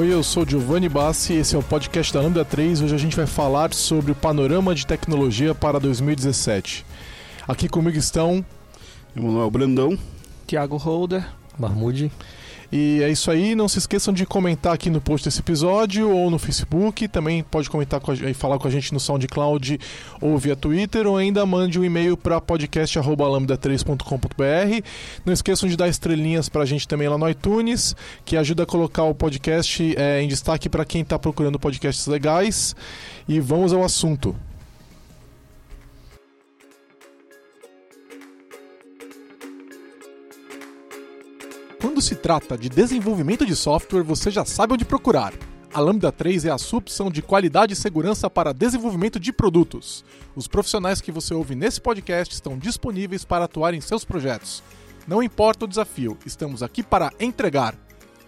Oi, eu sou Giovanni Bassi, esse é o podcast da Lambda 3. Hoje a gente vai falar sobre o panorama de tecnologia para 2017. Aqui comigo estão Emanuel Brandão, Thiago Holder, Mahmoud. E é isso aí, não se esqueçam de comentar aqui no post desse episódio ou no Facebook. Também pode comentar e falar com a gente no SoundCloud ou via Twitter, ou ainda mande um e-mail para podcast.lambda3.com.br. Não esqueçam de dar estrelinhas para a gente também lá no iTunes, que ajuda a colocar o podcast é, em destaque para quem está procurando podcasts legais. E vamos ao assunto. Quando se trata de desenvolvimento de software, você já sabe onde procurar. A Lambda 3 é a sua opção de qualidade e segurança para desenvolvimento de produtos. Os profissionais que você ouve nesse podcast estão disponíveis para atuar em seus projetos. Não importa o desafio, estamos aqui para entregar.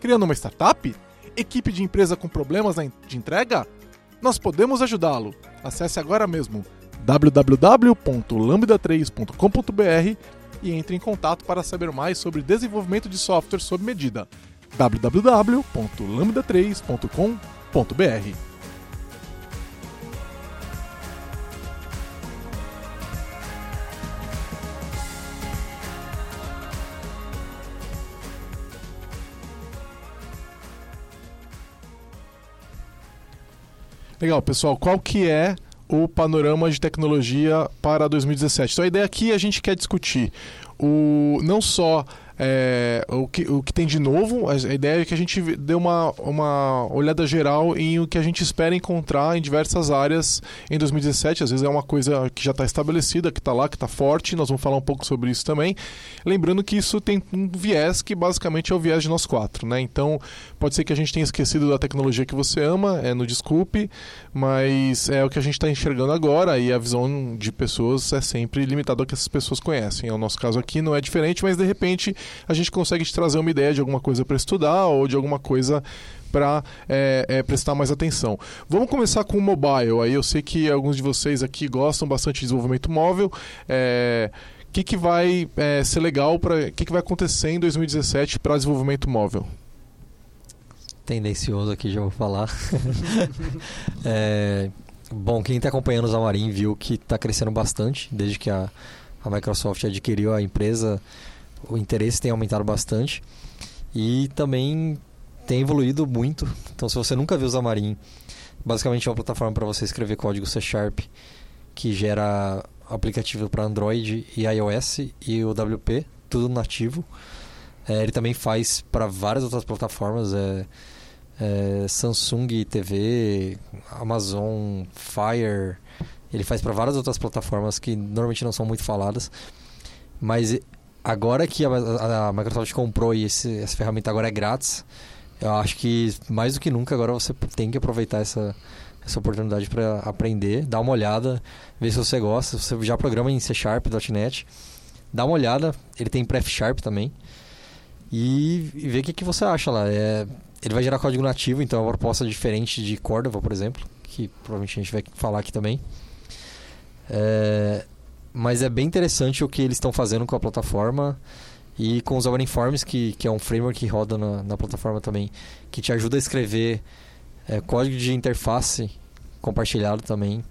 Criando uma startup? Equipe de empresa com problemas de entrega? Nós podemos ajudá-lo. Acesse agora mesmo www.lambda3.com.br e entre em contato para saber mais sobre desenvolvimento de software sob medida. www.lambda3.com.br Legal, pessoal. Qual que é o panorama de tecnologia para 2017. Então a ideia aqui é a gente quer discutir o não só é, o, que, o que tem de novo, a ideia é que a gente dê uma, uma olhada geral em o que a gente espera encontrar em diversas áreas em 2017. Às vezes é uma coisa que já está estabelecida, que está lá, que está forte, nós vamos falar um pouco sobre isso também. Lembrando que isso tem um viés que basicamente é o viés de nós quatro, né? Então pode ser que a gente tenha esquecido da tecnologia que você ama, é no desculpe, mas é o que a gente está enxergando agora e a visão de pessoas é sempre limitada ao que essas pessoas conhecem. É o nosso caso aqui não é diferente, mas de repente a gente consegue te trazer uma ideia de alguma coisa para estudar ou de alguma coisa para é, é, prestar mais atenção. Vamos começar com o mobile. Aí eu sei que alguns de vocês aqui gostam bastante de desenvolvimento móvel. É, o que, que vai é, ser legal para o que, que vai acontecer em 2017 para desenvolvimento móvel? Tendencioso aqui, já vou falar. é, bom, quem está acompanhando o Xamarin viu que está crescendo bastante desde que a, a Microsoft adquiriu a empresa o interesse tem aumentado bastante e também tem evoluído muito. Então, se você nunca viu o Xamarin, basicamente é uma plataforma para você escrever código C Sharp que gera aplicativo para Android e iOS e o WP, tudo nativo. É, ele também faz para várias outras plataformas, é, é, Samsung TV, Amazon Fire. Ele faz para várias outras plataformas que normalmente não são muito faladas. Mas agora que a, a Microsoft comprou e esse, essa ferramenta agora é grátis, eu acho que mais do que nunca agora você tem que aproveitar essa, essa oportunidade para aprender, dar uma olhada, ver se você gosta. Você já programa em C Sharp, .NET, dá uma olhada. Ele tem Pref Sharp também. E, e o que, que você acha lá. É, ele vai gerar código nativo, então é uma proposta diferente de Cordova, por exemplo, que provavelmente a gente vai falar aqui também. É, mas é bem interessante o que eles estão fazendo com a plataforma e com os Forms, que, que é um framework que roda na, na plataforma também, que te ajuda a escrever é, código de interface compartilhado também.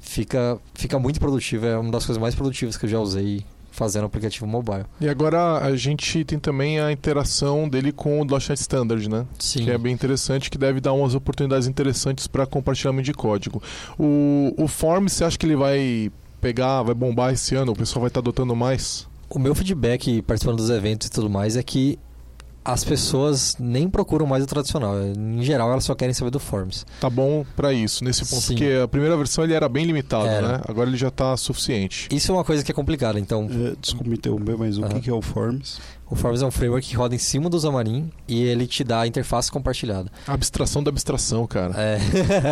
Fica, fica muito produtivo, é uma das coisas mais produtivas que eu já usei fazendo aplicativo mobile. E agora a gente tem também a interação dele com o .NET Standard, né? Sim. Que é bem interessante, que deve dar umas oportunidades interessantes para compartilhamento de código. O, o Form, você acha que ele vai pegar, vai bombar esse ano? O pessoal vai estar tá adotando mais? O meu feedback participando dos eventos e tudo mais é que as pessoas nem procuram mais o tradicional. Em geral, elas só querem saber do Forms. Tá bom para isso, nesse ponto. Sim. Porque a primeira versão ele era bem limitado, era. né? Agora ele já tá suficiente. Isso é uma coisa que é complicada, então... É, desculpa me interromper, mas o uhum. que é o Forms? O Forms é um framework que roda em cima do Xamarin e ele te dá a interface compartilhada. A abstração da abstração, cara. É.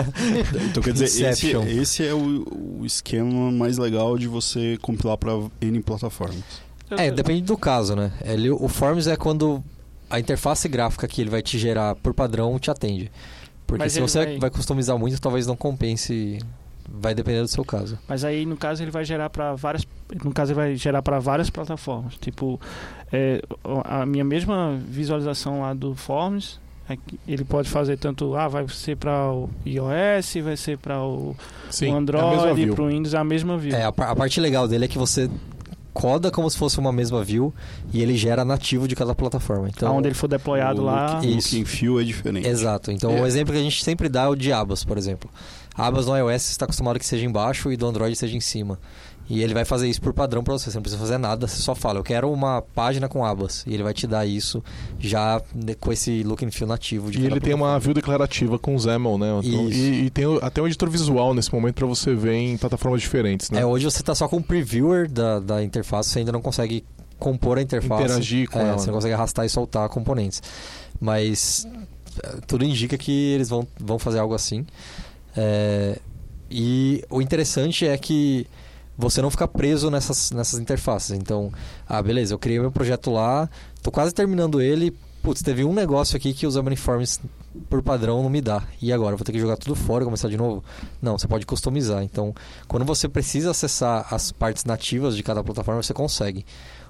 então quer dizer, esse, esse, é o, o, esquema mais legal de você compilar para N plataformas. É, depende do caso, né? Ele, o Forms é quando a interface gráfica que ele vai te gerar por padrão te atende. Porque Mas se você vai... vai customizar muito, talvez não compense vai depender do seu caso. Mas aí no caso ele vai gerar para várias, no caso ele vai gerar para várias plataformas. Tipo, é, a minha mesma visualização lá do Forms, Ele pode fazer tanto, ah, vai ser para o iOS, vai ser para o, Sim, o Android, é para o Windows, é a mesma view. É, a, a parte legal dele é que você coda como se fosse uma mesma view e ele gera nativo de cada plataforma. Então, Onde ele for deployado o lá. O look em fio é diferente. Exato. Então, é. o exemplo que a gente sempre dá é o de abas, por exemplo. Abas no iOS está acostumado que seja embaixo e do Android seja em cima. E ele vai fazer isso por padrão para você. Você não precisa fazer nada, você só fala, eu quero uma página com abas. E ele vai te dar isso já com esse look and feel nativo. De e ele tem uma view declarativa com o XAML, né? Então, e, e, tem até um editor visual nesse momento para você ver em plataformas diferentes, né? É, hoje você está só com o previewer da, da interface, você ainda não consegue compor a interface. Interagir com é, ela. Você não consegue arrastar e soltar componentes. Mas é, tudo indica que eles vão, vão fazer algo assim. É, e o interessante é que você não fica preso nessas, nessas interfaces. Então, ah, beleza, eu criei meu projeto lá, tô quase terminando ele. Putz, teve um negócio aqui que os Omniforms por padrão não me dá. E agora? Vou ter que jogar tudo fora e começar de novo? Não, você pode customizar. Então, quando você precisa acessar as partes nativas de cada plataforma, você consegue.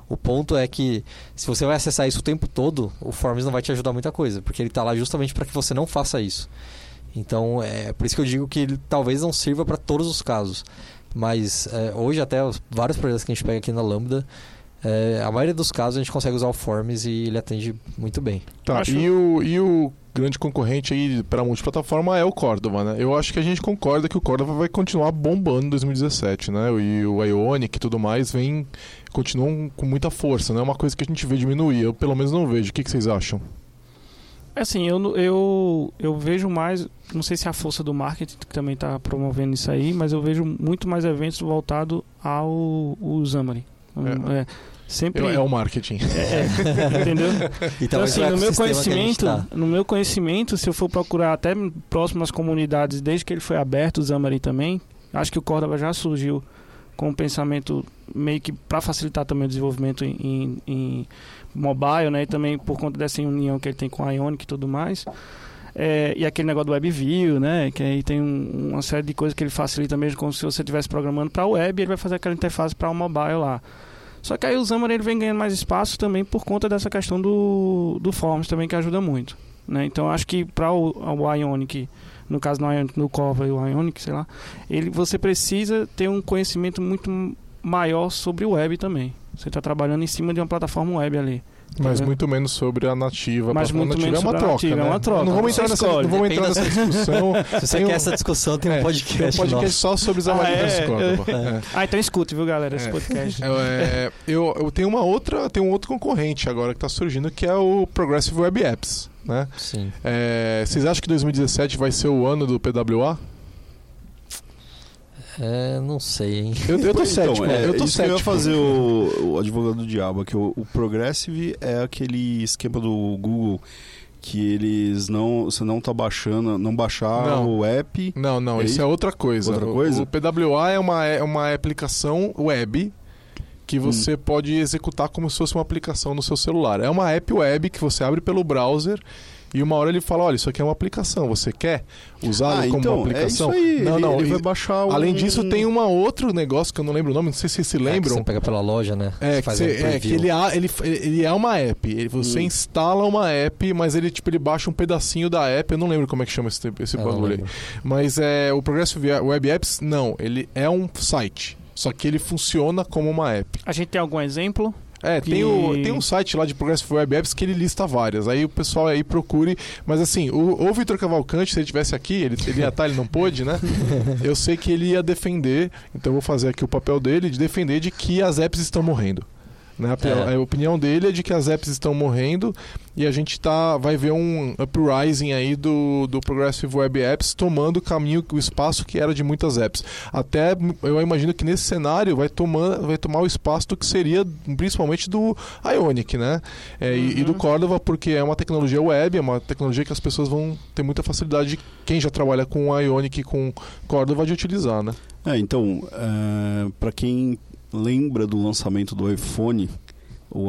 O ponto é que se você vai acessar isso o tempo todo, o Forms não vai te ajudar muita coisa, porque ele está lá justamente para que você não faça isso. Então, é por isso que eu digo que ele talvez não sirva para todos os casos. Mas é, hoje até os, vários projetos que a gente pega aqui na Lambda, é, a maioria dos casos a gente consegue usar o Forms e ele atende muito bem. Tá, acho... e, o, e o grande concorrente aí para multiplataforma é o Cordova, né? Eu acho que a gente concorda que o Cordova vai continuar bombando em 2017, né? E o Ionic e tudo mais vem continuam com muita força, não é uma coisa que a gente vê diminuir. Eu pelo menos não vejo. O que, que vocês acham? É assim, eu, eu, eu vejo mais, não sei se é a força do marketing que também está promovendo isso aí, mas eu vejo muito mais eventos voltados ao, ao Xamarin. É. É, sempre é o marketing. É, é entendeu? então, assim, no meu conhecimento, tá. no meu conhecimento, se eu for procurar até próximas comunidades, desde que ele foi aberto, o Xamarin também, acho que o Córdoba já surgiu com um pensamento meio que para facilitar também o desenvolvimento em, em, mobile, né? E também por conta dessa união que ele tem com a Ionic e tudo mais. É, e aquele negócio do WebView, né? Que aí tem um, uma série de coisas que ele facilita mesmo como se você estivesse programando para web, ele vai fazer aquela interface para o mobile lá. Só que aí o Xamarin ele vem ganhando mais espaço também por conta dessa questão do, do Forms também que ajuda muito, né? Então acho que para o, o Ionic no caso no Ionic, no Cova e o Ionic, sei lá, ele, você precisa ter um conhecimento muito maior sobre o web também. Você está trabalhando em cima de uma plataforma web ali. Mas muito menos sobre a nativa. Mas muito nativa menos é uma troca. Nativa, né? É uma troca. Não vamos entrar, nessa, não vamos entrar nessa discussão. Se você tem quer um... essa discussão, tem um podcast. Tem um podcast só sobre os ah, é, é. Ah, então escute, viu, galera, esse é. podcast. É, eu, eu tenho uma outra, tenho um outro concorrente agora que está surgindo, que é o Progressive Web Apps. Né? Sim. É, vocês acham que 2017 vai ser o ano do PWA? É, não sei, hein? Eu, eu tô então, cético. É, eu tô isso cético. eu ia fazer o, o advogado do diabo, que o, o Progressive é aquele esquema do Google que eles não você não tá baixando não baixar não. o app não não é isso é outra coisa outra coisa o, o PWA é uma é uma aplicação web que você hum. pode executar como se fosse uma aplicação no seu celular. É uma app web que você abre pelo browser e uma hora ele fala, olha, isso aqui é uma aplicação, você quer usá-lo ah, como então, uma aplicação? É isso aí. Não, não, ele, ele vai baixar Além disso, tem um outro negócio que eu não lembro o nome, não sei se vocês se lembram. É, que você pega pela loja, né? É, que, você, um é, que ele, ele, ele é uma app. Você hum. instala uma app, mas ele tipo ele baixa um pedacinho da app. Eu não lembro como é que chama esse, esse bagulho aí. Mas é, o Progressive Web Apps, não, ele é um site. Só que ele funciona como uma app. A gente tem algum exemplo? É, que... tem, o, tem um site lá de Progressive Web Apps que ele lista várias. Aí o pessoal aí procure. Mas assim, o, o Vitor Cavalcante, se ele estivesse aqui, ele, ele ia estar, ele não pôde, né? Eu sei que ele ia defender, então eu vou fazer aqui o papel dele de defender de que as apps estão morrendo. Né? É. A opinião dele é de que as apps estão morrendo e a gente tá, vai ver um uprising aí do, do Progressive Web Apps tomando o caminho, o espaço que era de muitas apps. Até eu imagino que nesse cenário vai tomar, vai tomar o espaço do que seria principalmente do Ionic, né? É, uhum. e, e, do uhum. Cordova, porque é uma tecnologia web, é uma tecnologia que as pessoas vão ter muita facilidade, quem já trabalha com Ionic e com Cordova, de utilizar, né? É, então, é, para quem lembra do lançamento do iPhone,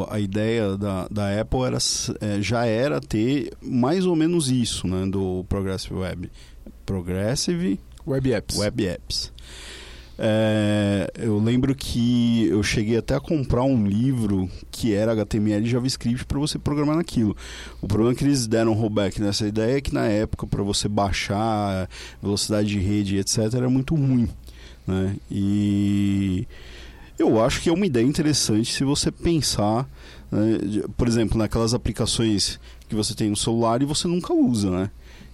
a ideia da, da Apple era, é, já era ter mais ou menos isso, né, do Progressive Web. Progressive Web Apps. Web Apps. É, eu lembro que eu cheguei até a comprar um livro que era HTML e JavaScript para você programar naquilo. O problema é que eles deram rollback nessa ideia é que na época para você baixar velocidade de rede, etc, era muito ruim, né? E eu acho que é uma ideia interessante se você pensar, né, por exemplo, naquelas aplicações que você tem no celular e você nunca usa, né?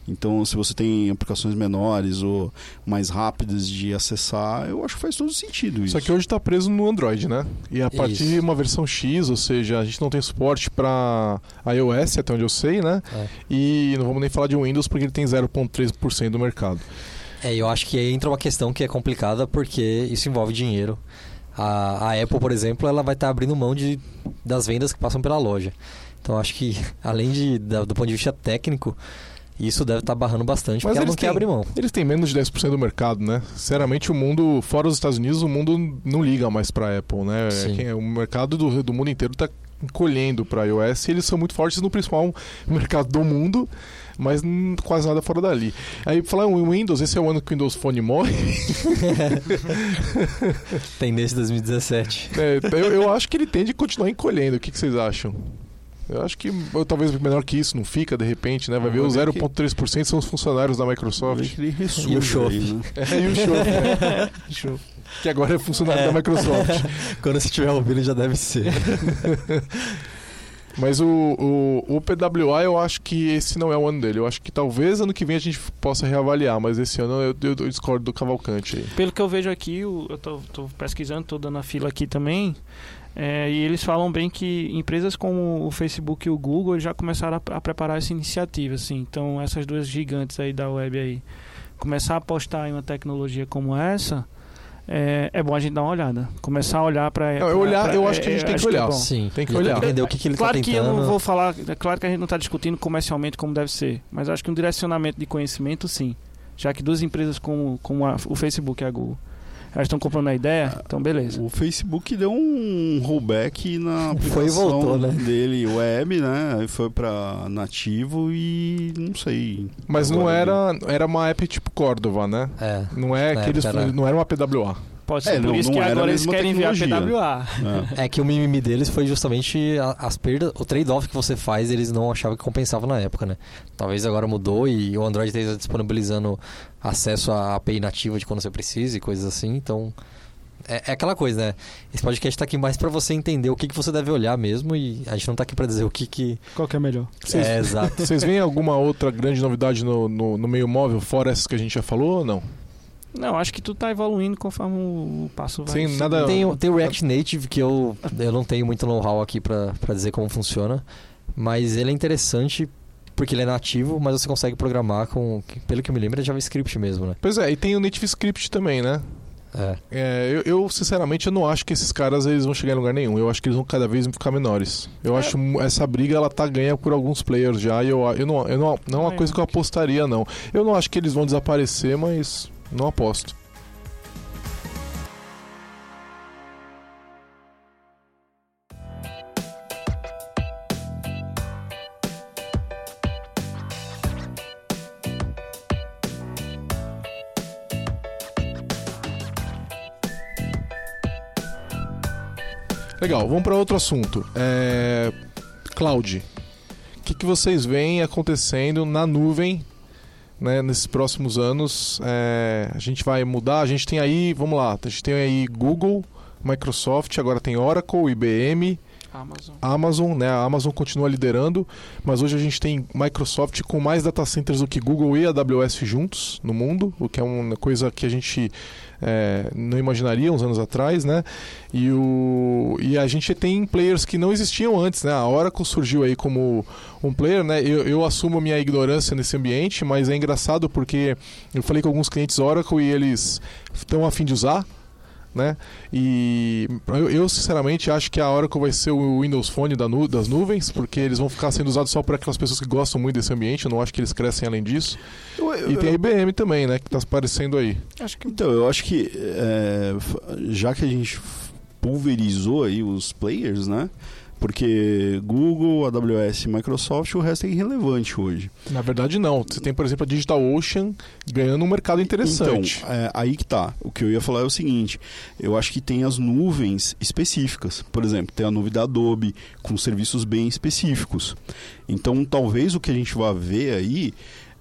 Então, se você tem aplicações menores ou mais rápidas de acessar, eu acho que faz todo sentido isso. Só que hoje está preso no Android, né? E a partir isso. de uma versão X, ou seja, a gente não tem suporte para iOS, até onde eu sei, né? É. E não vamos nem falar de Windows porque ele tem 0,3% do mercado. É, eu acho que aí entra uma questão que é complicada porque isso envolve dinheiro. A, a Apple, por exemplo, ela vai estar tá abrindo mão de, das vendas que passam pela loja. Então, acho que, além de, da, do ponto de vista técnico, isso deve estar tá barrando bastante, Mas porque não têm, abrir mão. Eles têm menos de 10% do mercado, né? Sinceramente, o mundo, fora os Estados Unidos, o mundo não liga mais para a Apple, né? É, o mercado do, do mundo inteiro está encolhendo para iOS e eles são muito fortes no principal mercado do mundo, mas quase nada fora dali. Aí, falar em Windows, esse é o ano que o Windows Phone morre. Tendência 2017. É, eu, eu acho que ele tende a continuar encolhendo. O que, que vocês acham? Eu acho que talvez menor que isso não fica, de repente, né? Vai ah, ver os 0,3% que... são os funcionários da Microsoft. Ele e o Show. Né? É, e o Show. Né? que agora é funcionário é. da Microsoft. Quando você estiver ouvindo já deve ser. Mas o, o, o, PWA eu acho que esse não é o ano dele. Eu acho que talvez ano que vem a gente possa reavaliar, mas esse ano eu, eu, eu discordo do Cavalcante aí. Pelo que eu vejo aqui, eu tô pesquisando, tô dando a fila aqui também. É, e eles falam bem que empresas como o Facebook e o Google já começaram a, a, preparar essa iniciativa, assim. Então essas duas gigantes aí da web aí começar a apostar em uma tecnologia como essa, é, é bom a gente dar uma olhada. Começar a olhar para. Eu, olhar, eu acho que a gente é, tem que olhar. Que é Sim, tem que olhar. Entender o que, que ele tá claro tá que eu não vou falar. É claro que a gente não está discutindo comercialmente como deve ser. Mas acho que um direcionamento de conhecimento, sim. Já que duas empresas como, como a, o Facebook e a Google elas estão comprando a ideia, então beleza. O Facebook deu um rollback na aplicação foi e voltou, né? dele web, né? Aí foi para nativo e não sei. Mas não era, era uma app tipo Cordova, né? É. Não é que eles, era... não era uma PWA. Pode ser é, por não, isso não que agora eles querem enviar PWA. É. é. que o mimimi deles foi justamente as perdas, o trade-off que você faz, eles não achavam que compensava na época, né? Talvez agora mudou e o Android esteja disponibilizando acesso à API nativa de quando você precisa e coisas assim, então é, é, aquela coisa, né? Esse podcast está aqui mais para você entender o que, que você deve olhar mesmo e a gente não está aqui para dizer o que que... Qual que é melhor. Cês, é, exato. Vocês veem alguma outra grande novidade no, no, no meio móvel, fora essas que a gente já falou ou não? Não, acho que tu tá evoluindo conforme o passo vai. Sim, nada... Tem, tem o React Native que eu, eu não tenho muito know-how aqui para dizer como funciona, mas ele é interessante porque ele é nativo, mas você consegue programar com, pelo que eu me lembro, é JavaScript mesmo, né? Pois é, e tem o Native Script também, né? É. é eu, eu, sinceramente eu não acho que esses caras eles vão chegar em lugar nenhum. Eu acho que eles vão cada vez ficar menores. Eu é. acho essa briga ela tá ganha por alguns players já. E eu, eu não, eu não, não é uma coisa que eu apostaria não. Eu não acho que eles vão desaparecer, mas não aposto. Legal, vamos para outro assunto. É... Cloud. O que, que vocês veem acontecendo na nuvem né, nesses próximos anos. É, a gente vai mudar, a gente tem aí, vamos lá, a gente tem aí Google, Microsoft, agora tem Oracle, IBM, Amazon. Amazon, né? A Amazon continua liderando, mas hoje a gente tem Microsoft com mais data centers do que Google e AWS juntos no mundo, o que é uma coisa que a gente é, não imaginaria uns anos atrás, né? E, o, e a gente tem players que não existiam antes, né? A Oracle surgiu aí como um player, né? Eu, eu assumo minha ignorância nesse ambiente, mas é engraçado porque eu falei com alguns clientes Oracle e eles estão a fim de usar né? E eu, eu, sinceramente acho que a Oracle vai ser o Windows Phone da nu, das nuvens, porque eles vão ficar sendo usados só por aquelas pessoas que gostam muito desse ambiente. Eu não acho que eles crescem além disso. Eu, eu, e tem a IBM também, né? Que está aparecendo aí. Que... Então, eu acho que é, já que a gente pulverizou aí os players, né? Porque Google, AWS e Microsoft, o resto é irrelevante hoje. Na verdade, não. Você tem, por exemplo, a DigitalOcean ganhando um mercado interessante. Então, é, aí que tá. O que eu ia falar é o seguinte: eu acho que tem as nuvens específicas. Por exemplo, tem a nuvem da Adobe com serviços bem específicos. Então, talvez o que a gente vá ver aí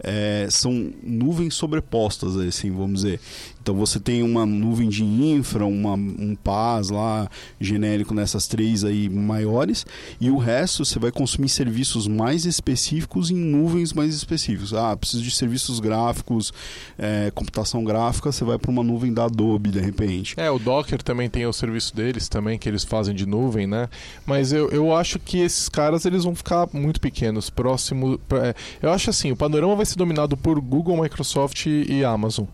é, são nuvens sobrepostas, assim, vamos dizer. Então você tem uma nuvem de infra, uma, um PaaS lá genérico nessas três aí maiores, e o resto você vai consumir serviços mais específicos em nuvens mais específicos. Ah, preciso de serviços gráficos, é, computação gráfica, você vai para uma nuvem da Adobe de repente. É, o Docker também tem o serviço deles também, que eles fazem de nuvem, né? Mas eu, eu acho que esses caras eles vão ficar muito pequenos, próximo. É, eu acho assim, o panorama vai ser dominado por Google, Microsoft e Amazon.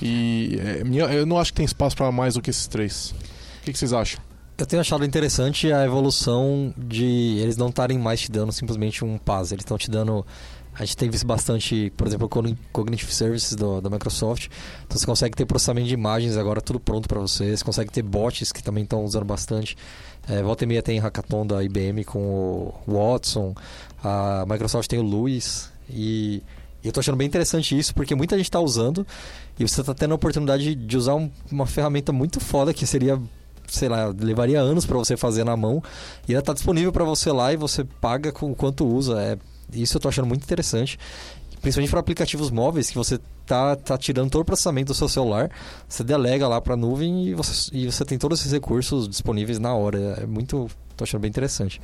E é, eu não acho que tem espaço para mais do que esses três. O que, que, vocês acham? Eu tenho achado interessante a evolução de eles não estarem mais te dando simplesmente um PaaS. Eles estão te dando. A gente tem visto bastante, por exemplo, o Cognitive Services do, da Microsoft. Então você consegue ter processamento de imagens agora tudo pronto para você. Você consegue ter bots que também estão usando bastante. É, volta e meia tem hackathon da IBM com o Watson. A Microsoft tem o Luis. E eu estou achando bem interessante isso, porque muita gente está usando e você está tendo a oportunidade de usar um, uma ferramenta muito foda que seria, sei lá, levaria anos para você fazer na mão e ela está disponível para você lá e você paga com quanto usa. É, isso eu estou achando muito interessante. Principalmente para aplicativos móveis, que você tá, tá tirando todo o processamento do seu celular, você delega lá para a nuvem e você, e você tem todos esses recursos disponíveis na hora. É muito. Estou achando bem interessante.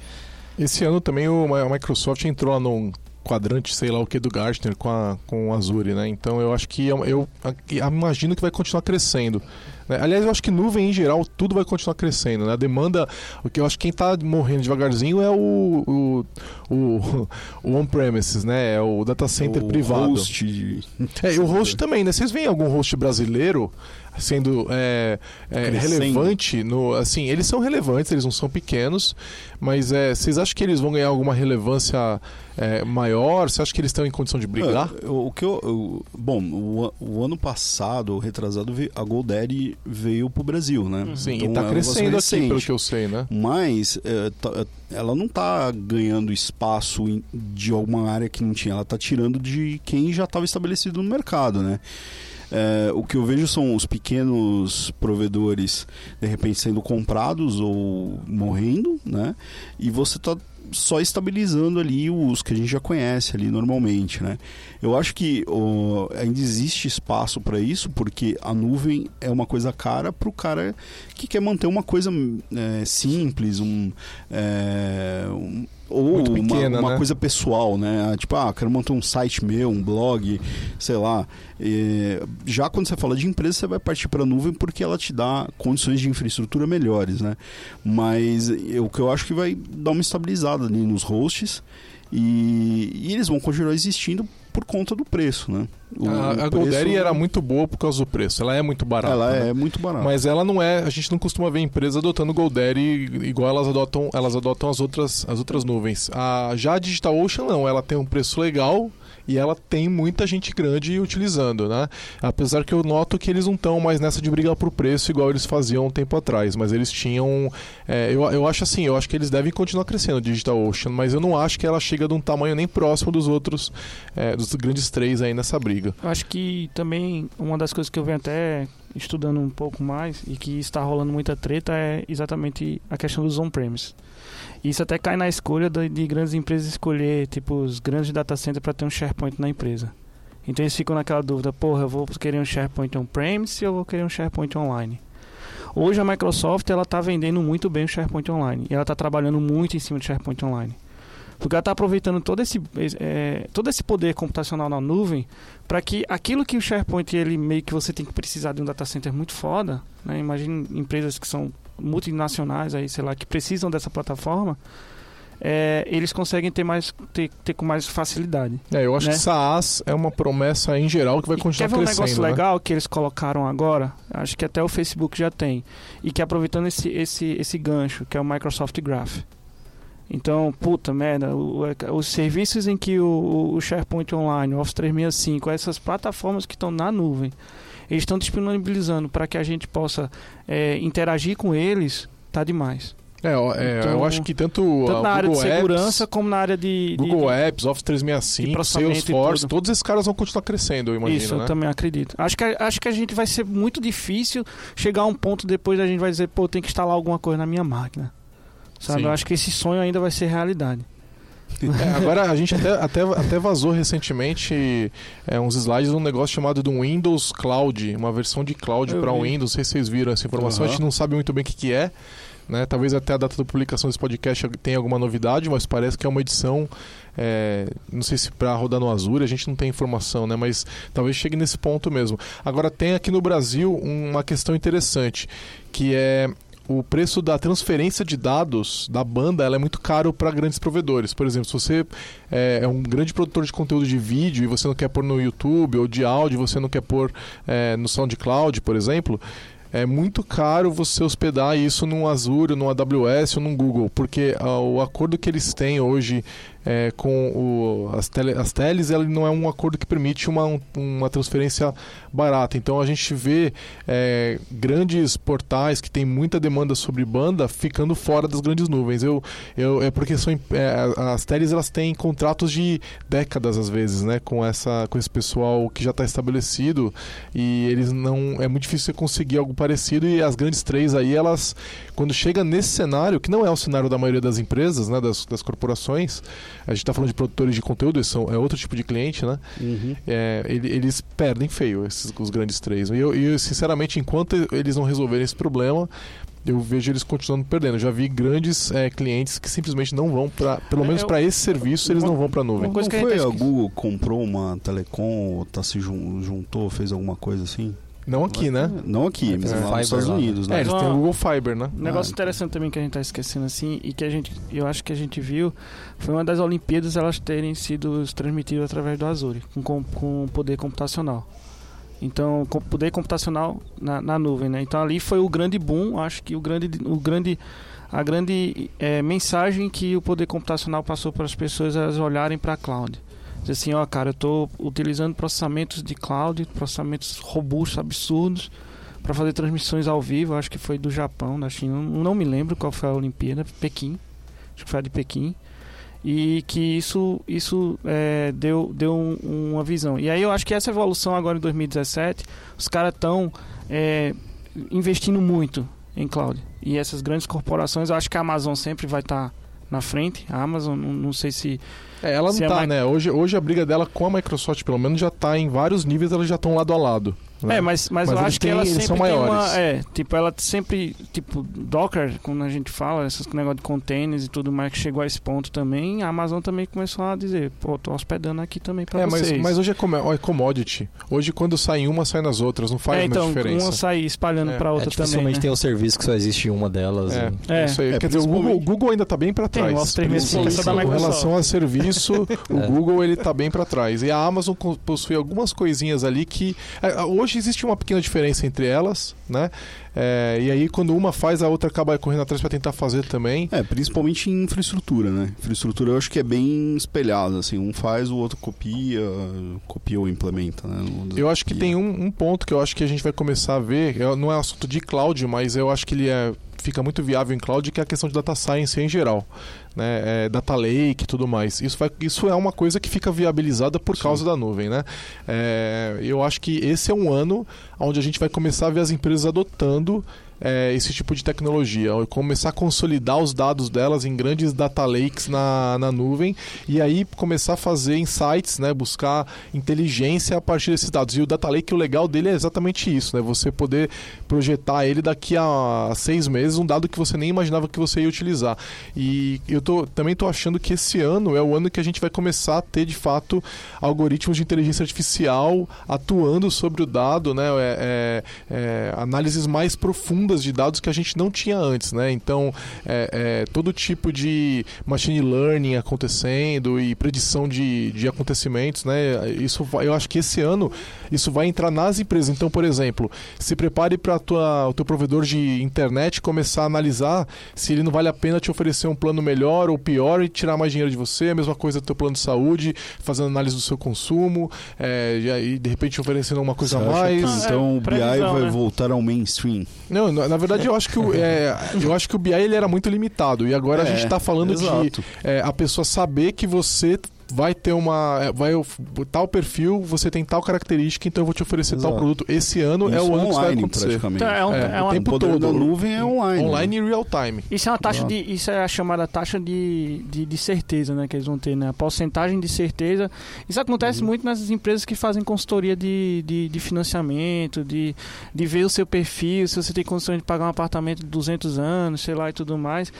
Esse ano também o, a Microsoft entrou num quadrante, sei lá o que, do Gartner com, a, com o Azure, né? Então eu acho que eu, eu, eu imagino que vai continuar crescendo. Né? Aliás, eu acho que nuvem em geral tudo vai continuar crescendo. Né? A demanda, o que eu acho que quem está morrendo devagarzinho é o, o, o, o on-premises, né? É o data center o privado. Host. É, e o host também, né? Vocês veem algum host brasileiro sendo é, é, relevante no assim eles são relevantes eles não são pequenos mas é, vocês acham que eles vão ganhar alguma relevância é, maior você acha que eles estão em condição de brigar é, o que eu, eu bom o, o, ano passado retrasado a GoDaddy veio para o Brasil né? Sim então, e está é crescendo aqui pelo que eu sei né? Mas é, tá, ela não está ganhando espaço de alguma área que não tinha. Ela está tirando de quem já estava estabelecido no mercado né? É, o que eu vejo são os pequenos provedores de repente sendo comprados ou morrendo, né? E você está só estabilizando ali os que a gente já conhece ali normalmente, né? Eu acho que oh, ainda existe espaço para isso, porque a nuvem é uma coisa cara para o cara que quer manter uma coisa é, simples, um, é, um ou pequena, uma, uma né? coisa pessoal, né? Ah, tipo, ah, quero montar um site meu, um blog, sei lá. E, já quando você fala de empresa, você vai partir para a nuvem porque ela te dá condições de infraestrutura melhores, né? Mas o que eu acho que vai dar uma estabilizada ali nos hosts e, e eles vão continuar existindo por conta do preço, né? O, a, a Golderi era muito boa por causa do preço. Ela é muito barata. Ela né? é muito barata. Mas ela não é. A gente não costuma ver empresas adotando Golderi igual elas adotam, elas adotam as outras, as outras nuvens. A, já a DigitalOcean não. Ela tem um preço legal e ela tem muita gente grande utilizando, né? Apesar que eu noto que eles não estão mais nessa de brigar por preço igual eles faziam um tempo atrás, mas eles tinham. É, eu, eu acho assim, eu acho que eles devem continuar crescendo, DigitalOcean, mas eu não acho que ela chega de um tamanho nem próximo dos outros, é, dos grandes três aí nessa briga. Eu acho que também uma das coisas que eu venho até estudando um pouco mais e que está rolando muita treta é exatamente a questão dos on-premise. Isso até cai na escolha de, de grandes empresas escolher, tipo, os grandes data centers para ter um SharePoint na empresa. Então eles ficam naquela dúvida, porra, eu vou querer um SharePoint on-premise ou eu vou querer um SharePoint online? Hoje a Microsoft ela está vendendo muito bem o SharePoint online e ela está trabalhando muito em cima do SharePoint online. Porque ela está aproveitando todo esse, é, todo esse poder computacional na nuvem para que aquilo que o SharePoint ele meio que você tem que precisar de um data center muito foda, né? Imagine empresas que são multinacionais aí, sei lá, que precisam dessa plataforma, é, eles conseguem ter mais ter, ter, com mais facilidade. É, eu acho né? que SaaS é uma promessa em geral que vai continuar quer ver um negócio né? legal que eles colocaram agora? Acho que até o Facebook já tem. E que aproveitando esse, esse, esse gancho, que é o Microsoft Graph. Então, puta merda, o, os serviços em que o, o SharePoint Online, o Office 365, essas plataformas que estão na nuvem, eles estão disponibilizando para que a gente possa é, interagir com eles, tá demais. É, é então, eu acho que tanto, tanto na área de segurança Apps, como na área de, de Google Apps, Office 365, Salesforce, todos esses caras vão continuar crescendo, eu imagino. Isso, né? eu também acredito. Acho que, acho que a gente vai ser muito difícil chegar a um ponto depois a gente vai dizer, pô, tem que instalar alguma coisa na minha máquina. Sabe? Sim. Eu acho que esse sonho ainda vai ser realidade. É, agora a gente até, até, até vazou recentemente é, uns slides de um negócio chamado do Windows Cloud, uma versão de cloud para Windows. Não sei se vocês viram essa informação, uhum. a gente não sabe muito bem o que, que é. Né? Talvez até a data da publicação desse podcast tenha alguma novidade, mas parece que é uma edição. É, não sei se para rodar no Azure, a gente não tem informação, né? mas talvez chegue nesse ponto mesmo. Agora, tem aqui no Brasil uma questão interessante, que é o preço da transferência de dados da banda ela é muito caro para grandes provedores. Por exemplo, se você é, é, um grande produtor de conteúdo de vídeo e você não quer pôr no YouTube ou de áudio, você não quer pôr é, no SoundCloud, por exemplo, é muito caro você hospedar isso num Azure, num AWS ou num Google, porque ah, o acordo que eles têm hoje é, com o, as, tele, as teles, ele não é um acordo que permite uma, uma transferência barata. Então a gente vê é, grandes portais que têm muita demanda sobre banda ficando fora das grandes nuvens. Eu, eu, é porque são, é, as teles elas têm contratos de décadas às vezes, né, com, essa, com esse pessoal que já está estabelecido e eles não é muito difícil você conseguir algo parecido e as grandes três aí elas quando chega nesse cenário que não é o cenário da maioria das empresas, né, das, das corporações a gente está falando de produtores de conteúdo, são, é outro tipo de cliente, né? Uhum. É, eles perdem feio, esses, os grandes três. E eu, eu, sinceramente, enquanto eles não resolverem esse problema, eu vejo eles continuando perdendo. Eu já vi grandes é, clientes que simplesmente não vão para, pelo é, menos para esse serviço, eles não vão para a nuvem. Uma coisa que foi a Google comprou uma telecom, ou tá se juntou, fez alguma coisa assim? Não aqui, né? Não aqui, mas é. lá nos Estados Unidos, né? É, eles têm o Google Fiber, né? Um negócio ah, interessante também que a gente tá esquecendo assim e que a gente, eu acho que a gente viu foi uma das Olimpíadas elas terem sido transmitidas através do Azure, com, com poder computacional. Então, com poder computacional na, na nuvem, né? Então ali foi o grande boom, acho que o grande, o grande a grande é, mensagem que o poder computacional passou para as pessoas elas olharem para a cloud. Diz assim, ó, cara, eu estou utilizando processamentos de cloud, processamentos robustos, absurdos, para fazer transmissões ao vivo. Acho que foi do Japão, da China. Não me lembro qual foi a Olimpíada, Pequim. Acho que foi a de Pequim. E que isso, isso é, deu, deu um, uma visão. E aí eu acho que essa evolução agora em 2017, os caras estão é, investindo muito em cloud. E essas grandes corporações, eu acho que a Amazon sempre vai estar tá na frente. A Amazon, não, sei se é, ela não está, né? Hoje, hoje a briga dela com a Microsoft, pelo menos, já está em vários níveis, elas já estão lado a lado. Né? É, mas, mas, mas eu acho que ela sempre são maiores. Uma, é, tipo, ela sempre, tipo, Docker, quando a gente fala, esses negócios de containers e tudo mais, que chegou a esse ponto também, a Amazon também começou a dizer, pô, tô hospedando aqui também para é, vocês. Mas, mas hoje é, com, é commodity. Hoje quando sai uma, sai nas outras, não faz é, então, diferença. uma sai espalhando é. para outra é, também. né? tem um serviço que só existe uma delas. É, e... é. isso aí. É, Quer dizer, o Google, Google ainda está bem para trás. Tem, em relação a serviço, o é. Google ele tá bem para trás. E a Amazon possui algumas coisinhas ali que hoje existe uma pequena diferença entre elas, né? É, e aí quando uma faz, a outra acaba correndo atrás para tentar fazer também. É, principalmente em infraestrutura, né? Infraestrutura eu acho que é bem espelhado, assim, um faz, o outro copia, copia ou implementa, né? Eu acho que tem um, um, ponto que eu acho que a gente vai começar a ver, não é assunto de cloud, mas eu acho que ele é fica muito viável em cloud, que é a questão de data science em geral. Né, é, data lake e tudo mais. Isso, vai, isso é uma coisa que fica viabilizada por Sim. causa da nuvem. Né? É, eu acho que esse é um ano onde a gente vai começar a ver as empresas adotando é, esse tipo de tecnologia, começar a consolidar os dados delas em grandes data lakes na, na nuvem e aí começar a fazer insights, né, buscar inteligência a partir desses dados. E o data lake, o legal dele é exatamente isso, né, você poder projetar ele daqui a seis meses, um dado que você nem imaginava que você ia utilizar. E eu tô, também estou achando que esse ano é o ano que a gente vai começar a ter de fato algoritmos de inteligência artificial atuando sobre o dado, né, é, é, é análises mais profundas de dados que a gente não tinha antes, né? Então, é, é, todo tipo de machine learning acontecendo e predição de, de acontecimentos, né? Isso vai, eu acho que esse ano isso vai entrar nas empresas. Então, por exemplo, se prepare para o teu provedor de internet começar a analisar se ele não vale a pena te oferecer um plano melhor ou pior e tirar mais dinheiro de você. A mesma coisa do teu plano de saúde, fazendo análise do seu consumo, é, e aí de repente oferecendo uma coisa a mais. Que, então o BI vai né? voltar ao mainstream. Não, na, na verdade eu acho que o, é, eu acho que o BI ele era muito limitado e agora a gente está falando exato. de é, a pessoa saber que você vai ter uma. É, vai tal perfil, você tem tal característica, então eu vou te oferecer Exato. tal produto. Esse ano Isso é o ano que vai acontecer. Então, é, um, é, é o tempo todo. da nuvem é online. Online e real time. Isso é uma taxa de. Isso é a chamada taxa de, de, de, certeza, né? Que eles vão ter, né? A porcentagem de certeza. Isso acontece uhum. muito nessas empresas que fazem consultoria de, de, de, financiamento, de, de ver o seu perfil, se você tem condições de pagar um apartamento de 200 anos, sei lá e tudo mais.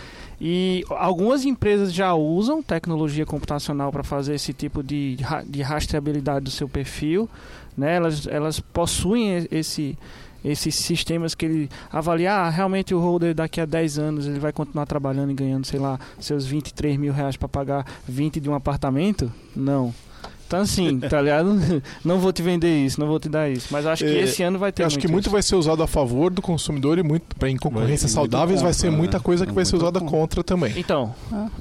E algumas empresas já usam tecnologia computacional para fazer esse tipo de, de rastreabilidade do seu perfil. Né? Elas, elas possuem esse, esses sistemas que ele avalia, ah, realmente o holder daqui a 10 anos ele vai continuar trabalhando e ganhando, sei lá, seus 23 mil reais para pagar 20 de um apartamento? Não. Então, assim, tá ligado? Não vou te vender isso, não vou te dar isso. Mas acho que é, esse ano vai ter. Acho que muito isso. vai ser usado a favor do consumidor e muito em concorrências saudáveis vai ser muita né? coisa que vai ser usada contra. contra também. Então,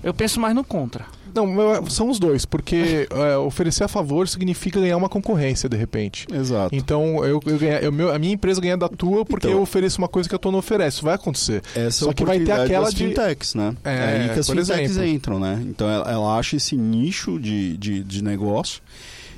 eu penso mais no contra. Não, são os dois, porque é, oferecer a favor significa ganhar uma concorrência, de repente. Exato. Então, eu, eu, ganha, eu meu, a minha empresa ganha da tua porque então, eu ofereço uma coisa que a tua não oferece. Isso vai acontecer. Essa Só que vai ter aquela de... fintechs, né? É, é aí que as fintechs exemplo. entram, né? Então, ela, ela acha esse nicho de, de, de negócio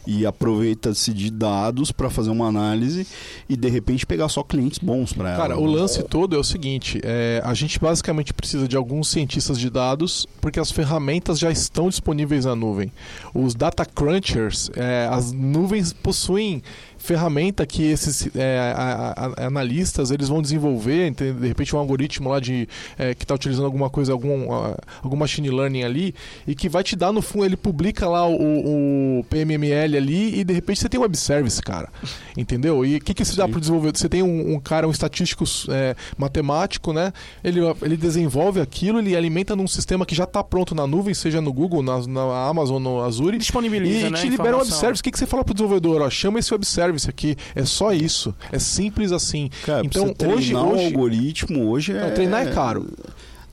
e aproveita-se de dados para fazer uma análise e de repente pegar só clientes bons para ela. Cara, o lance todo é o seguinte: é, a gente basicamente precisa de alguns cientistas de dados porque as ferramentas já estão disponíveis na nuvem. Os data crunchers, é, as nuvens possuem ferramenta que esses é, a, a, analistas eles vão desenvolver, de repente um algoritmo lá de é, que está utilizando alguma coisa, algum, uh, algum machine learning ali, e que vai te dar no fundo, ele publica lá o, o PMML ali e de repente você tem um web service, cara. Entendeu? E o que, que você dá para desenvolver? Você tem um, um cara, um estatístico é, matemático, né? Ele, ele desenvolve aquilo, ele alimenta num sistema que já está pronto na nuvem, seja no Google, na, na Amazon, no Azure. Disponibiliza, e né, te libera um web service. O que, que você fala para o desenvolvedor? Ó, chama esse web service service aqui. É só isso. É simples assim. Cara, então, hoje, hoje. o algoritmo hoje é. Não, treinar é caro.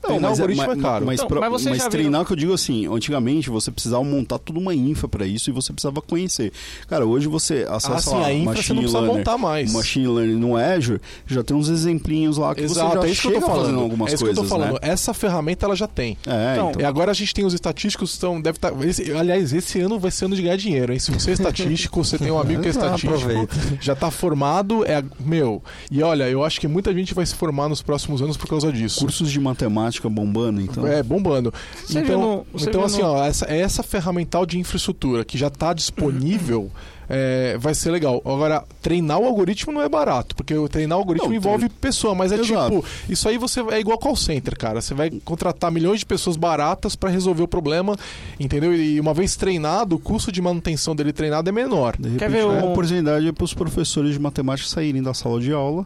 Não, mas, é, mas, é caro. Mas, pra, mas, mas treinar, viu? que eu digo assim, antigamente você precisava montar toda uma infra para isso e você precisava conhecer. Cara, hoje você acessa ah, sim, lá, a infra você não precisa learner, montar mais. Machine Learning no Azure, já tem uns exemplinhos lá que Exato, você já é chega fazendo algumas é isso coisas, que eu tô falando. Né? Essa ferramenta ela já tem. É, então, então. E agora a gente tem os estatísticos, então deve estar... Tá, esse, aliás, esse ano vai ser ano de ganhar dinheiro, hein? Se você é estatístico, você tem um amigo que é estatístico, já está formado, é meu. E olha, eu acho que muita gente vai se formar nos próximos anos por causa disso. Cursos de matemática bombando, então. É, bombando. Você então, no, então assim, ó, essa, essa ferramental de infraestrutura que já está disponível. É, vai ser legal. Agora, treinar o algoritmo não é barato, porque treinar o algoritmo não, envolve tre... pessoa, mas é Exato. tipo, isso aí você é igual call center, cara. Você vai contratar milhões de pessoas baratas para resolver o problema, entendeu? E uma vez treinado, o custo de manutenção dele treinado é menor. De repente, Quer ver uma oportunidade é para os professores de matemática saírem da sala de aula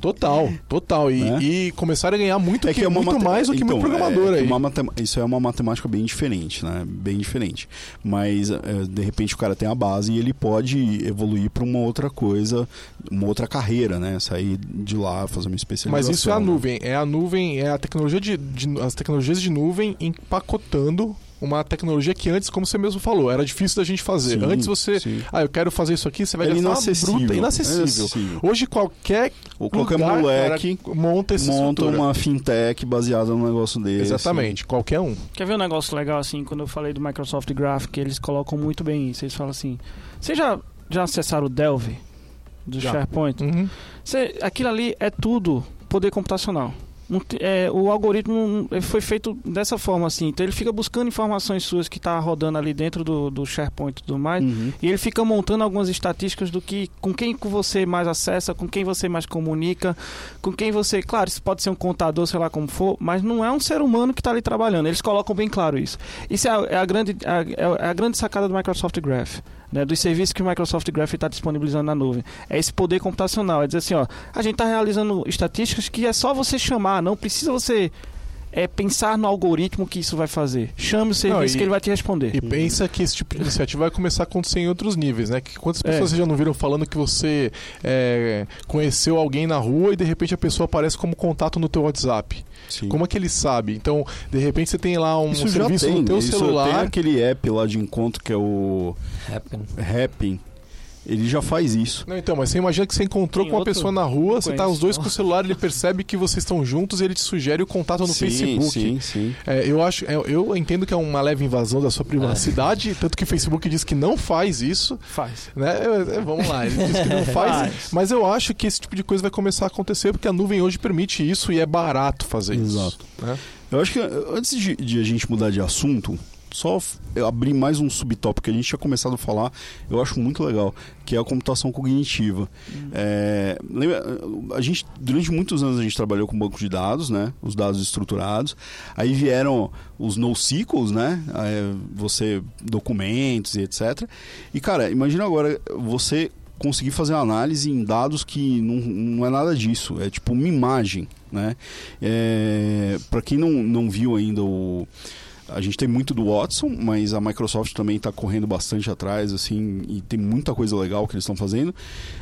total, total. E, né? e começaram a ganhar muito, é que, que é muito mais do que então, muito programador é, aí. Matem... Isso é uma matemática bem diferente, né? Bem diferente. Mas, é, de repente, o cara tem a base e ele pode evoluir para uma outra coisa, uma outra carreira, né? Sair de lá, fazer uma especialização. Mas isso é a nuvem. É a nuvem, é a tecnologia de, de as tecnologias de nuvem empacotando uma tecnologia que antes, como você mesmo falou, era difícil da gente fazer. Sim, antes você, sim. ah, eu quero fazer isso aqui, você vai é gastar inacessível. bruta, inacessível. É inacessível. Hoje qualquer ou qualquer lugar, moleque cara, monta essa monta uma fintech baseada num negócio desse. Exatamente, qualquer um. Quer ver um negócio legal assim, quando eu falei do Microsoft Graph, que eles colocam muito bem isso. Eles falam assim: "Vocês já já acessaram o Delve do já. SharePoint? Uhum. Cê, aquilo ali é tudo poder computacional é, o algoritmo foi feito dessa forma assim. Então ele fica buscando informações suas que está rodando ali dentro do, do SharePoint e tudo mais. Uhum. E ele fica montando algumas estatísticas do que com quem você mais acessa, com quem você mais comunica, com quem você. Claro, isso pode ser um contador, sei lá como for, mas não é um ser humano que está ali trabalhando. Eles colocam bem claro isso. Isso é a, é a grande, é a grande sacada do Microsoft Graph né, dos serviços que o Microsoft Graph está disponibilizando na nuvem. É esse poder computacional, é dizer assim, ó, a gente está realizando estatísticas que é só você chamar, não precisa você é pensar no algoritmo que isso vai fazer. Chame o serviço não, e, que ele vai te responder. E pensa que esse tipo de iniciativa vai começar a acontecer em outros níveis, né? Que quantas pessoas é. já não viram falando que você é, conheceu alguém na rua e de repente a pessoa aparece como contato no teu WhatsApp? Sim. Como é que ele sabe? Então, de repente você tem lá um Isso serviço no teu Isso celular. Tem aquele app lá de encontro que é o Happn. Happn ele já faz isso. Não, então, mas você imagina que você encontrou Tem com uma pessoa na rua, você tá os dois com o celular, ele percebe que vocês estão juntos e ele te sugere o contato no sim, Facebook. Sim, sim. É, eu acho, é, eu entendo que é uma leve invasão da sua privacidade, é. tanto que o Facebook diz que não faz isso. Faz. Né? É, vamos lá, ele diz que não faz, faz, mas eu acho que esse tipo de coisa vai começar a acontecer porque a nuvem hoje permite isso e é barato fazer Exato. isso. Exato. Né? Eu acho que antes de, de a gente mudar de assunto, só abrir mais um subtópico que a gente tinha começado a falar, eu acho muito legal, que é a computação cognitiva. Hum. É, lembra, a gente, durante muitos anos a gente trabalhou com banco de dados, né? Os dados estruturados. Aí vieram os NoSQLs, né? Aí você, documentos e etc. E, cara, imagina agora você conseguir fazer análise em dados que não, não é nada disso. É tipo uma imagem, né? É, Para quem não, não viu ainda o a gente tem muito do Watson, mas a Microsoft também está correndo bastante atrás, assim, e tem muita coisa legal que eles estão fazendo.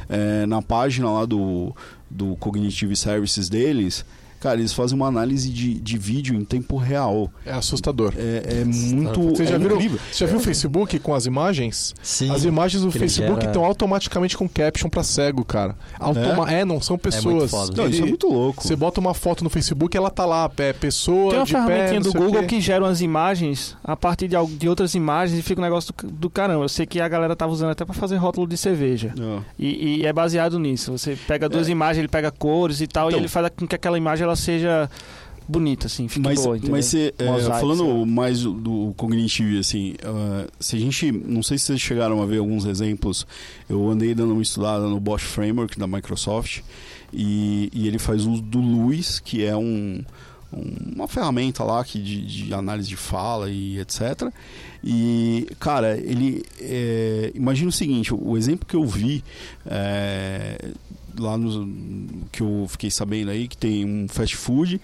É, na página lá do, do Cognitive Services deles, Cara, eles fazem uma análise de, de vídeo em tempo real. É assustador. É, é muito. Você já, é viu, você já viu o Facebook com as imagens? Sim. As imagens do Facebook gera... estão automaticamente com caption para cego, cara. Automa... É? é? não são pessoas. É não, isso é muito louco. Você bota uma foto no Facebook ela tá lá, é pessoa. Tem uma de ferramentinha pé, do Google que gera umas imagens a partir de, de outras imagens e fica um negócio do, do caramba. Eu sei que a galera tava usando até para fazer rótulo de cerveja. E, e, é baseado nisso. Você pega duas é. imagens, ele pega cores e tal, então, e ele faz com que aquela imagem ela seja bonita, assim, fica mas, boa, Mas você, é, falando mais do, do cognitivo, assim, uh, se a gente, não sei se vocês chegaram a ver alguns exemplos, eu andei dando uma estudada no Bosch Framework da Microsoft e, e ele faz uso do Luis, que é um, uma ferramenta lá que de, de, análise de fala e etc. E, cara, ele, é, imagina o seguinte, o exemplo que eu vi é, lá no que eu fiquei sabendo aí que tem um fast food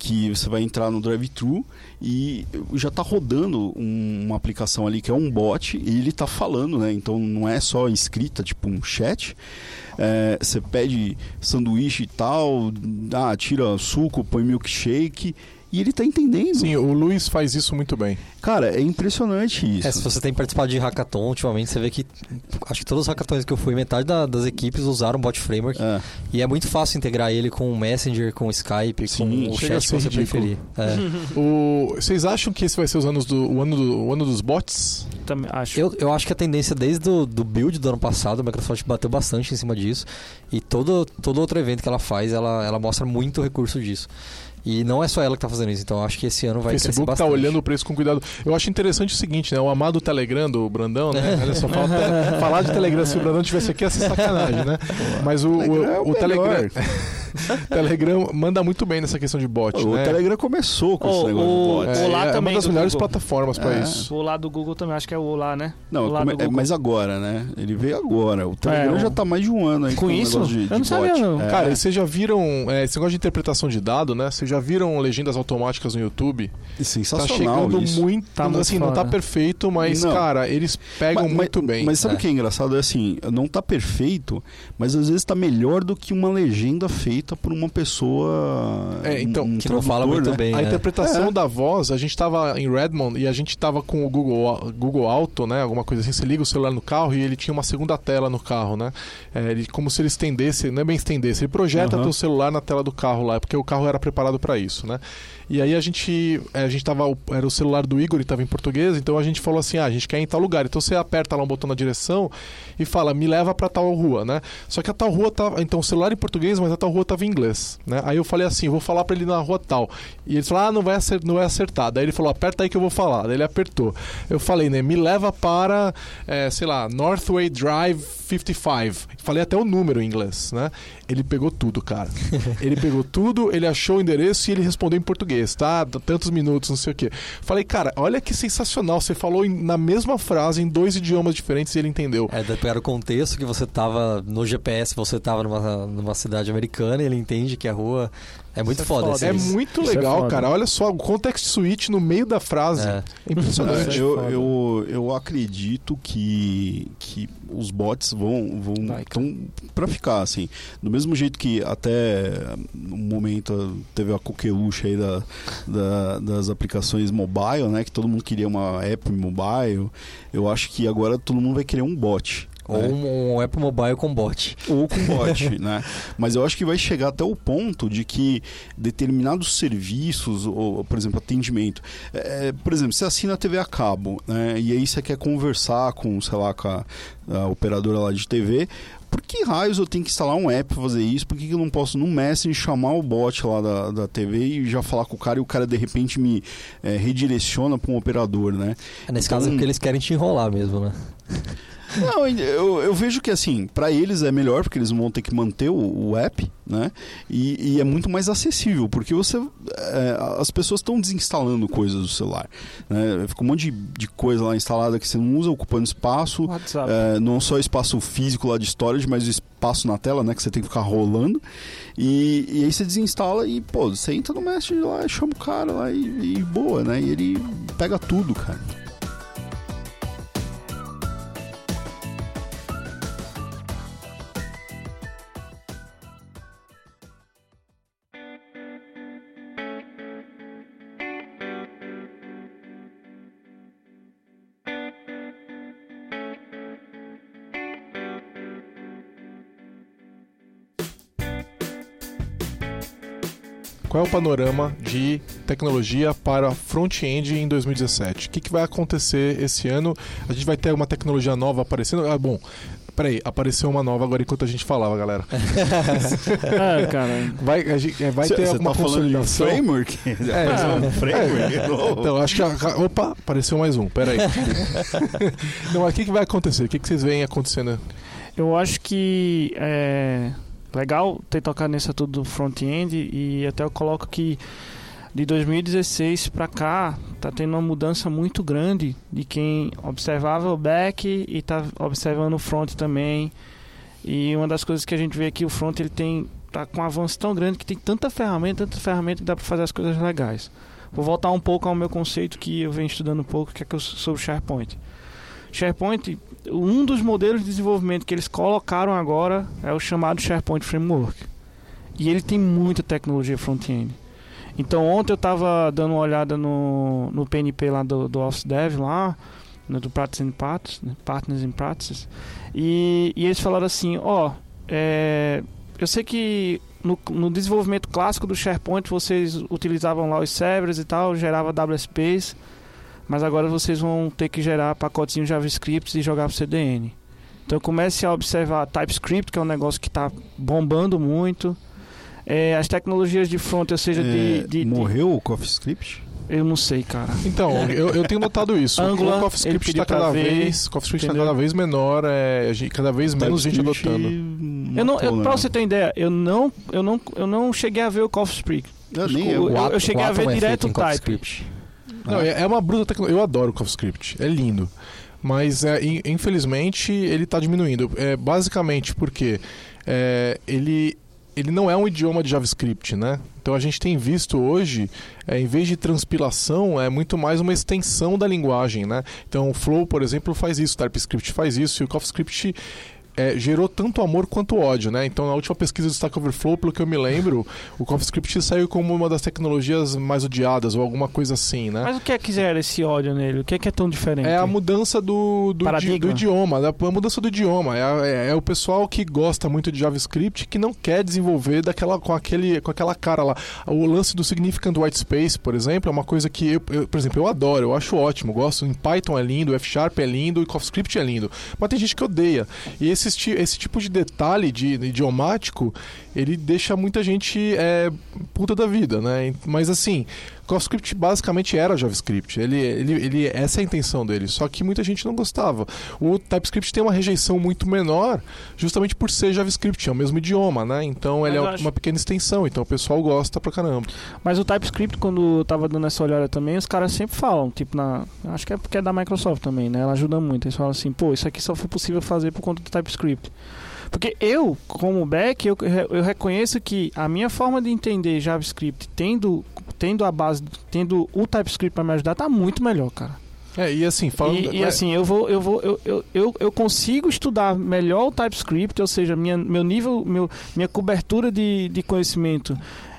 que você vai entrar no drive-thru e já está rodando um, uma aplicação ali que é um bot e ele está falando, né? Então não é só escrita, tipo um chat. É, você pede sanduíche e tal, ah, tira suco, põe milkshake e ele tá entendendo. Sim, o Luiz faz isso muito bem. Cara, é impressionante isso. É, se você tem participado de hackathon ultimamente, você vê que acho que todos os hackathons que eu fui, metade da, das equipes usaram o Bot Framework. É. E é muito fácil integrar ele com o Messenger, com o Skype, Sim, com o chat que você ridículo. preferir. É. o, vocês acham que esse vai ser os anos do, o, ano do, o ano dos bots? Também acho. Eu, eu acho que a tendência desde do, do build do ano passado, a Microsoft bateu bastante em cima disso. E todo, todo outro evento que ela faz, ela, ela mostra muito recurso disso. E não é só ela que está fazendo isso, então acho que esse ano vai Facebook crescer bastante. tá olhando o preço com cuidado. Eu acho interessante o seguinte, né? O amado Telegram do Brandão, né? Olha só, falta falar de Telegram. Se o Brandão tivesse aqui, ia ser sacanagem, né? Mas o, Telegram, o, o, o Telegram... Telegram manda muito bem nessa questão de bot, o né? O Telegram começou com oh, esse negócio o, de bot. É, é, é uma das melhores Google. plataformas para é. isso. O Olá do Google também, acho que é o Olá, né? Não, come, é, mas agora, né? Ele veio agora. O Telegram é, já tá mais de um ano aí com, com isso. De, de Eu não sabia, não. É. Cara, vocês já viram esse negócio de interpretação de dado, né? Vocês já viram legendas automáticas no YouTube? Sensacional Tá chegando isso. muito, tá assim, não tá perfeito, mas, não. cara, eles pegam mas, muito bem. Mas sabe o que é engraçado? É assim, não tá perfeito, mas às vezes tá melhor do que uma legenda feita por uma pessoa. É, então, um que não fala muito né? bem. A é. interpretação é. da voz, a gente estava em Redmond e a gente estava com o Google, Google Auto, né? Alguma coisa assim. Você liga o celular no carro e ele tinha uma segunda tela no carro, né? É, ele, como se ele estendesse, não é bem estendesse, ele projeta uhum. teu celular na tela do carro lá, porque o carro era preparado para isso, né? E aí a gente, a gente tava, era o celular do Igor e estava em português, então a gente falou assim, ah, a gente quer ir em tal lugar. Então você aperta lá um botão na direção e fala, me leva para tal rua, né? Só que a tal rua tava, então o celular em português, mas a tal rua tava em inglês, né? Aí eu falei assim, vou falar para ele na rua tal. E ele falou, ah, não vai acertar, não vai acertar. Daí ele falou, aperta aí que eu vou falar. Daí ele apertou. Eu falei, né, me leva para, é, sei lá, Northway Drive 55. Falei até o número em inglês, né? Ele pegou tudo, cara. ele pegou tudo, ele achou o endereço e ele respondeu em português, tá? Tantos minutos, não sei o quê. Falei, cara, olha que sensacional. Você falou na mesma frase, em dois idiomas diferentes e ele entendeu. É, era o contexto que você tava no GPS, você tava numa, numa cidade americana ele entende que a rua É muito foda. É, é muito é legal, é cara. Olha só, o context switch no meio da frase. É. Impressionante. eu, eu, eu acredito que, que os bots vão, vão tão para ficar assim. Do mesmo jeito que até no momento teve a coqueluche aí da, da, das aplicações mobile, né? Que todo mundo queria uma app mobile. Eu acho que agora todo mundo vai querer um bot. Ou né? um, um app mobile com bot. Ou com bot, né? Mas eu acho que vai chegar até o ponto de que determinados serviços, ou, por exemplo, atendimento. É, por exemplo, você assina a TV a cabo, né? E aí você quer conversar com, sei lá, com a, a operadora lá de TV, por que raios eu tenho que instalar um app para fazer isso? Por que, que eu não posso no Messenger chamar o bot lá da, da TV e já falar com o cara e o cara de repente me é, redireciona para um operador, né? É nesse então, caso é porque eles querem te enrolar mesmo, né? Não, eu, eu vejo que assim, para eles é melhor, porque eles vão ter que manter o, o app, né? E, e, é muito mais acessível, porque você. É, as pessoas estão desinstalando coisas do celular. Né? Fica um monte de, de coisa lá instalada que você não usa, ocupando espaço. É, não só espaço físico lá de storage, mas o espaço na tela, né? Que você tem que ficar rolando. E, e aí você desinstala e, pô, você entra no Messenger lá, chama o cara lá e, e boa, né? E ele pega tudo, cara. Qual é o panorama de tecnologia para front-end em 2017? O que, que vai acontecer esse ano? A gente vai ter uma tecnologia nova aparecendo? Ah, bom, Peraí, apareceu uma nova agora enquanto a gente falava, galera. ah, cara. Vai, gente, é, vai ter cê alguma tá consolidação. De framework? É, um framework? É. Então, acho que. Opa, apareceu mais um. Peraí. Não, o que, que vai acontecer? O que, que vocês veem acontecendo? Eu acho que. É legal ter tocado nessa tudo do front-end e até eu coloco que de 2016 para cá tá tendo uma mudança muito grande de quem observava o back e tá observando o front também. E uma das coisas que a gente vê aqui o front ele tem tá com um avanço tão grande que tem tanta ferramenta, tanta ferramenta que dá para fazer as coisas legais. Vou voltar um pouco ao meu conceito que eu venho estudando um pouco, que é sobre SharePoint. SharePoint um dos modelos de desenvolvimento que eles colocaram agora é o chamado SharePoint Framework. E ele tem muita tecnologia front-end. Então ontem eu estava dando uma olhada no, no PNP lá do, do Office Dev lá, no, do Practice and Partners, né, Partners in Practices, e, e eles falaram assim, ó, oh, é, eu sei que no, no, desenvolvimento clássico do SharePoint vocês utilizavam lá os servers e tal, gerava WSPs, mas agora vocês vão ter que gerar pacotinhos JavaScript e jogar para CDN. Então comece a observar TypeScript, que é um negócio que está bombando muito. É, as tecnologias de front, ou seja, é, de, de, Morreu de... o CoffeeScript? Eu não sei, cara. Então, eu, eu tenho notado isso. Angular, o CoffeeScript está cada vez, CoffeeScript tá cada vez menor, é, cada vez menos gente adotando. Eu não, eu, pra você ter ideia, eu não, eu não, eu não cheguei a ver o CoffeeScript. Eu, nem eu, eu, eu cheguei a ver é direto o Type. Não, é, é uma bruta tecnologia. Eu adoro o CoffeeScript, é lindo. Mas, é, infelizmente, ele está diminuindo. É, basicamente porque é, ele, ele não é um idioma de JavaScript, né? Então a gente tem visto hoje, é, em vez de transpilação, é muito mais uma extensão da linguagem, né? Então o Flow, por exemplo, faz isso, o TypeScript faz isso, e o CoffeeScript é, gerou tanto amor quanto ódio, né? Então, na última pesquisa do Stack Overflow, pelo que eu me lembro, o CoffeeScript saiu como uma das tecnologias mais odiadas ou alguma coisa assim, né? Mas o que é que gera esse ódio nele? O que é que é tão diferente? É a mudança do, do, di, do idioma, né? a mudança do idioma. É, é, é, o pessoal que gosta muito de JavaScript que não quer desenvolver daquela, com, aquele, com aquela cara lá. O lance do Significant White Space, por exemplo, é uma coisa que, eu, eu por exemplo, eu adoro, eu acho ótimo, gosto. Em Python é lindo, F Sharp é lindo, e CoffeeScript é lindo. Mas tem gente que odeia. E esse esse, esse tipo de detalhe de, de idiomático, ele deixa muita gente é, puta da vida, né? Mas assim, CoffeeScript basicamente era JavaScript. Ele, ele, ele, essa é a intenção dele. Só que muita gente não gostava. O TypeScript tem uma rejeição muito menor, justamente por ser JavaScript, é o mesmo idioma, né? Então ele Mas é uma pequena extensão. Então o pessoal gosta pra caramba. Mas o TypeScript, quando eu tava dando essa olhada também, os caras sempre falam, tipo na, acho que é porque é da Microsoft também, né? Ela ajuda muito. Eles falam assim, pô, isso aqui só foi possível fazer por conta do TypeScript. Porque eu, como back, eu, eu reconheço que a minha forma de entender JavaScript, tendo, tendo a base, tendo o TypeScript para me ajudar, tá muito melhor, cara. É, e assim, falando. E, e assim, eu vou, eu vou, eu, eu, eu, eu, consigo estudar melhor o TypeScript, ou seja, minha, meu nível, meu, minha cobertura de, de conhecimento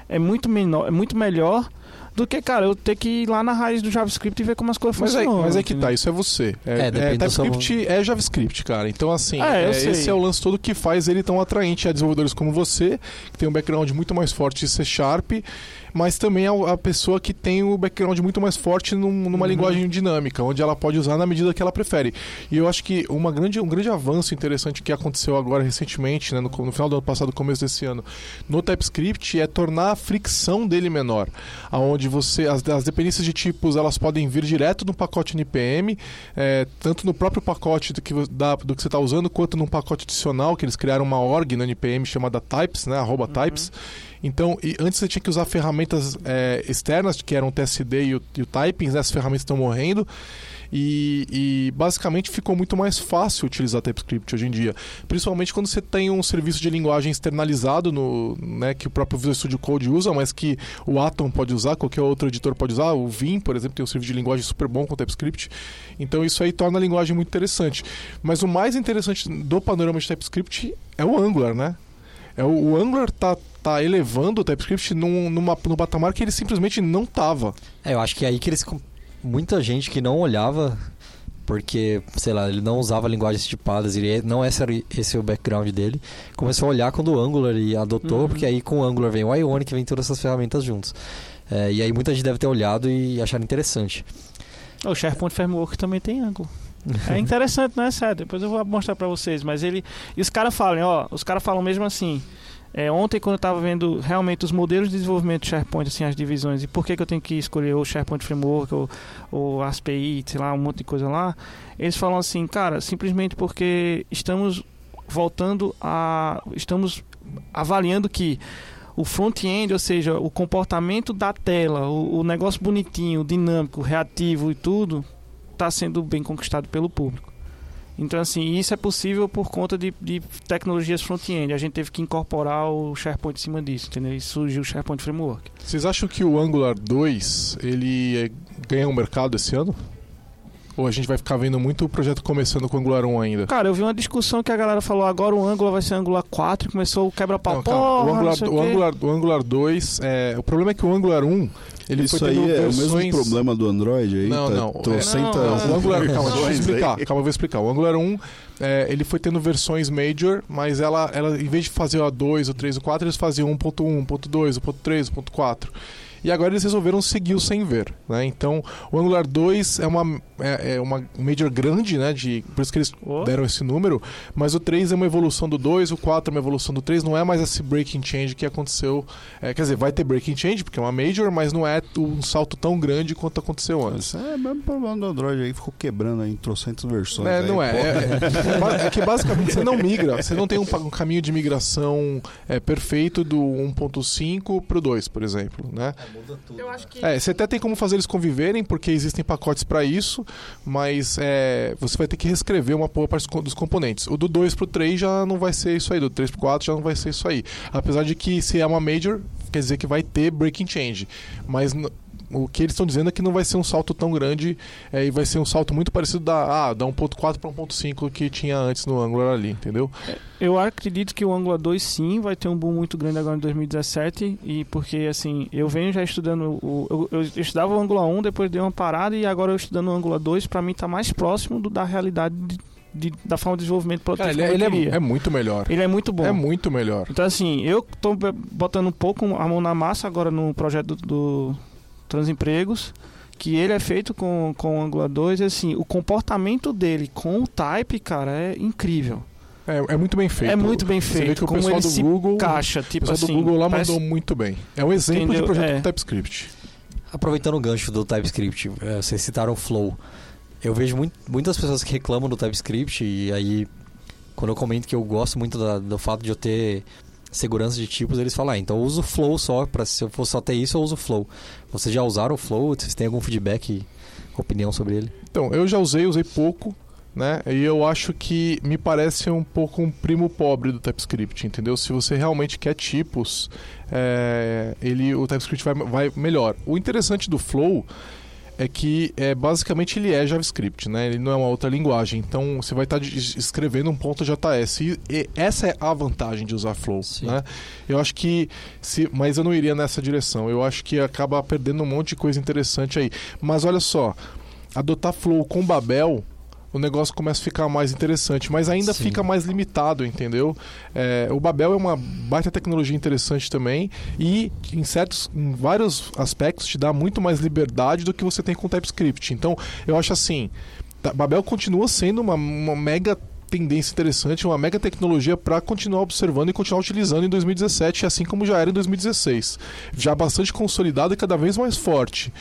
é muito menor, é muito melhor do que, cara, eu ter que ir lá na raiz do JavaScript e ver como as coisas mas funcionam. É, mas é que tá, isso é você. É, é, é TypeScript é JavaScript, cara. Então, assim, é, é, esse é o lance todo que faz ele tão atraente a desenvolvedores como você, que tem um background muito mais forte de C Sharp mas também a, a pessoa que tem o background muito mais forte num, numa uhum. linguagem dinâmica, onde ela pode usar na medida que ela prefere. E eu acho que uma grande, um grande avanço interessante que aconteceu agora recentemente, né, no, no final do ano passado, começo desse ano, no TypeScript é tornar a fricção dele menor, aonde você as, as dependências de tipos elas podem vir direto no pacote NPM, é, tanto no próprio pacote do que, da, do que você está usando, quanto num pacote adicional que eles criaram uma org no NPM chamada Types, né, arroba uhum. Types então, antes você tinha que usar ferramentas é, externas, que eram o TSD e o, e o Typing, né? essas ferramentas estão morrendo. E, e, basicamente ficou muito mais fácil utilizar TypeScript hoje em dia. Principalmente quando você tem um serviço de linguagem externalizado, no, né, que o próprio Visual Studio Code usa, mas que o Atom pode usar, qualquer outro editor pode usar. O Vim, por exemplo, tem um serviço de linguagem super bom com TypeScript. Então isso aí torna a linguagem muito interessante. Mas o mais interessante do panorama de TypeScript é o Angular, né? É, o, o Angular tá, tá elevando o TypeScript num, numa, num patamar que ele simplesmente não tava. É, eu acho que é aí que eles. Muita gente que não olhava, porque, sei lá, ele não usava linguagens tipadas, ele não esse era esse o background dele, começou a olhar quando o Angular e adotou, uhum. porque aí com o Angular vem o Ionic, vem todas essas ferramentas juntos. É, e aí muita gente deve ter olhado e achado interessante. O SharePoint Framework também tem Angular. É interessante, não é sério? Depois eu vou mostrar para vocês. Mas ele. E os caras falam, ó, os caras falam mesmo assim. É, ontem, quando eu estava vendo realmente os modelos de desenvolvimento do SharePoint, assim, as divisões, e por que, que eu tenho que escolher o SharePoint Framework ou, ou ASPI, sei lá, um monte de coisa lá, eles falam assim, cara, simplesmente porque estamos voltando a. Estamos avaliando que o front-end, ou seja, o comportamento da tela, o, o negócio bonitinho, dinâmico, reativo e tudo, está sendo bem conquistado pelo público. Então, assim, isso é possível por conta de, de tecnologias front-end. A gente teve que incorporar o SharePoint em cima disso, entendeu? E surgiu o SharePoint Framework. Vocês acham que o Angular 2 ele é, ganha um mercado esse ano? Ou a gente vai ficar vendo muito o projeto começando com o Angular 1 ainda? Cara, eu vi uma discussão que a galera falou agora o Angular vai ser Angular 4 e começou o quebra-pau. O, Angular, o, Angular, o Angular 2, é, o problema é que o Angular 1 ele Isso aí é versões... o mesmo problema do Android aí? Não, tá, não. É, não, não. O Angular, calma, deixa eu explicar. Calma, eu vou explicar. O Angular 1, é, ele foi tendo versões major, mas ela, ela, em vez de fazer o A2, o 3, o 4, eles faziam 1.1, 1.2, 1.3, 1.4. E agora eles resolveram seguir o sem ver. Né? Então, o Angular 2 é uma, é, é, uma major grande, né? De, por isso que eles oh. deram esse número. Mas o 3 é uma evolução do 2, o 4 é uma evolução do 3. Não é mais esse breaking change que aconteceu. É, quer dizer, vai ter breaking change, porque é uma major, mas não é um salto tão grande quanto aconteceu antes. É, o mesmo problema do Android aí, ficou quebrando aí em trocentas versões. É, aí, não é. É, é, que basicamente você não migra, você não tem um, um caminho de migração é, perfeito do 1.5 para o 2, por exemplo. Né? Muda tudo. Eu acho que... É, você até tem como fazer eles conviverem, porque existem pacotes para isso, mas é, você vai ter que reescrever uma boa parte dos componentes. O do 2 pro 3 já não vai ser isso aí, do 3 pro 4 já não vai ser isso aí. Apesar de que se é uma major, quer dizer que vai ter breaking change. Mas o que eles estão dizendo é que não vai ser um salto tão grande é, e vai ser um salto muito parecido da, ah, da 1.4 para 1.5 que tinha antes no Angular ali, entendeu? É, eu acredito que o Angular 2 sim vai ter um boom muito grande agora em 2017 e porque assim, eu venho já estudando o, eu, eu estudava o Angular 1, depois dei uma parada e agora eu estudando o Angular 2, para mim tá mais próximo do, da realidade de, de, da forma de desenvolvimento produtivo. Cara, ele, é, ele é, é, muito melhor. Ele é muito bom. É muito melhor. Então, assim, eu tô botando um pouco a mão na massa agora no projeto do, do Transempregos, que ele é feito com, com o Angular 2, e assim, o comportamento dele com o Type, cara, é incrível. É, é muito bem feito. É muito bem feito. Você vê que o pessoal do Google, caixa, tipo o pessoal assim, do Google lá parece... mandou muito bem. É um exemplo Entendeu? de projeto é. TypeScript. Aproveitando o gancho do TypeScript, é, vocês citaram o Flow. Eu vejo muito, muitas pessoas que reclamam do TypeScript e aí quando eu comento que eu gosto muito da, do fato de eu ter segurança de tipos, eles falam, ah, então eu uso o Flow só, para se eu for só ter isso, eu uso o Flow. Vocês já usaram o Flow? Vocês têm algum feedback, opinião sobre ele? Então, eu já usei, usei pouco. né? E eu acho que me parece um pouco um primo pobre do TypeScript, entendeu? Se você realmente quer tipos, é, ele, o TypeScript vai, vai melhor. O interessante do Flow é que é, basicamente ele é JavaScript, né? Ele não é uma outra linguagem. Então você vai estar tá escrevendo um ponto .js e, e, essa é a vantagem de usar Flow, Sim. né? Eu acho que se, mas eu não iria nessa direção. Eu acho que acaba perdendo um monte de coisa interessante aí. Mas olha só, adotar Flow com Babel o negócio começa a ficar mais interessante, mas ainda Sim. fica mais limitado, entendeu? É, o Babel é uma baita tecnologia interessante também e em certos, em vários aspectos te dá muito mais liberdade do que você tem com o TypeScript. Então, eu acho assim, Babel continua sendo uma, uma mega tendência interessante, uma mega tecnologia para continuar observando e continuar utilizando em 2017, assim como já era em 2016. Já bastante consolidado e cada vez mais forte.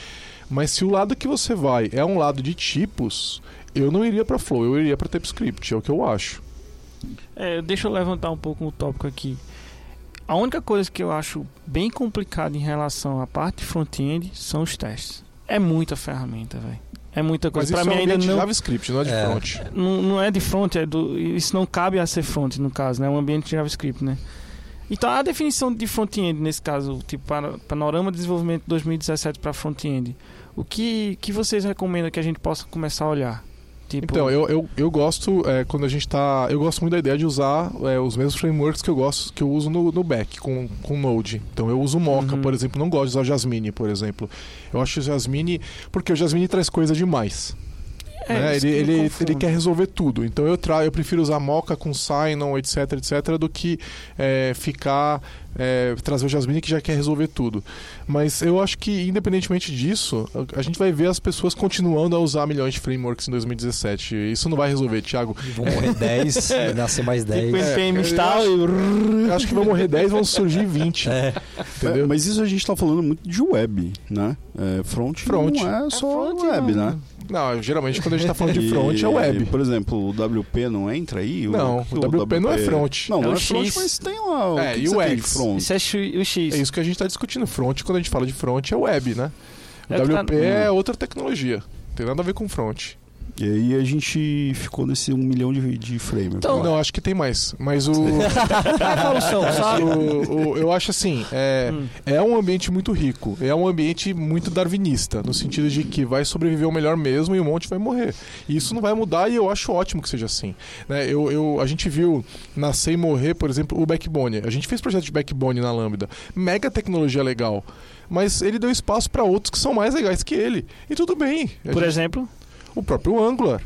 Mas se o lado que você vai é um lado de tipos, eu não iria para Flow, eu iria para TypeScript, é o que eu acho. É, deixa eu levantar um pouco o tópico aqui. A única coisa que eu acho bem complicada em relação à parte de front-end são os testes. É muita ferramenta, velho. É muita coisa. Para mim é ainda não JavaScript, não é de é. front. Não, não é de front, é do isso não cabe a ser front no caso, né? É um ambiente de JavaScript, né? Então a definição de front-end nesse caso, tipo para panorama de desenvolvimento 2017 para front-end, o que que vocês recomendam que a gente possa começar a olhar? Tipo... Então, eu, eu, eu gosto, é, quando a gente tá. Eu gosto muito da ideia de usar é, os mesmos frameworks que eu gosto, que eu uso no, no back, com, com Node. Então eu uso Mocha, uhum. por exemplo, não gosto de usar Jasmine, por exemplo. Eu acho o Jasmine. Porque o Jasmine traz coisa demais. É, né? ele, ele, ele, quer resolver tudo. Então eu, tra eu prefiro usar Mocha com Sinon, etc, etc, do que é, ficar é, trazer o Jasmine que já quer resolver tudo. Mas eu acho que, independentemente disso, a gente vai ver as pessoas continuando a usar milhões de frameworks em 2017. Isso não vai resolver, Thiago. Vão morrer 10, é. nascer mais 10. Tipo NPM é, install e. Acho que vão morrer 10, vão surgir 20. É. Entendeu? mas isso a gente está falando muito de web, né? É, front, front não é só é front, web, não. né? Não, geralmente quando a gente está falando de front é web. Por exemplo, o WP não entra aí? Não, o, o WP, WP, não é front. Não, é não é, front, mas tem lá. É, e o X. Isso é o X. É isso que a gente está discutindo. Front, quando a gente fala de front, é web, né? O é WP tá... é outra tecnologia. Não tem nada a ver com front. E aí a gente ficou nesse um milhão de, de frames. Então, não, acho que tem mais. Mas o. evolução, sabe? O, o, eu acho assim, é, hum. é um ambiente muito rico. É um ambiente muito darwinista, no sentido de que vai sobreviver o melhor mesmo e um monte vai morrer. E isso não vai mudar e eu acho ótimo que seja assim. Né? Eu, eu, a gente viu nascer e morrer, por exemplo, o Backbone. A gente fez projeto de Backbone na Lambda. Mega tecnologia legal mas ele deu espaço para outros que são mais legais que ele. E tudo bem. Por gente... exemplo? O próprio Angular,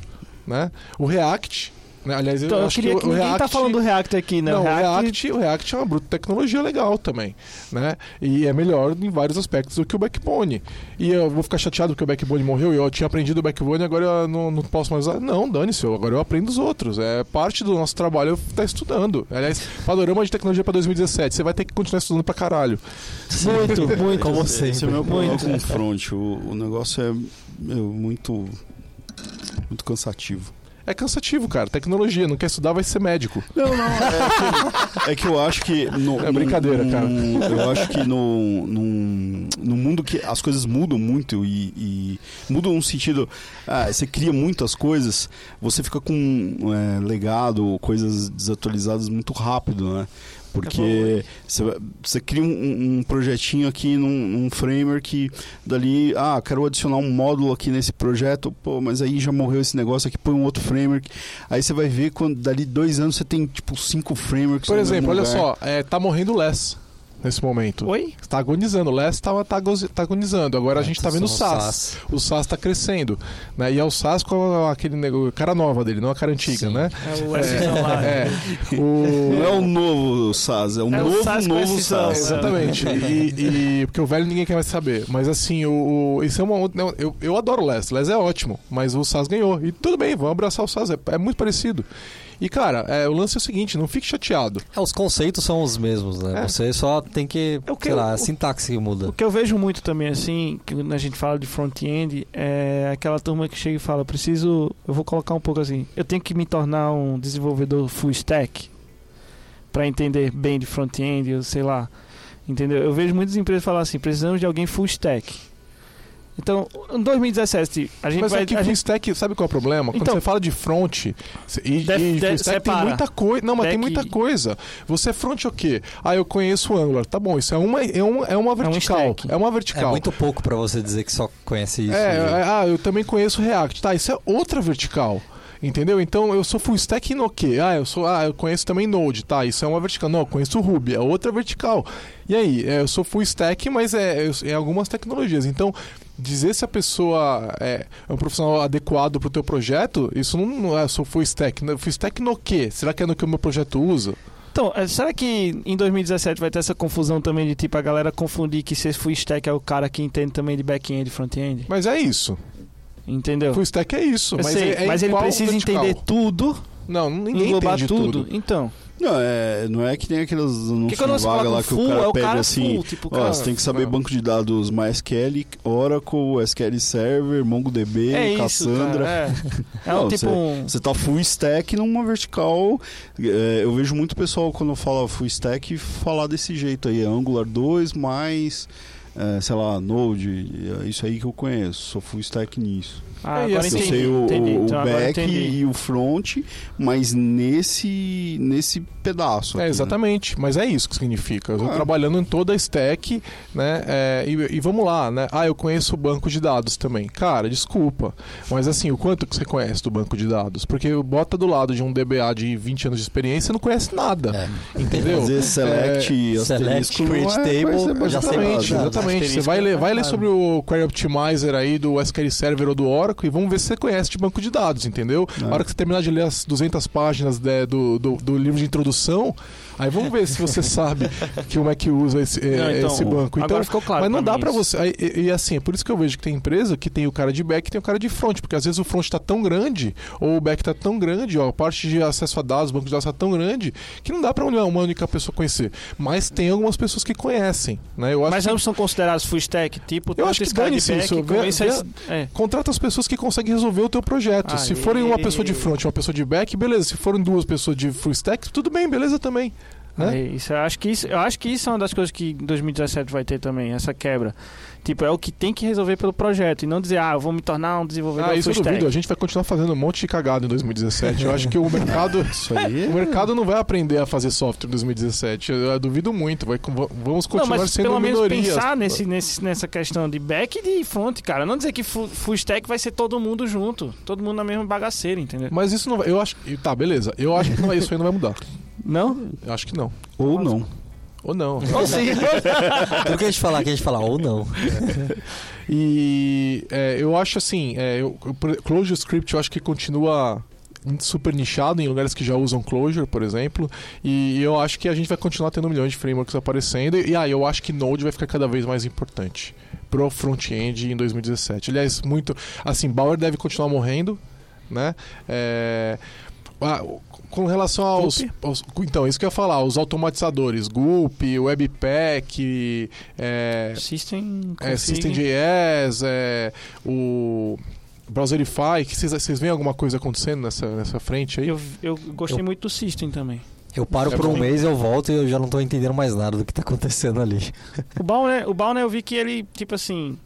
né? O React, né? Aliás, então, eu, eu acho queria que, que o ninguém tá React... tá falando do React aqui, né? Não, o React... O, React, o React é uma bruta tecnologia legal também, né? E é melhor em vários aspectos do que o Backbone. E eu vou ficar chateado porque o Backbone morreu e eu tinha aprendido o Backbone e agora eu não, não posso mais usar. Não, dane-se, agora eu aprendo os outros. É parte do nosso trabalho eu estar tá estudando. Aliás, panorama de tecnologia para 2017, você vai ter que continuar estudando pra caralho. Muito, muito. Como você. Esse é o meu problema com o front. O, o negócio é meu, muito muito cansativo. É cansativo, cara. Tecnologia, não quer estudar, vai ser médico. Não, não. É que, é que eu acho que. No, é brincadeira, cara. Eu acho que no, no, no mundo que as coisas mudam muito e, e mudam no sentido. Ah, você cria muitas coisas, você fica com é, legado, coisas desatualizadas muito rápido, né? Porque você cria um, um, projetinho aqui num, num framework dali, ah, quero adicionar um módulo aqui nesse projeto, pô, mas aí já morreu esse negócio aqui, põe um outro framework. Aí você vai ver quando dali dois anos você tem tipo cinco frameworks. Por exemplo, olha só, é, tá morrendo o Less nesse momento. Oi? Está agonizando. O Less tá, tá, tá agonizando. Agora é, a gente está vendo o SAS. O SAS está crescendo. Né? E é o SAS com aquele negócio, cara nova dele, não a cara antiga, Sim. né? É o é, é, o... Não é o novo SAS, é o é novo, o SAS novo SAS. Exatamente. e, e, porque o velho ninguém quer mais saber. Mas assim, o, o isso é uma outra. Eu, eu adoro o Less. O Less é ótimo. Mas o SAS ganhou. E tudo bem, vamos abraçar o SAS. É, é muito parecido. E, cara, é, o lance é o seguinte, não fique chateado. É, os conceitos são os mesmos, né? É. Você só tem que, é o que sei eu, lá, a sintaxe que muda. O que eu vejo muito também, assim, que a gente fala de front-end, é aquela turma que chega e fala, preciso, eu vou colocar um pouco assim, eu tenho que me tornar um desenvolvedor full stack para entender bem de front-end, sei lá. Entendeu? Eu vejo muitas empresas falar assim, precisamos de alguém full stack. Então, em 2017, a gente Mas vai. aqui a full gente... stack, sabe qual é o problema? Quando Então- você fala de front e, Def- e de- full stack tem separa. muita coisa. Não, mas tem muita coisa. Você é front o quê? Ah, eu conheço o Angular. Tá bom, isso é uma, é uma, é uma vertical. É uma É vertical. muito pouco pra você dizer que só conhece isso. É, né? é, ah, eu também conheço React. Tá, isso é outra vertical. Entendeu? Então eu sou full stack no quê? Ah, eu sou, ah, eu conheço também Node, tá? Isso é uma vertical. Não, eu conheço Ruby, é outra vertical. E aí, é, eu sou full stack, mas é, é, é algumas tecnologias. Então, dizer se a pessoa é, é um profissional adequado pro teu projeto, isso não, é sou full stack. Full stack no quê? Será que é no que o meu projeto usa? Então, é, será que em 2017 vai ter essa confusão também de tipo a galera confundir que se full stack é o cara que entende também de back-end e front-end? Mas é isso. Entendeu? Full stack é isso. Eu mas sei, é, é mas ele precisa vertical? entender tudo, Não, ninguém englobar entende tudo. tudo. Então, Não, é, não é que nem aqueles porque anúncios na você vaga lá que o cara é o pede cara assim. full, tipo, Ó, cara, você tem que saber não. banco de dados MySQL, Oracle, SQL Server, MongoDB, é isso, Cassandra. cara, é. É um Não, tipo um... Você tá full stack numa vertical. é, eu vejo muito pessoal quando fala full stack falar desse jeito aí, Angular 2 mais, é, sei lá, Node. é Isso aí que eu conheço. Sou full stack nisso. Ah, É, agora eu entendi, sei o, entendi. o- o Então, agora back e o front, mas nesse nesse pedaço. É, aqui, né? exatamente, mas é isso que significa. Eu estou Ah. trabalhando em toda a stack, né? é, e, e vamos lá, né? Ah, eu conheço o banco de dados também. Cara, desculpa. Mas assim, o quanto que você conhece do banco de dados? Porque bota do lado de um DBA de 20 anos de experiência, você não conhece nada. É. Entendeu? Fazer select e select, create é table, já sei Exatamente. Exatamente. Você vai ler, é vai ler sobre o Query Optimizer aí do SQL Server ou do Oracle e vamos ver se você conhece de banco de dados, entendeu? É. Na hora que você terminar de ler as 200 páginas de- do, do, do livro de introdução, aí vamos ver se você sabe que como é que usa esse, eh, Não, então, esse banco. Então, agora ficou claro mas não pra dá isso. você. aí, E, e assim, é por isso que eu vejo que tem empresa que tem o cara de back e tem o cara de front, porque às vezes o front tá tão grande, ou o back tá tão grande, ó, a parte de acesso a dados, banco de dados tá tão grande, que não dá pra uma única pessoa conhecer. Mas tem algumas pessoas que conhecem, né? Eu acho Mas que ambos são considerados full stack, tipo, Eu acho que dane-se isso, vê- vê- é. contrata as pessoas que conseguem resolver o teu projeto. Se Aí. forem uma pessoa de front e uma pessoa de back, beleza. Se forem duas pessoas de full stack, tudo bem, beleza também. Né? É isso, eu acho que isso, eu acho que isso é uma das coisas que em 2017 vai ter também, essa quebra. Tipo, é o que tem que resolver pelo projeto e não dizer, ah, eu vou me tornar um desenvolvedor Ah, isso full eu duvido. A gente vai continuar fazendo um monte de cagada em 2017. Eu acho que o mercado. Isso aí. O mercado não vai aprender a fazer software em 2017. Eu, eu duvido muito. Vai, vamos Não, continuar mas sendo pelo menos minoria. pensar nesse, nesse, nessa questão de back e de front, cara. Não dizer que full, full stack vai ser todo mundo junto, todo mundo na mesma bagaceira, entendeu? Mas isso não vai. Eu acho. Tá, beleza. Eu acho que não vai- isso aí não vai mudar. Não? Eu acho que não. Ou não. Ou não. Ou sim. Tudo que a gente falar, que a gente falar, ou não. E é, eu acho assim, é, eu, Clojure Script eu acho que continua super nichado em lugares que já usam Clojure, por exemplo, e eu acho que a gente vai continuar tendo milhões de frameworks aparecendo, e aí eu acho que Node vai ficar cada vez mais importante pro front-end em 2017. Aliás, muito, assim, Bauer deve continuar morrendo, né? É, ah, com relação aos, aos- Então, isso que eu ia falar, os automatizadores, Gulp, Webpack, é, System, é. System.js, é, o Browserify, que vocês, vocês veem alguma coisa acontecendo nessa, nessa frente aí? Eu, eu gostei Eu- muito do System também. Eu paro É por um mês, eu volto e eu já não tô entendendo mais nada do que tá acontecendo ali. O Balner, o Balner eu vi que ele, tipo assim,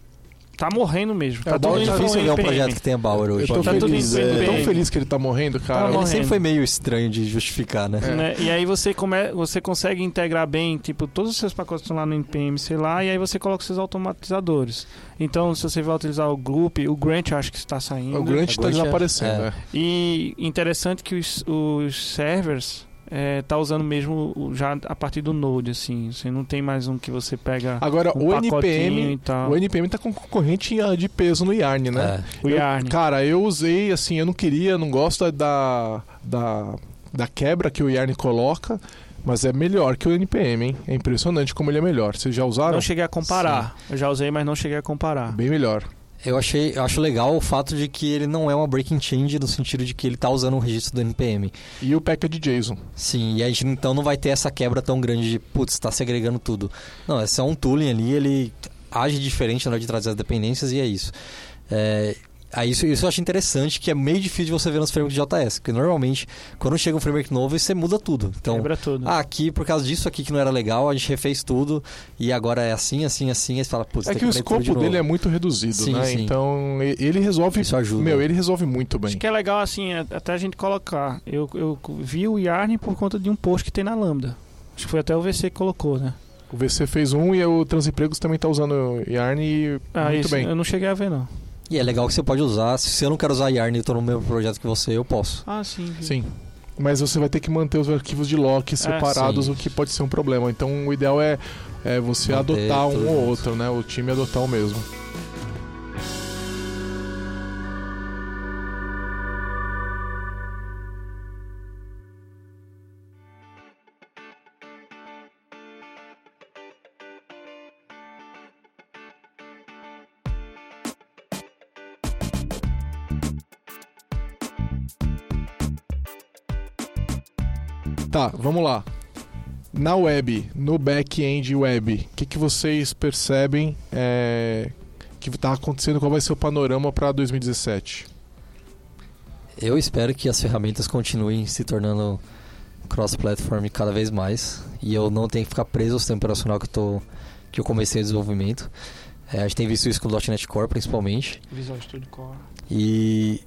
tá morrendo mesmo. É, Tá tudo É difícil ver um projeto que tenha Bauer Eu hoje. tô, Tá tudo feliz, indo é, tão feliz que ele tá morrendo, cara. Tá Ele morrendo. sempre foi meio estranho de justificar, né? É. né? E aí você, come, você consegue integrar bem, tipo, todos os seus pacotes estão lá no NPM, sei lá, e aí você coloca os seus automatizadores. Então, se você vai utilizar o Group, o Grant eu acho que está saindo. O Grant tá Agora já- desaparecendo, é. é. E interessante que os, os servers é, tá usando mesmo já a partir do Node, assim. Você não tem mais um que você pega Agora, um o NPM, e tal. o NPM tá com concorrente ah, de peso no Yarn, né? É. O Eu- Yarn. cara, eu usei, assim, eu não queria, não gosto da, da, da quebra que o Yarn coloca, mas é melhor que o NPM, hein? É impressionante como ele é melhor. Vocês já usaram? Não cheguei a comparar. Eu já usei, mas não cheguei a comparar. Bem melhor. Eu achei, eu acho legal o fato de que ele não é uma breaking change no sentido de que ele tá usando um registro do NPM. E o package JSON. Sim, e a gente então não vai ter essa quebra tão grande de, putz, tá segregando tudo. Não, é só um tooling ali, ele age diferente na hora de trazer as dependências e é isso. É, Aí isso, isso eu acho interessante, que é meio difícil de você ver nos frameworks de JS, porque normalmente, quando chega um framework novo, você muda tudo. Então, Quebra tudo. Ah, aqui, por causa disso aqui que não era legal, a gente refez tudo, e agora é assim, assim, assim, aí você fala, putz, É que, que o escopo dele é muito reduzido, sim, né? Sim. Então, ele resolve... Isso ajuda. Meu, ele resolve muito bem. Acho que é legal, assim, é, até a gente colocar. Eu, eu vi o Yarn por conta de um post que tem na Lambda. Acho que foi até o VC que colocou, né? O VC fez um e o Transempregos também está usando Yarn e ah, muito isso, bem. Eu não cheguei a ver, não. E é legal que você pode usar. Se eu não quero usar Yarn e estou no mesmo projeto que você, eu posso. Ah, sim. Sim. Mas você vai ter que manter os arquivos de lock separados, é, o que pode ser um problema. Então o ideal é, é você manter adotar um ou outro, né? O time adotar o mesmo. Tá, vamos lá. Na web, no back-end web, o que, que vocês percebem é, que está acontecendo? Qual vai ser o panorama para 2017? Eu espero que as ferramentas continuem se tornando cross-platform cada vez mais e eu não tenho que ficar preso ao sistema operacional que eu, tô, que eu comecei o desenvolvimento. É, a gente tem visto isso com o .NET Core principalmente. Visual Studio Core. E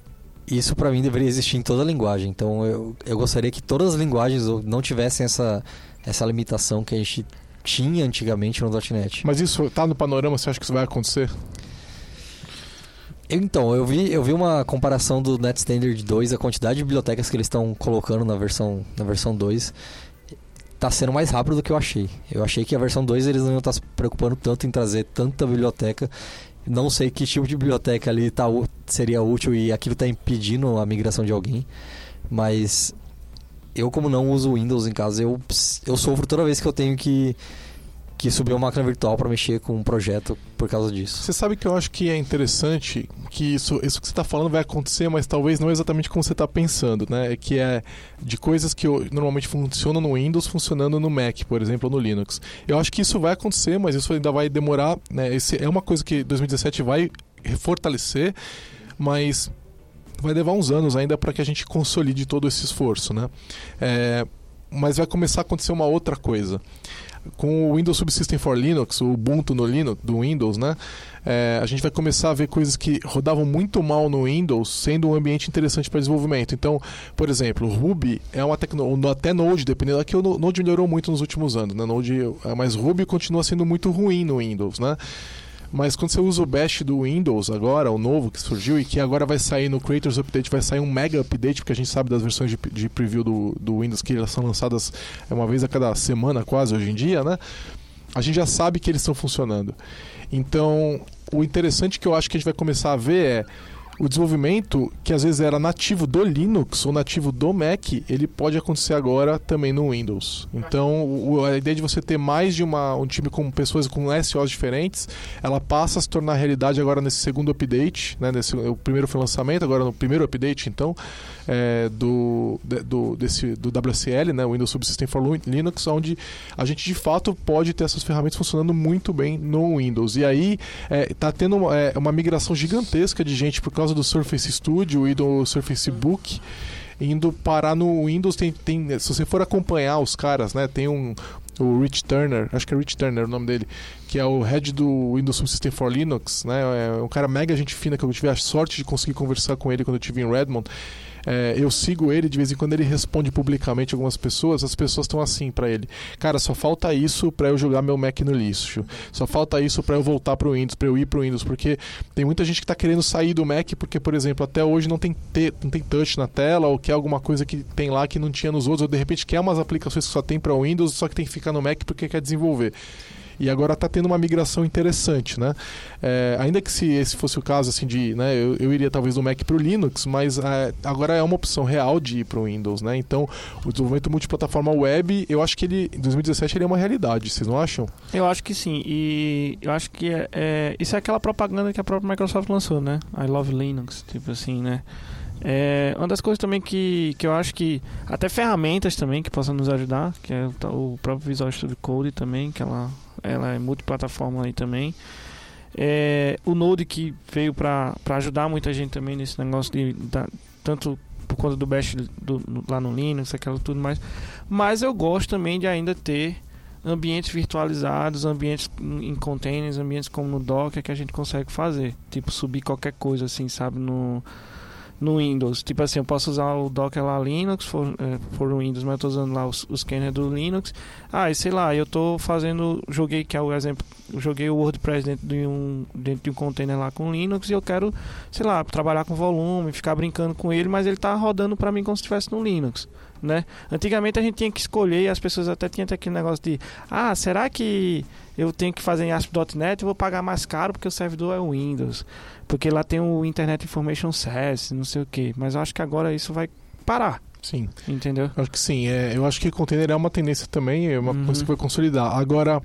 isso para mim deveria existir em toda a linguagem. Então eu, eu gostaria que todas as linguagens não tivessem essa, essa limitação que a gente tinha antigamente no .NET. Mas isso tá no panorama, você acha que isso vai acontecer? Então, eu vi, eu vi uma comparação do Net Standard 2, a quantidade de bibliotecas que eles estão colocando na versão, na versão 2 tá sendo mais rápido do que eu achei. Eu achei que a versão 2 eles não iam estar tá se preocupando tanto em trazer tanta biblioteca não sei que tipo de biblioteca ali tá, seria útil e aquilo está impedindo a migração de alguém. Mas eu, como não uso Windows em casa, eu, eu sofro toda vez que eu tenho que que subiu uma máquina virtual para mexer com um projeto por causa disso. Você sabe que eu acho que é interessante que isso, isso que você está falando vai acontecer, mas talvez não exatamente como você está pensando, né? É que é de coisas que normalmente funcionam no Windows funcionando no Mac, por exemplo, ou no Linux. Eu acho que isso vai acontecer, mas isso ainda vai demorar. Né? Esse é uma coisa que 2017 vai fortalecer, mas vai levar uns anos ainda para que a gente consolide todo esse esforço, né? É, mas vai começar a acontecer uma outra coisa com o Windows Subsystem for Linux, o Ubuntu no Linux, do Windows, né? É, a gente vai começar a ver coisas que rodavam muito mal no Windows sendo um ambiente interessante para desenvolvimento. Então, por exemplo, Ruby é uma tecnologia, até Node, dependendo daqui, o Node melhorou muito nos últimos anos, né? Node, mas Ruby continua sendo muito ruim no Windows, né? Mas quando você usa o Bash do Windows agora, o novo que surgiu e que agora vai sair no Creators Update, vai sair um mega update, porque a gente sabe das versões de, de preview do, do Windows que elas são lançadas uma vez a cada semana quase hoje em dia, né? A gente já sabe que eles estão funcionando. Então, o interessante que eu acho que a gente vai começar a ver é o desenvolvimento que às vezes era nativo do Linux ou nativo do Mac, ele pode acontecer agora também no Windows. Então, o, a ideia de você ter mais de uma, um time com pessoas com SOs diferentes, ela passa a se tornar realidade agora nesse segundo update, né? Nesse, o primeiro foi lançamento, agora no primeiro update, então, é, do, do, desse, do WSL, né? Windows Subsystem for Linux, onde a gente de fato pode ter essas ferramentas funcionando muito bem no Windows. E aí está é, tendo uma, é, uma migração gigantesca de gente por causa do Surface Studio e do Surface Book indo parar no Windows. Tem, tem, se você for acompanhar os caras, né? Tem um. O Rich Turner, acho que é Rich Turner o nome dele, que é o head do Windows Subsystem for Linux, né? É um cara mega gente fina que eu tive a sorte de conseguir conversar com ele quando eu estive em Redmond. É, eu sigo ele, de vez em quando ele responde publicamente algumas pessoas, as pessoas estão assim para ele. Cara, só falta isso para eu jogar meu Mac no lixo. Só falta isso para eu voltar pro Windows, para eu ir pro Windows, porque tem muita gente que tá querendo sair do Mac porque, por exemplo, até hoje não tem, te, não tem touch na tela ou quer alguma coisa que tem lá que não tinha nos outros, ou de repente quer umas aplicações que só tem para Windows, só que tem que ficar no Mac porque quer desenvolver e agora está tendo uma migração interessante, né? É, ainda que se esse fosse o caso, assim, de, né, eu, eu iria talvez do Mac para o Linux, mas é, agora é uma opção real de ir para o Windows, né? Então, o desenvolvimento multiplataforma web, eu acho que ele, em 2017, ele é uma realidade, vocês não acham? Eu acho que sim, e eu acho que é, é, isso é aquela propaganda que a própria Microsoft lançou, né? I love Linux, tipo assim, né? É, uma das coisas também que, que eu acho que até ferramentas também que possam nos ajudar, que é o próprio Visual Studio Code também, que ela, ela é multiplataforma aí também. É, o Node que veio para ajudar muita gente também nesse negócio de, da, tanto por conta do Bash do, lá no Linux, aquela tudo mais. Mas eu gosto também de ainda ter ambientes virtualizados, ambientes em containers, ambientes como no Docker que a gente consegue fazer. Tipo, subir qualquer coisa assim, sabe, no no Windows. Tipo assim, eu posso usar o Docker lá Linux, for, é, for Windows, mas eu tô usando lá o, o scanner do Linux. Ah, e sei lá, eu tô fazendo, joguei, que é o exemplo, joguei o WordPress dentro de um, dentro de um container lá com Linux e eu quero, sei lá, trabalhar com volume, ficar brincando com ele, mas ele tá rodando para mim como se estivesse no Linux. Né? Antigamente a gente tinha que escolher as pessoas até tinham aquele negócio de ah, será que eu tenho que fazer em ASP.NET e vou pagar mais caro porque o servidor é o Windows? Porque lá tem o Internet Information Service, não sei o que. Mas eu acho que agora isso vai parar. Sim. Entendeu? Acho que sim. É, eu acho que container é uma tendência também, é uma uhum. coisa que vai consolidar. Agora,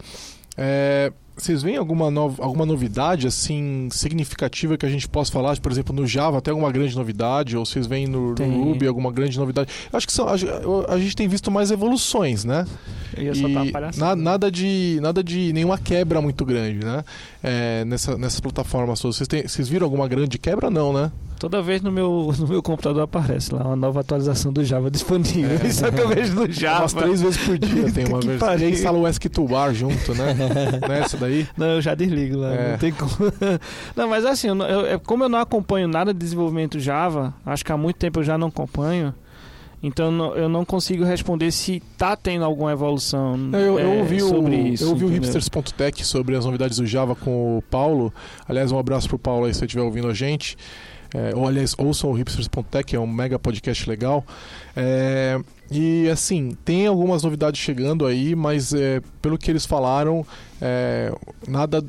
é, vocês veem alguma, no, alguma novidade assim significativa que a gente possa falar? Por exemplo, no Java tem alguma grande novidade? Ou vocês veem no, no Ruby alguma grande novidade? Acho que são, a, a, gente tem visto mais evoluções, né? E na, nada de nada de nenhuma quebra muito grande, né? É, nessa, nessas plataformas todas. Vocês, têm, vocês viram alguma grande quebra? Não, né? Toda vez no meu, no meu computador aparece lá uma nova atualização do Java disponível. É, Isso é que eu vejo no Java. Umas três vezes por dia tem uma vez. E instala o ESC2Bar junto, né? não é essa daí? Não, eu já desligo lá. É. Não tem como. não, mas assim, eu, eu, é, como eu não acompanho nada de desenvolvimento Java, acho que há muito tempo eu já não acompanho. Então eu não consigo responder se tá tendo alguma evolução eu, eu é, ouvi sobre o, isso. Eu ouvi o hipsters.tech sobre as novidades do Java com o Paulo. Aliás, um abraço pro Paulo aí se você estiver ouvindo a gente. É, ou aliás, ouçam o hipsters.tech, é um mega podcast legal. É, e assim, tem algumas novidades chegando aí, mas é, pelo que eles falaram, é, nada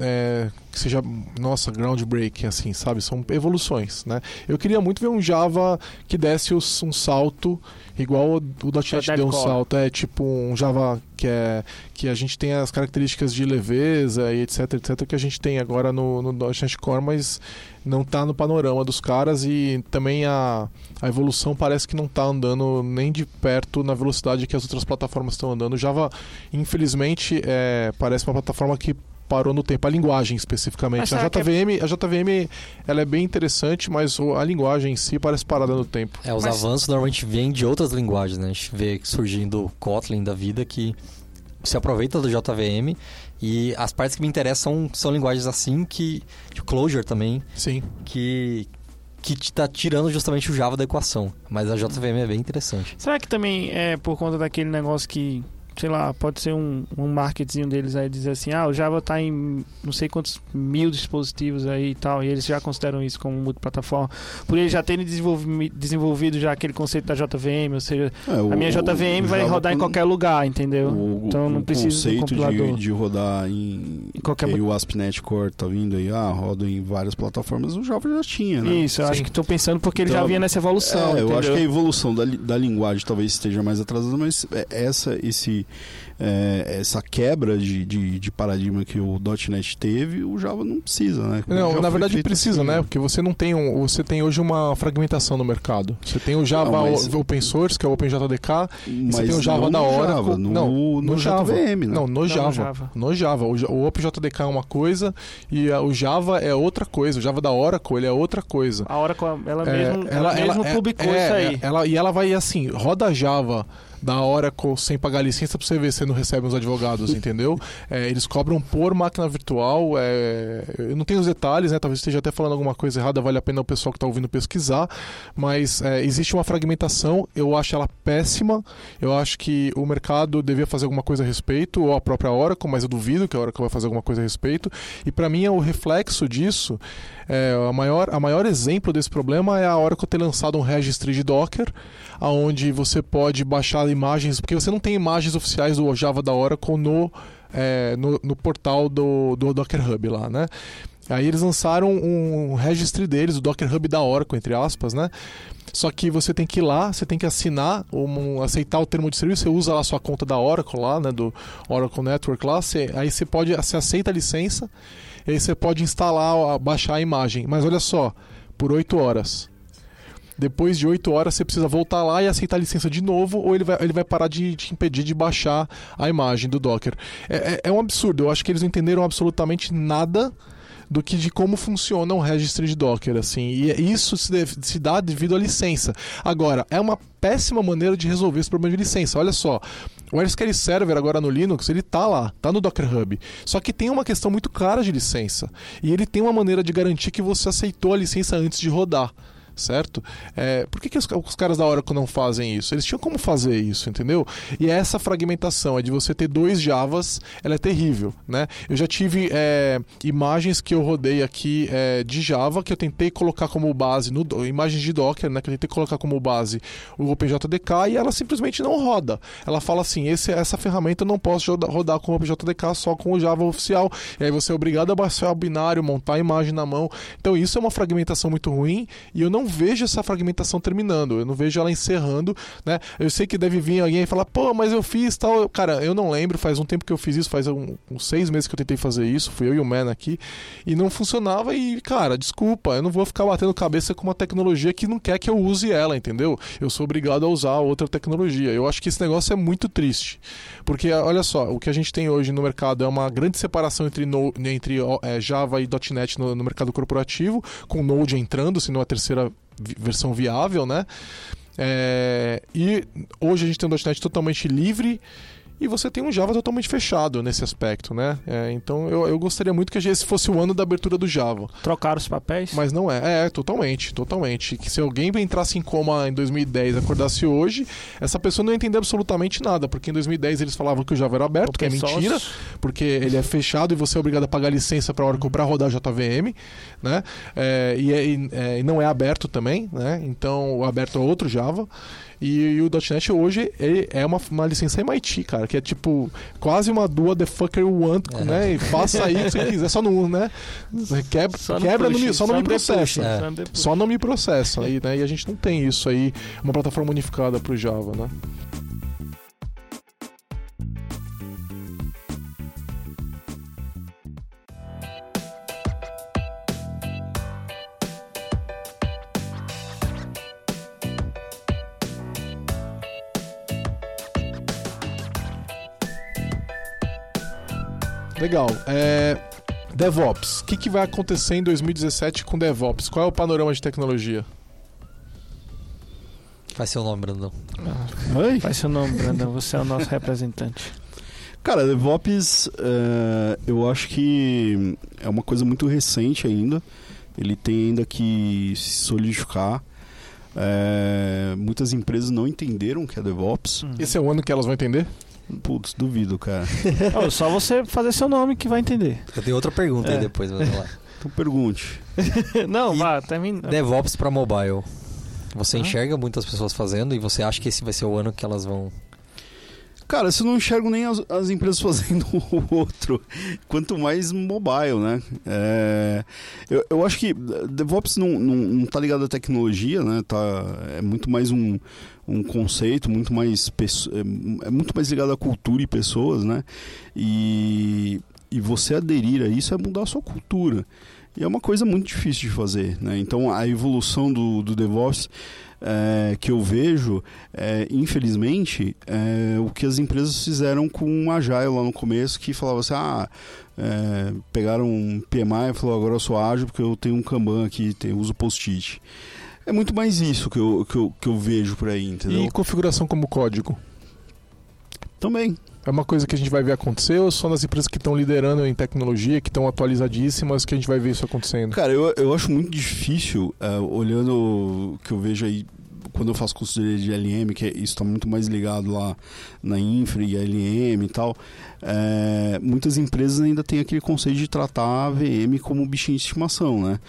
é, que seja, nossa, groundbreaking, assim, sabe? São evoluções, né? Eu queria muito ver um Java que desse um salto igual o, o .NET deu um salto. É tipo um Java que, é, que a gente tem as características de leveza e etc, etc, que a gente tem agora no, no .NET Core, mas não está no panorama dos caras e também a, a evolução parece que não está andando nem de perto na velocidade que as outras plataformas estão andando. O Java, infelizmente, é, parece uma plataforma que parou no tempo. A linguagem especificamente. A JVM, é... a JVM ela é bem interessante, mas a linguagem em si parece parada no tempo. É, os mas... avanços normalmente vêm de outras linguagens, né? A gente vê surgindo Kotlin da vida que se aproveita do JVM e as partes que me interessam são, são linguagens assim que. Tipo Clojure também. Sim. Que que está tirando justamente o Java da equação. Mas a JVM é bem interessante. Será que também é por conta daquele negócio que sei lá, pode ser um, um marketing deles aí dizer assim, ah, o Java está em não sei quantos mil dispositivos aí e tal, e eles já consideram isso como multiplataforma, por eles já terem desenvolvido, já aquele conceito da JVM, ou seja, é, o, a minha JVM vai Java rodar em qualquer lugar, entendeu? O, então não precisa do compilador. De, de rodar em, em qualquer e o ASP.NET Core tá vindo aí, ah, roda em várias plataformas, o Java já tinha, né? Isso, eu Sim. acho que estou pensando porque então, ele já vinha nessa evolução, é, eu acho que a evolução da, da linguagem talvez esteja mais atrasada, mas é, essa, esse é, essa quebra de, de, de, paradigma que o .NET teve, o Java não precisa, né? Não, na verdade precisa, assim, né? Porque você não tem um, você tem hoje uma fragmentação no mercado. Você tem o Java não, mas... Open Source, que é o OpenJDK, e você tem o Java da hora. Java, no, não, no, no Java. JVM, né? Não, no, Java, no Java. No Java. O, o OpenJDK é uma coisa e a, o Java é outra coisa. O Java da Oracle ele é outra coisa. A Oracle, ela é, mesmo, ela, ela, mesmo ela, publicou é, isso aí. Ela, e ela vai assim, roda Java da Oracle sem pagar licença para você ver se não recebe os advogados, entendeu? É, eles cobram por máquina virtual. É, eu não tenho os detalhes, né? Talvez esteja até falando alguma coisa errada, vale a pena o pessoal que está ouvindo pesquisar. Mas é, existe uma fragmentação, eu acho ela péssima. Eu acho que o mercado devia fazer alguma coisa a respeito, ou a própria Oracle, mas eu duvido que a Oracle vai fazer alguma coisa a respeito. E para mim, é o reflexo disso, é, a maior, a maior exemplo desse problema é a Oracle ter lançado um registry de Docker, aonde você pode baixar imagens, porque você não tem imagens oficiais do Java da Oracle no, é, no, no, portal do, do Docker Hub lá, né? Aí eles lançaram um registry deles, o Docker Hub da Oracle, entre aspas, né? Só que você tem que ir lá, você tem que assinar, um, aceitar o termo de serviço, você usa lá a sua conta da Oracle lá, né, do Oracle Network lá, você, aí você pode, você aceita a licença, aí você pode instalar, baixar a imagem. Mas olha só, por 8 horas. Depois de 8 horas você precisa voltar lá e aceitar a licença de novo, ou ele vai, ele vai parar de te impedir de baixar a imagem do Docker. É, é, é um absurdo, eu acho que eles não entenderam absolutamente nada do que de como funciona um registry de Docker, assim. E isso se, deve, se dá devido à licença. Agora, é uma péssima maneira de resolver esse problema de licença. Olha só, o SQL Server agora no Linux, ele tá lá, tá no Docker Hub. Só que tem uma questão muito clara de licença. E ele tem uma maneira de garantir que você aceitou a licença antes de rodar certo? É, por que, que os, os, caras da Oracle não fazem isso? Eles tinham como fazer isso, entendeu? E essa fragmentação é de você ter dois Javas, ela é terrível, né? Eu já tive é, imagens que eu rodei aqui é, de Java que eu tentei colocar como base, no, imagens de Docker, né? Que eu tentei colocar como base o OpenJDK e ela simplesmente não roda. Ela fala assim, esse, essa ferramenta eu não posso rodar com o OpenJDK só com o Java oficial. E aí você é obrigado a baixar o binário, montar a imagem na mão. Então isso é uma fragmentação muito ruim e eu não não vejo essa fragmentação terminando, eu não vejo ela encerrando, né? Eu sei que deve vir alguém e falar, pô, mas eu fiz tal. Cara, eu não lembro, faz um tempo que eu fiz isso, faz um, uns seis meses que eu tentei fazer isso, fui eu e o Man aqui, e não funcionava. E, cara, desculpa, eu não vou ficar batendo cabeça com uma tecnologia que não quer que eu use ela, entendeu? Eu sou obrigado a usar outra tecnologia. Eu acho que esse negócio é muito triste. Porque, olha só, o que a gente tem hoje no mercado é uma grande separação entre, no, entre é, Java e .NET no, no mercado corporativo, com Node entrando, se não a terceira versão viável, né? É, e hoje a gente tem um .NET totalmente livre e você tem um Java totalmente fechado nesse aspecto, né? É, então eu, eu gostaria muito que esse fosse o ano da abertura do Java. Trocar os papéis? Mas não é. É, totalmente, totalmente. Que se alguém entrasse em coma em 2010 e acordasse hoje, essa pessoa não ia entender absolutamente nada, porque em 2010 eles falavam que o Java era aberto, que é mentira, porque ele é fechado e você é obrigado a pagar licença para Oracle para rodar JVM, né? É, é, e, é, e não é aberto também, né? Então o aberto é outro Java. E, e o .NET hoje é uma, uma licença MIT, cara, que é tipo quase uma dua the fucker want, é. né? E faça aí o que você quiser, só não, né? Quebra, só quebra no, no, só não me processa. É. Só não me processa. Aí, né? E a gente não tem isso aí, uma plataforma unificada pro Java, né? Legal. É... DevOps. O que, que vai acontecer em 2017 com DevOps? Qual é o panorama de tecnologia? Faz seu nome, Brandão. Ah, Oi? Faz seu nome, Brandão. Você é o nosso representante. Cara, DevOps, é, eu acho que é uma coisa muito recente ainda. Ele tem ainda que se solidificar. É, muitas empresas não entenderam o que é DevOps. Esse é o ano que elas vão entender? Putz, duvido, cara. oh, só você fazer seu nome que vai entender. Eu tenho outra pergunta é. aí depois, vamos lá. Então pergunte. Não, e vá, termina. DevOps para mobile. Você ah? enxerga muitas pessoas fazendo e você acha que esse vai ser o ano que elas vão Cara, eu não enxergo nem as, as, empresas fazendo o outro, quanto mais mobile, né? É, eu, eu acho que DevOps não, não, não tá ligado à tecnologia, né? Tá, é muito mais um, um conceito, muito mais é, é muito mais ligado à cultura e pessoas, né? E, e você aderir a isso é mudar a sua cultura. E é uma coisa muito difícil de fazer, né? Então a evolução do, do DevOps é, que eu vejo, é, infelizmente, é, o que as empresas fizeram com o Agile lá no começo, que falava assim, ah, é, pegaram um PMI e falou, agora eu sou ágil porque eu tenho um Kanban aqui, tenho, uso post-it. É muito mais isso que eu, que, eu, que eu vejo por aí, entendeu? E configuração como código? Também, é uma coisa que a gente vai ver acontecer ou só nas empresas que estão liderando em tecnologia, que estão atualizadíssimas, que a gente vai ver isso acontecendo? Cara, eu, eu acho muito difícil, uh, olhando o que eu vejo aí quando eu faço consultoria de LM, que é, isso está muito mais ligado lá na infra e LM e tal, é, muitas empresas ainda têm aquele conceito de tratar a VM como bichinho de estimação, né?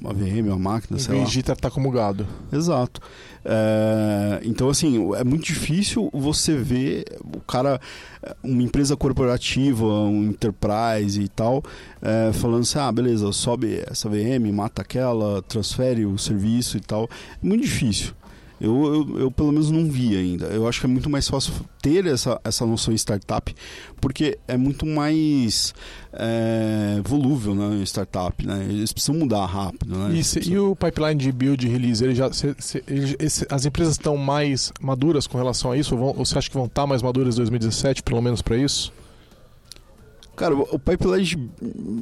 Uma VM, uma máquina, em sei lá. Vez de tratar como gado. Exato. É, então, assim, é muito difícil você ver o cara, uma empresa corporativa, um enterprise e tal, é, falando assim: ah, beleza, sobe essa VM, mata aquela, transfere o serviço e tal. É muito difícil. Eu, eu, eu, pelo menos não vi ainda. Eu acho que é muito mais fácil ter essa, essa noção em startup, porque é muito mais é, volúvel né, startup. Né? Eles precisam mudar rápido. Né? E, se, e o pipeline de build e release, ele já, se, se, ele, esse, as empresas estão mais maduras com relação a isso? Ou, vão, ou você acha que vão estar mais maduras em 2017, pelo menos para isso? Cara, o pipeline,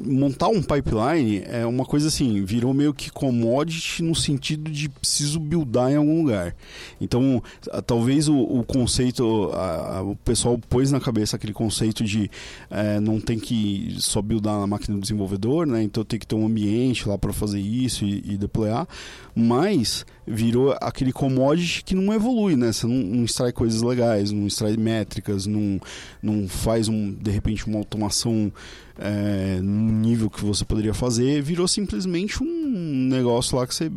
montar um pipeline é uma coisa assim, virou meio que commodity no sentido de preciso buildar em algum lugar. Então, talvez o, o conceito, a, a, o pessoal pôs na cabeça aquele conceito de é, não tem que só buildar na máquina do desenvolvedor, né? Então tem que ter um ambiente lá para fazer isso e, e deployar, mas virou aquele commodity que não evolui, né? Você não, não extrai coisas legais, não extrai métricas, não, não faz um, de repente uma automação é, no nível que você poderia fazer, virou simplesmente um negócio lá que você.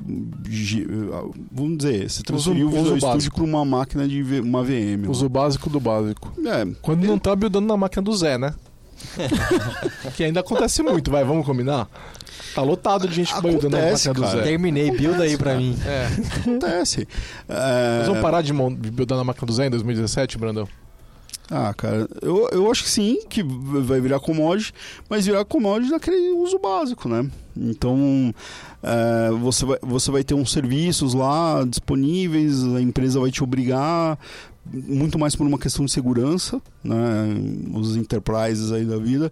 Vamos dizer, você transferiu uso, o Visual Studio para uma máquina de uma VM. Uso lá. básico do básico. É, Quando não tá buildando na máquina do Zé, né? que ainda acontece muito, vai, vamos combinar? Tá lotado de gente buildando na máquina do Zé. Terminei, build aí pra mim. É. Acontece. É... Nós vamos parar de, de buildar na máquina do Zé em 2017, Brandão? Ah, cara, eu, eu acho que sim, que vai virar commodity, mas virar commodity daquele uso básico, né? Então, é, você, vai, você vai ter uns serviços lá disponíveis, a empresa vai te obrigar, muito mais por uma questão de segurança, né? Os enterprises aí da vida.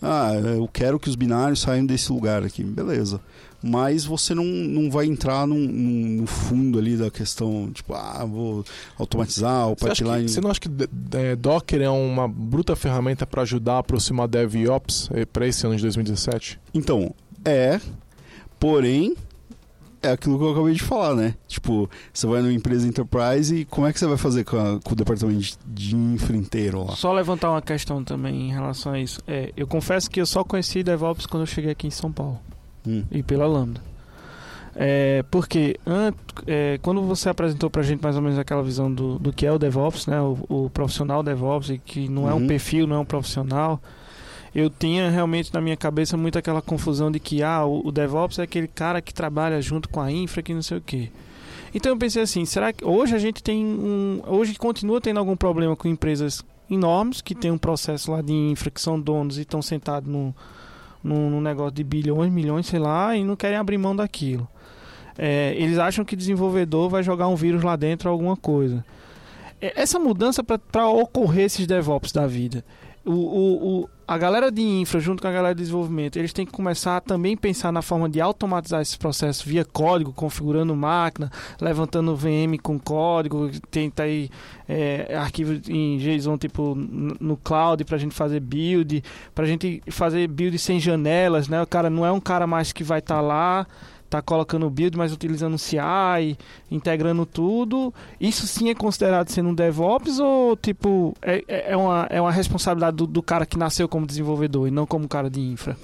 Ah, eu quero que os binários saiam desse lugar aqui, beleza mas você não, não vai entrar no, no fundo ali da questão, tipo, ah, vou automatizar o pipeline. Você não acha que é, Docker é uma bruta ferramenta para ajudar a aproximar DevOps eh, para esse ano de 2017? Então, é, porém, é aquilo que eu acabei de falar, né? Tipo, você vai numa empresa enterprise e como é que você vai fazer com, a, com o departamento de infra inteiro lá? Só levantar uma questão também em relação a isso. É, eu confesso que eu só conheci DevOps quando eu cheguei aqui em São Paulo hum. e pela Lambda. É, porque é, quando você apresentou pra gente mais ou menos aquela visão do, do que é o DevOps, né, o, o profissional DevOps, e que não uhum. é um uhum. perfil, não é um profissional, eu tinha realmente na minha cabeça muito aquela confusão de que ah, o, DevOps é aquele cara que trabalha junto com a infra, que não sei o que. Então eu pensei assim, será que hoje a gente tem um. Hoje continua tendo algum problema com empresas enormes que tem um processo lá de infra, que são donos e estão sentados no num, num negócio de bilhões, milhões, sei lá, e não querem abrir mão daquilo. É, eles acham que desenvolvedor vai jogar um vírus lá dentro alguma coisa. É, essa mudança para ocorrer esses DevOps da vida, o, o, o, a galera de infra junto com a galera de desenvolvimento, eles têm que começar a também pensar na forma de automatizar esse processo via código, configurando máquina, levantando VM com código, tenta aí é, arquivo em JSON tipo no cloud para a gente fazer build, para a gente fazer build sem janelas, né? O cara não é um cara mais que vai estar tá lá tá colocando build, mas utilizando CI, integrando tudo. Isso sim é considerado sendo um DevOps ou tipo é, é, é uma, é uma responsabilidade do, do cara que nasceu como desenvolvedor e não como cara de infra?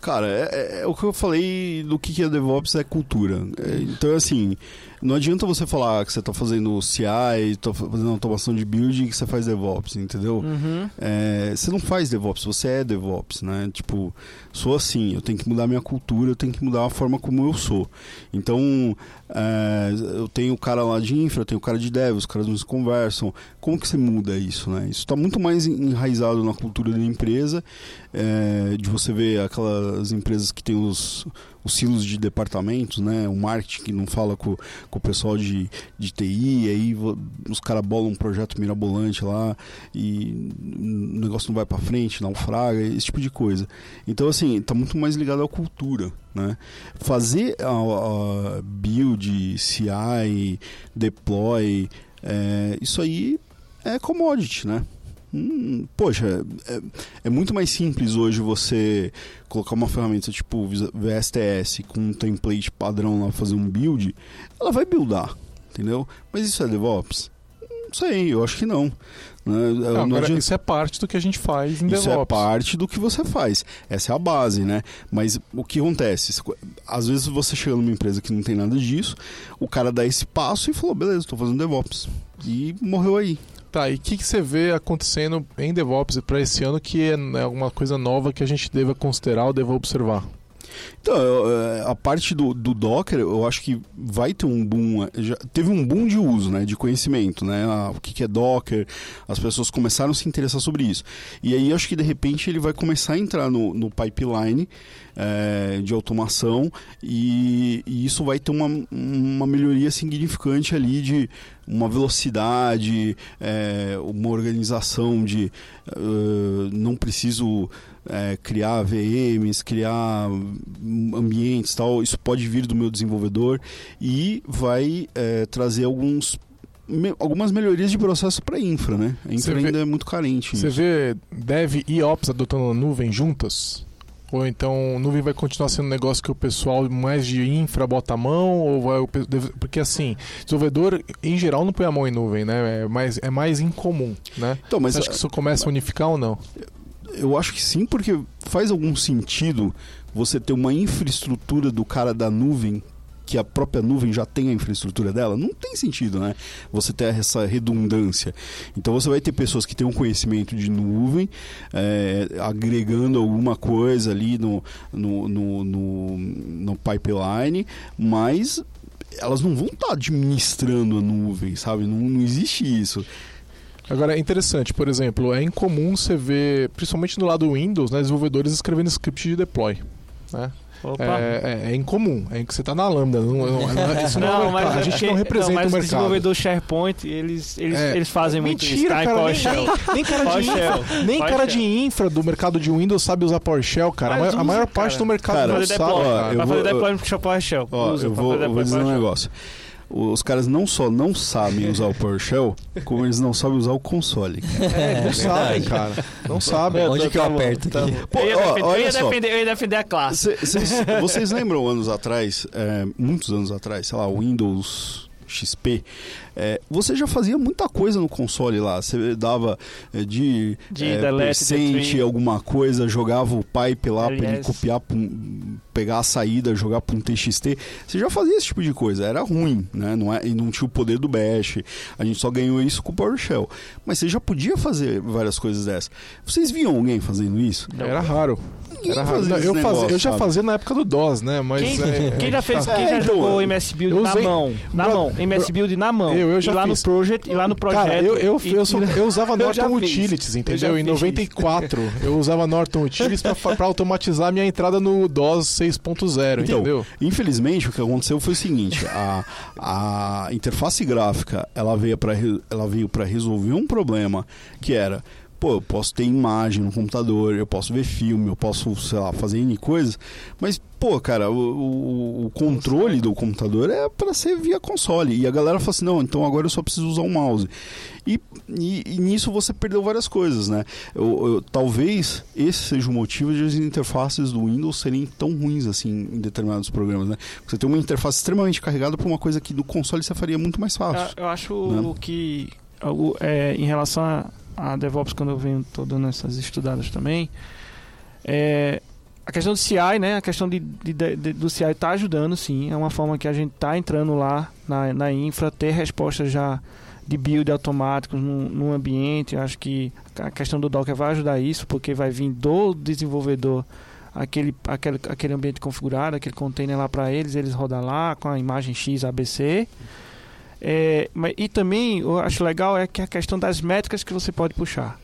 Cara, é, é, é, o que eu falei do que é DevOps é cultura. É, então, assim, não adianta você falar que você está fazendo CI, está fazendo automação de build e que você faz DevOps, entendeu? Uhum. É, você não faz DevOps, você é DevOps, né? Tipo, sou assim, eu tenho que mudar minha cultura, eu tenho que mudar a forma como eu sou. Então, é, eu tenho o cara lá de infra, eu tenho o cara de dev, os caras não se conversam. Como que você muda isso, né? Isso está muito mais enraizado na cultura da empresa, é, de você ver aquelas empresas que têm os os silos de departamentos, né? O marketing que não fala com, com o pessoal de, de TI, aí os caras bolam um projeto mirabolante lá e o negócio não vai para frente, naufraga, esse tipo de coisa. Então, assim, tá muito mais ligado à cultura, né? Fazer a, a build, CI, deploy, é, isso aí é commodity, né? Hum, poxa, é, é, muito mais simples hoje você colocar uma ferramenta tipo VSTS com um template padrão lá, fazer um build, ela vai buildar, entendeu? Mas isso é DevOps? Não sei, eu acho que não. Né? Não, não agora, adianta... Isso é parte do que a gente faz em isso DevOps. Isso é parte do que você faz. Essa é a base, né? Mas o que acontece? Às vezes você chega numa empresa que não tem nada disso, o cara dá esse passo e falou, beleza, estou fazendo DevOps. E morreu aí. Tá, e o que, que você vê acontecendo em DevOps para esse ano que é alguma coisa nova que a gente deva considerar ou deva observar? Então, é, a parte do, do, Docker, eu acho que vai ter um boom. Já teve um boom de uso, né? De conhecimento, né? O que, é Docker, as pessoas começaram a se interessar sobre isso. E aí, acho que de repente ele vai começar a entrar no, no pipeline é, de automação e, e, isso vai ter uma, uma melhoria significante ali de uma velocidade, é, uma organização de uh, não preciso é, criar VMs, criar ambientes tal, isso pode vir do meu desenvolvedor e vai é, trazer alguns me, algumas melhorias de processo para infra, né? A infra vê, ainda é muito carente. Você vê Dev e Ops adotando a nuvem juntas? Ou então nuvem vai continuar sendo um negócio que o pessoal mais de infra bota a mão? Ou vai, porque assim, desenvolvedor em geral não põe a mão em nuvem, né? É mais, é mais incomum, né? Então, mas Você acha que isso começa a unificar ou não? Eu acho que sim, porque faz algum sentido você ter uma infraestrutura do cara da nuvem que a própria nuvem já tem a infraestrutura dela, não tem sentido, né? Você ter essa redundância. Então você vai ter pessoas que têm um conhecimento de nuvem, é, agregando alguma coisa ali no, no, no, no, no pipeline, mas elas não vão estar administrando a nuvem, sabe? Não, não existe isso. Agora é interessante, por exemplo, é incomum você ver, principalmente no lado Windows, né, desenvolvedores escrevendo script de deploy. Né? É, é, é, incomum, é que você está na lambda. Não, não, isso não, não mas a gente não representa não, mas o mercado. desenvolvedor SharePoint, eles, eles, é, eles fazem mentira, muito isso. Cara, nem, nem, cara, de infra, nem cara de infra do mercado de Windows sabe usar PowerShell, cara. Mas a, usa, maior cara. parte do mercado cara, não sabe. Vai fazer deploy com PowerShell. eu vou dizer um negócio os caras não só não sabem usar o PowerShell, como eles não sabem usar o console. É, não sabem, cara. Não sabem. Onde que eu aperto tá, Pô, eu, ia defender, ó, eu, ia defender, eu ia defender a classe. Cês, vocês lembram anos atrás, é, muitos anos atrás, sei lá, Windows XP, é, você já fazia muita coisa no console lá. Você dava é, de, de é, alguma coisa, jogava o pipe lá para ele copiar, pegar a saída, jogar para um TXT. Você já fazia esse tipo de coisa. Era ruim, né? Não é, e não tinha o poder do Bash. A gente só ganhou isso com o PowerShell. Mas você já podia fazer várias coisas dessas. Vocês viam alguém fazendo isso? Era raro. Era raro. Não, eu, negócio, fazia, eu já fazia na época do DOS, né? Mas, quem, é, quem já fez, quem já jogou MS Build na mão? Na mão. MS Build na mão. Eu, eu já e lá fiz. no Project, e lá no projeto. Cara, eu, eu, eu, sou, eu usava Norton Utilities, entendeu? Em 94, isso. eu usava Norton Utilities para automatizar minha entrada no DOS 6.0, então, entendeu? Infelizmente, o que aconteceu foi o seguinte: a, a interface gráfica ela veio para resolver um problema que era pô, eu posso ter imagem no computador, eu posso ver filme, eu posso, sei lá, fazer N coisas, mas, pô, cara, o, o, o controle do computador é para ser via console. E a galera fala assim, não, então agora eu só preciso usar um mouse. E, e, e nisso você perdeu várias coisas, né? Eu, eu, talvez esse seja o motivo de as interfaces do Windows serem tão ruins assim em determinados programas, né? Você tem uma interface extremamente carregada para uma coisa que no console você faria muito mais fácil. Eu, eu acho né? que é, em relação a a DevOps quando eu venho tô dando essas estudadas também. É, a questão do CI, né? A questão de, de, de do CI está ajudando, sim. É uma forma que a gente está entrando lá na, na infra, ter respostas já de build automáticos no, no ambiente. Eu acho que a questão do Docker vai ajudar isso, porque vai vir do desenvolvedor aquele, aquele, aquele ambiente configurado, aquele container lá para eles, eles rodam lá com a imagem X ABC. É, e também eu acho legal é que a questão das métricas que você pode puxar.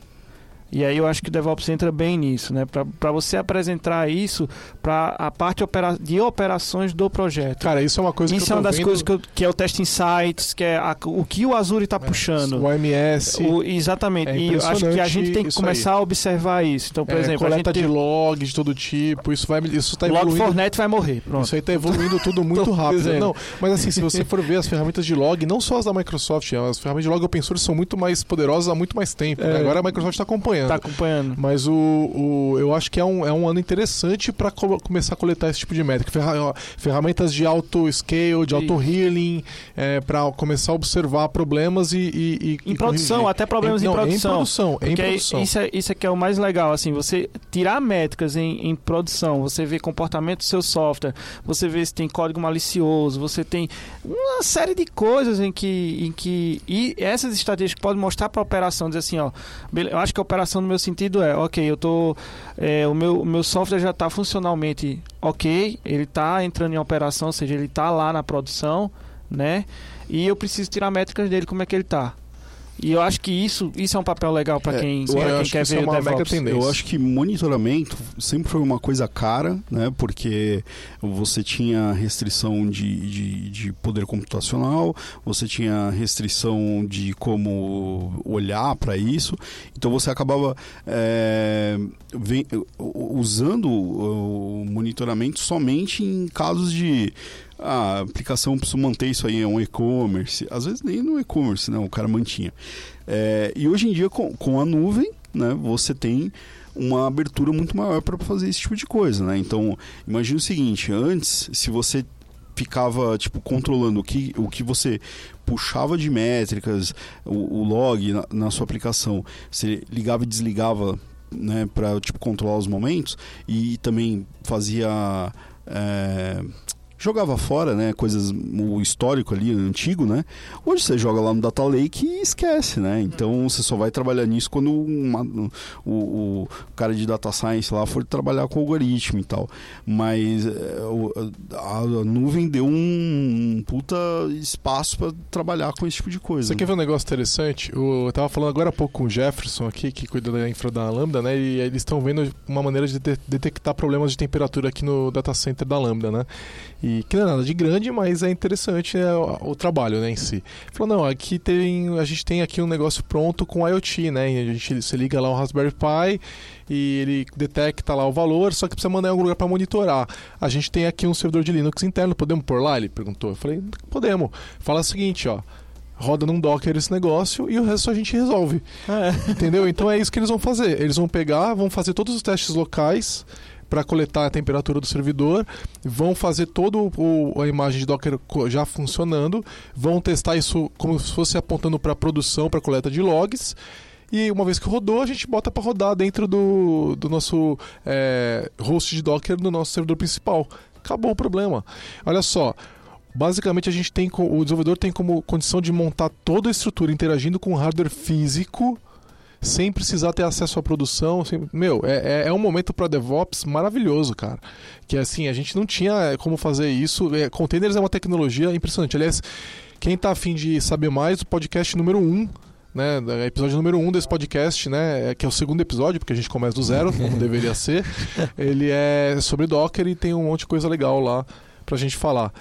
E aí eu acho que o DevOps entra bem nisso, né? Para você apresentar isso para a parte opera de operações do projeto. Cara, isso é uma coisa isso que é uma das vendo... coisas que, eu, que, é o teste insights, que é a, o que o Azure está é, puxando. O OMS. O, exatamente. É e eu acho que a gente tem que começar aí. a observar isso. Então, por é, exemplo, coleta de log de todo tipo, isso vai isso tá evoluindo. Log4net vai morrer. Pronto. Isso aí está evoluindo tudo muito rápido. Não, mas assim, se você for ver as ferramentas de log, não só as da Microsoft, as ferramentas de log open source são muito mais poderosas há muito mais tempo. Né? É. Agora a Microsoft está acompanhando. Está acompanhando. Mas o, o, eu acho que é um, é um ano interessante para co começar a coletar esse tipo de métrica. Ferra ferramentas de auto scale, de auto healing, é, para começar a observar problemas e. e, e em produção, corrigir. até problemas em, em, não, produção. Em produção, em produção. Isso, é, isso é que é o mais legal, assim, você tirar métricas em, em produção, você vê comportamento do seu software, você vê se tem código malicioso, você tem uma série de coisas em que. Em que e essas estratégias podem mostrar para a operação, dizer assim, ó, eu acho que a operação operação no meu sentido é, ok, eu tô, é, o meu, o meu software já está funcionalmente ok, ele está entrando em operação, ou seja, ele está lá na produção, né? E eu preciso tirar métricas dele, como é que ele está. E eu acho que isso, isso é um papel legal para é, quem, quem quer que ver é o DevOps. Eu acho que monitoramento sempre foi uma coisa cara, né? Porque você tinha restrição de, de, de poder computacional, você tinha restrição de como olhar para isso. Então você acabava é, vem, usando o monitoramento somente em casos de a aplicação precisa manter isso aí, é um e-commerce. Às vezes nem no e-commerce, né? O cara mantinha. É, e hoje em dia, com, com a nuvem, né? Você tem uma abertura muito maior para fazer esse tipo de coisa, né? Então, imagine o seguinte, antes, se você ficava tipo controlando o que, o que você puxava de métricas, o, o log na, na, sua aplicação, você ligava e desligava, né, para tipo controlar os momentos e também fazia é, jogava fora, né, coisas o histórico ali antigo, né? Hoje você joga lá no Data Lake e esquece, né? Então você só vai trabalhar nisso quando uma, o, o, cara de data science lá for trabalhar com algoritmo e tal. Mas é, a, a, nuvem deu um, um puta espaço para trabalhar com esse tipo de coisa. Você né? quer ver um negócio interessante? eu tava falando agora há pouco com o Jefferson aqui, que cuida da infra da Lambda, né? E eles estão vendo uma maneira de detectar problemas de temperatura aqui no data center da Lambda, né? E que não é nada de grande, mas é interessante né, o, o, trabalho né, em si. Falou, não, aqui tem. A gente tem aqui um negócio pronto com IoT, né? A gente você liga lá um Raspberry Pi e ele detecta lá o valor, só que precisa mandar em algum lugar para monitorar. A gente tem aqui um servidor de Linux interno, podemos pôr lá? Ele perguntou. Eu falei, podemos. Fala o seguinte, ó roda num Docker esse negócio e o resto a gente resolve. É. Entendeu? Então é isso que eles vão fazer. Eles vão pegar, vão fazer todos os testes locais para coletar a temperatura do servidor, vão fazer toda a imagem de Docker já funcionando, vão testar isso como se fosse apontando para produção, para coleta de logs. E uma vez que rodou, a gente bota para rodar dentro do, do nosso é, host de Docker no nosso servidor principal. Acabou o problema. Olha só, basicamente a gente tem o desenvolvedor tem como condição de montar toda a estrutura interagindo com o hardware físico sem precisar ter acesso à produção. Sem... Meu, é, é, é um momento para DevOps maravilhoso, cara. Que assim, a gente não tinha é, como fazer isso. É, containers é uma tecnologia impressionante. Aliás, quem está afim de saber mais, o podcast número 1. Um, né, episódio número 1 um desse podcast, né, é, que é o segundo episódio, porque a gente começa do zero, como deveria ser. Ele é sobre Docker e tem um monte de coisa legal lá pra gente falar.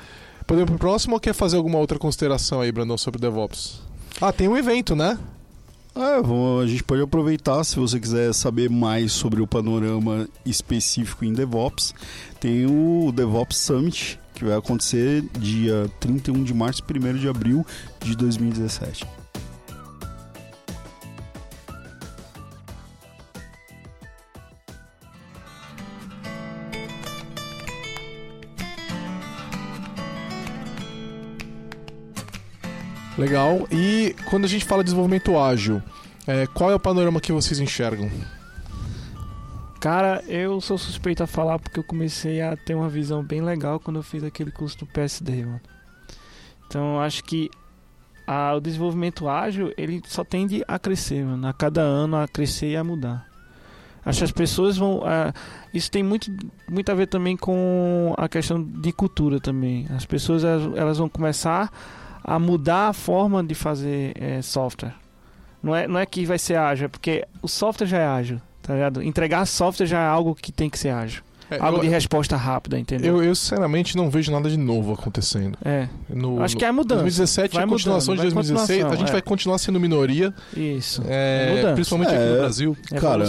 Podemos pro próximo ou quer fazer alguma outra consideração aí, Brandon, sobre DevOps? Ah, tem um evento, né? É, a gente pode aproveitar, se você quiser saber mais sobre o panorama específico em DevOps, tem o DevOps Summit, que vai acontecer dia 31 de março e 1 de abril de 2017. Legal. E quando a gente fala de desenvolvimento ágil, é, qual é o panorama que vocês enxergam? Cara, eu sou suspeito a falar porque eu comecei a ter uma visão bem legal quando eu fiz aquele curso do PSD, mano. Então, acho que a, o desenvolvimento ágil, ele só tende a crescer, mano. A cada ano a crescer e a mudar. Acho que as pessoas vão. isso tem muito, muito a ver também com a questão de cultura também. As pessoas elas, elas vão começar a mudar a forma de fazer é, software. Não é, não é que vai ser ágil, é porque o software já é ágil, tá ligado? Entregar software já é algo que tem que ser ágil. É, algo eu, de resposta rápida, entendeu? Eu, eu, sinceramente não vejo nada de novo acontecendo. É. No, Acho que é mudança. 2017 vai a continuação mudando, de 2016. A gente é. vai continuar sendo minoria. Isso. É, é principalmente aqui no é, Brasil. Cara,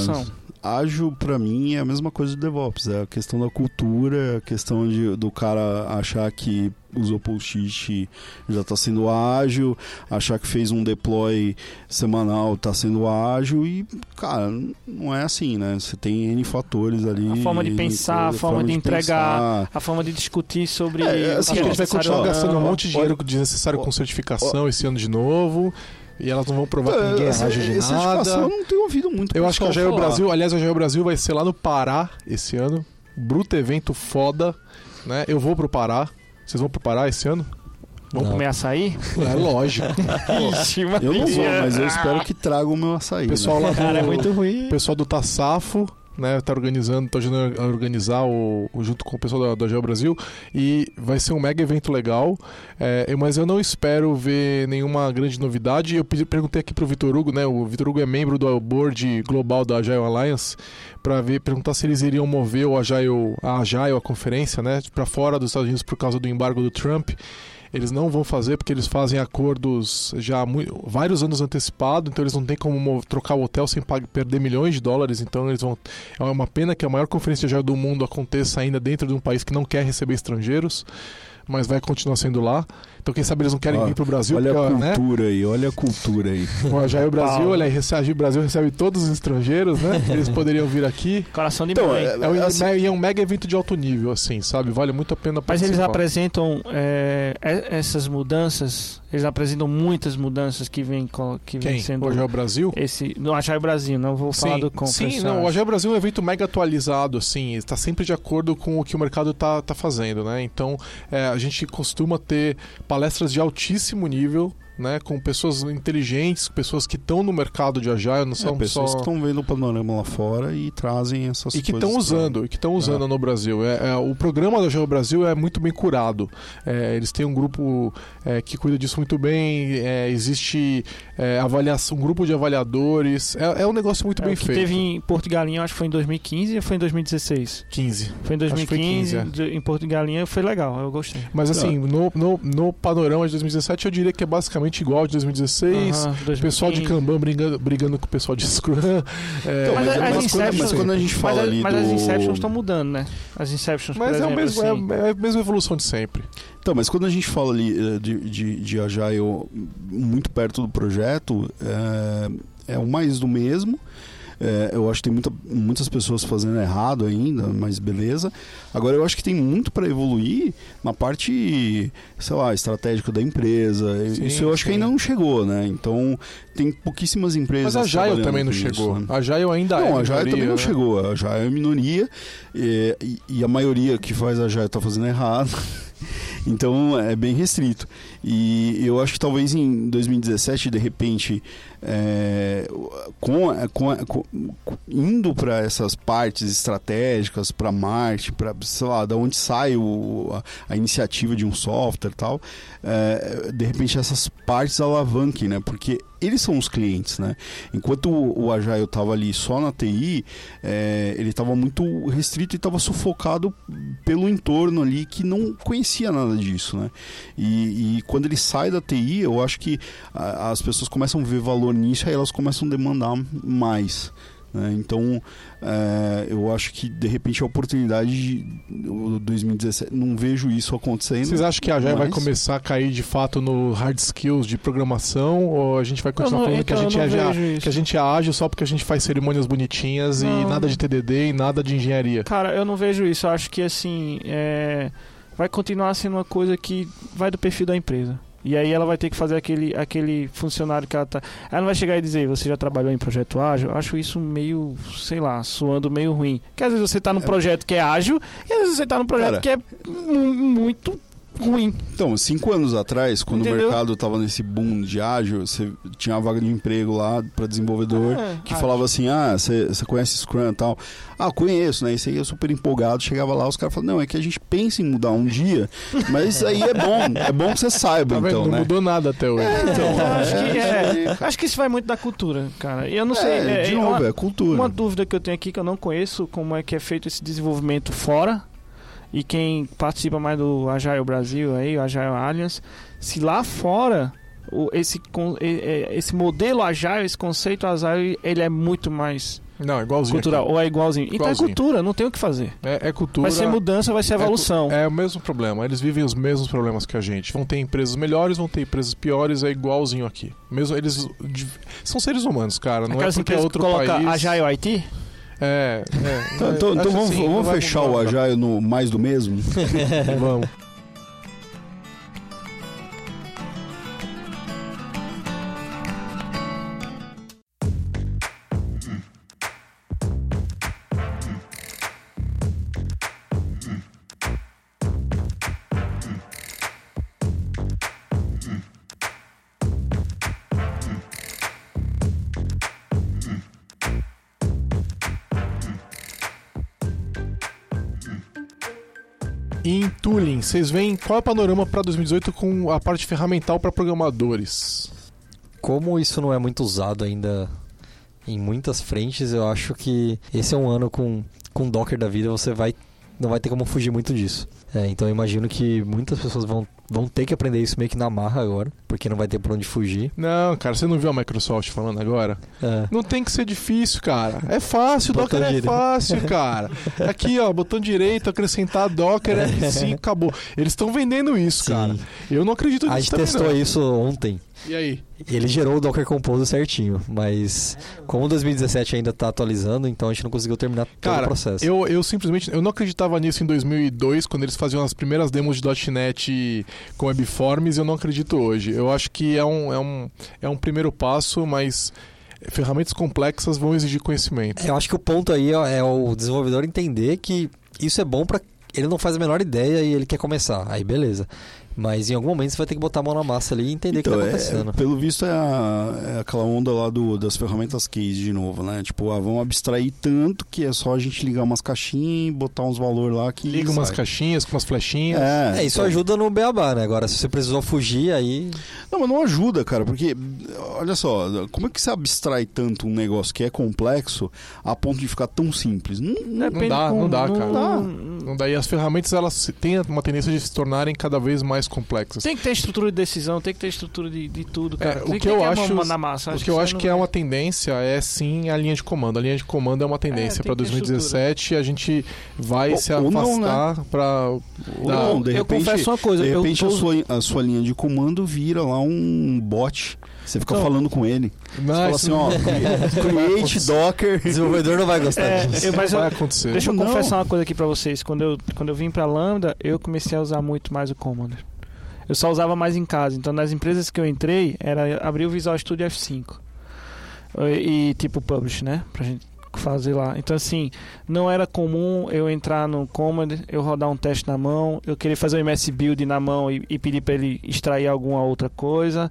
ágil para mim é a mesma coisa do DevOps, é a questão da cultura, a questão de, do cara achar que usou post-it já está sendo ágil, achar que fez um deploy semanal está sendo ágil e, cara, não é assim, né? Você tem N fatores ali. A forma de pensar, a forma, forma de, de, entregar, pensar. a forma de discutir sobre. É, assim, a gente vai continuar gastando um monte de dinheiro desnecessário com certificação esse ano de novo. E elas não vão provar que ninguém é de nada. Eu não tenho ouvido muito. Eu acho que a Jair Brasil, aliás, a Jair Brasil vai ser lá no Pará esse ano. Bruto evento foda, né? Eu vou pro Pará. Vocês vão pro Pará esse ano? Vamos comer açaí? É lógico. Ixi, eu não vou, mas eu espero que traga o meu açaí. Pessoal né? lá do, Cara, é muito ruim. pessoal do Tassafo né, tá organizando, tá ajudando a organizar o, junto com o pessoal da, da Geo Brasil e vai ser um mega evento legal, é, mas eu não espero ver nenhuma grande novidade. Eu perguntei aqui pro Vitor Hugo, né, o Vitor Hugo é membro do board global da Agile Alliance, para ver perguntar se eles iriam mover o Agile, a Agile, a conferência, né, para fora dos Estados Unidos por causa do embargo do Trump. Eles não vão fazer porque eles fazem acordos já vários anos antecipado, então eles não têm como trocar o hotel sem perder milhões de dólares. Então eles vão. É uma pena que a maior conferência já do mundo aconteça ainda dentro de um país que não quer receber estrangeiros, mas vai continuar sendo lá. Então, quem sabe eles não querem Ó, vir pro Brasil. Olha porque, a né? cultura né? aí, olha a cultura aí. Bom, já é o Brasil, olha aí, o Brasil recebe todos os estrangeiros, né? Eles poderiam vir aqui. Coração de então, mãe. É, é, um, assim, é um mega evento de alto nível, assim, sabe? Vale muito a pena Mas eles apresentam é, essas mudanças, eles apresentam muitas mudanças que vêm que vem sendo. O Agile Brasil? Esse, no Agile Brasil, não vou falar do Sim, não, o Agile Brasil é um evento mega atualizado, assim, está sempre de acordo com o que o mercado está tá fazendo, né? Então, é, a gente costuma ter palestras de altíssimo nível né, com pessoas inteligentes, pessoas que estão no mercado de agile, não é, são pessoas só... que estão vendo o panorama lá fora e trazem essas e que estão usando, pra... e que estão usando é. no Brasil. É, é, o programa da Agile Brasil é muito bem curado. É, eles têm um grupo é, que cuida disso muito bem. É, existe avaliação, um grupo de avaliadores. É, um negócio muito bem que feito. Teve em Porto Galinha, acho que foi em 2015 ou foi em 2016? 15. Foi em 2015. Foi 15, em Porto Galinha foi legal, eu gostei. Mas assim, no, no, no panorama de 2017, eu diria que é basicamente basicamente igual de 2016. Uhum, pessoal de Kanban brigando, brigando com o pessoal de Scrum. É, então, mas, mas, as quando, mas, quando, a gente fala mas, ali mas do... as Inceptions estão mudando, né? As Inceptions, Mas é, exemplo, o mesmo, assim. é, é, a mesma evolução de sempre. Então, mas quando a gente fala ali eh, de, de, de Agile muito perto do projeto, é, é o mais do mesmo. É, eu acho que tem muita, muitas pessoas fazendo errado ainda, mas beleza. Agora eu acho que tem muito para evoluir na parte, sei lá, estratégica da empresa. Sim, isso eu acho sim. que ainda não chegou, né? Então tem pouquíssimas empresas. Mas a Jail também não chegou. Né? A Jail ainda não, é. a Jail também não né? chegou. A Jail é minoria e, e, e a maioria que faz a Jail está fazendo errado. Então é bem restrito. E eu acho que talvez em 2017, de repente, é, com, com, com, indo para essas partes estratégicas, para Marte, para sei lá, da onde sai o, a, a, iniciativa de um software e tal, é, de repente essas partes alavanquem, né? Porque eles são os clientes, né? Enquanto o, o Agile estava ali só na TI, é, ele estava muito restrito e estava sufocado pelo entorno ali que não conhecia nada disso, né? E, e quando ele sai da TI, eu acho que a, as pessoas começam a ver valor nisso e aí elas começam a demandar mais. Né? Então, é, eu acho que de repente a oportunidade de 2017, não vejo isso acontecendo. Vocês acham que a mas... vai começar a cair de fato no hard skills de programação ou a gente vai continuar não, falando que, a gente é, já, que a gente é ágil só porque a gente faz cerimônias bonitinhas não. e nada de TDD e nada de engenharia? Cara, eu não vejo isso. Eu acho que assim, é... vai continuar sendo uma coisa que vai do perfil da empresa. E aí ela vai ter que fazer aquele, aquele funcionário que ela tá. Ela não vai chegar e dizer, você já trabalhou em projeto ágil? Eu acho isso meio, sei lá, suando meio ruim. Porque às vezes você tá num é. projeto que é ágil e às vezes você tá num projeto Cara, que é muito ruim. Então, cinco anos atrás, quando Entendeu? o mercado estava nesse boom de ágil, você tinha uma vaga de emprego lá para desenvolvedor ah, que ágil. falava assim: ah, você conhece Scrum e tal. Ah, conheço, né? Isso aí é super empolgado. Chegava lá, os caras falavam: não, é que a gente pensa em mudar um dia, mas aí é bom. É bom que você saiba, tá então. Não né? mudou nada até hoje. É, então, acho, que, é, acho que isso vai muito da cultura, cara. E eu não sei. É, de novo, uma, é cultura. Uma dúvida que eu tenho aqui que eu não conheço como é que é feito esse desenvolvimento fora e quem participa mais do Agile Brasil aí, o Agile Alliance, se lá fora o, esse, esse modelo Agile, esse conceito Agile, ele é muito mais não, igualzinho. Cultural, aqui. ou é igualzinho. igualzinho. Então é cultura, não tem o que fazer. É, é, cultura. Vai ser mudança, vai ser é evolução. É, é, o mesmo problema. Eles vivem os mesmos problemas que a gente. Vão ter empresas melhores, vão ter empresas piores, é igualzinho aqui. Mesmo eles são seres humanos, cara. Não Aquelas é porque é outro coloca país. Agile IT? É, é. Então, então, então vamos, assim, vamos fechar o Agile no mais do mesmo? vamos. Vocês veem qual é o panorama para 2018 com a parte ferramental para programadores? Como isso não é muito usado ainda em muitas frentes, eu acho que esse é um ano com, com Docker da vida, você vai não vai ter como fugir muito disso. É, então eu imagino que muitas pessoas vão, vão ter que aprender isso meio que na marra agora, porque não vai ter por onde fugir. Não, cara, você não viu a Microsoft falando agora? É. Não tem que ser difícil, cara. É fácil, Docker é fácil, cara. Aqui, ó, botão direito, acrescentar Docker F5, acabou. Eles estão vendendo isso, Sim. cara. Eu não acredito nisso A gente também, testou não. isso ontem. E aí? Ele gerou o Docker Compose certinho, mas como 2017 ainda está atualizando, então a gente não conseguiu terminar todo Cara, o processo. Eu, eu simplesmente eu não acreditava nisso em 2002, quando eles faziam as primeiras demos de .NET com Webforms, eu não acredito hoje. Eu acho que é um, é um, é um primeiro passo, mas ferramentas complexas vão exigir conhecimento. Eu acho que o ponto aí é o desenvolvedor entender que isso é bom para ele não faz a menor ideia e ele quer começar. Aí beleza. Mas em algum momento você vai ter que botar a mão na massa ali e entender Então, o que tá é- acontecendo. pelo visto é, a- é aquela onda lá do, das ferramentas case de novo, né? Tipo, ah, vamos abstrair tanto que é só a gente ligar umas caixinhas e botar uns valores lá que. Liga umas sai. caixinhas com umas flechinhas. É, É, isso então- ajuda no beabá, né? Agora, se você precisou fugir, aí. Não, mas não ajuda, cara, porque, olha só, como é que você abstrai tanto um negócio que é complexo a ponto de ficar tão simples? Não, não- Depende dá, com- não dá, cara. não- Não daí as ferramentas elas se- têm uma tendência de se tornarem cada vez mais complexas. Tem que ter estrutura de decisão, tem que ter estrutura de, de tudo, É, cara. o Tem que eu a acho- mão massa. O que eu acho que é uma vai- tendência é sim a linha de comando. A linha de comando é uma tendência tem para que ter 2017 a gente vai Ou- se né? afastar para Não, de eu repente- confesso uma coisa, de eu repente tô- a, sua, a sua linha de comando vira lá um bot. Você fica Então- falando com ele. Você fala assim, ó, create Docker. O desenvolvedor não vai gostar É, disso. eu- mas eu- vai acontecer. Deixa eu Não. confessar uma coisa aqui pra vocês. Quando eu, quando eu vim pra Lambda, eu comecei a usar muito mais o Commander. Eu só usava mais em casa. Então, nas empresas que eu entrei, era abrir o Visual Studio F5. E, e, tipo Publish, né? Pra gente fazer lá. Então, assim, não era comum eu entrar no Commander, eu rodar um teste na mão, eu querer fazer um MS Build na mão e, e pedir pra ele extrair alguma outra coisa.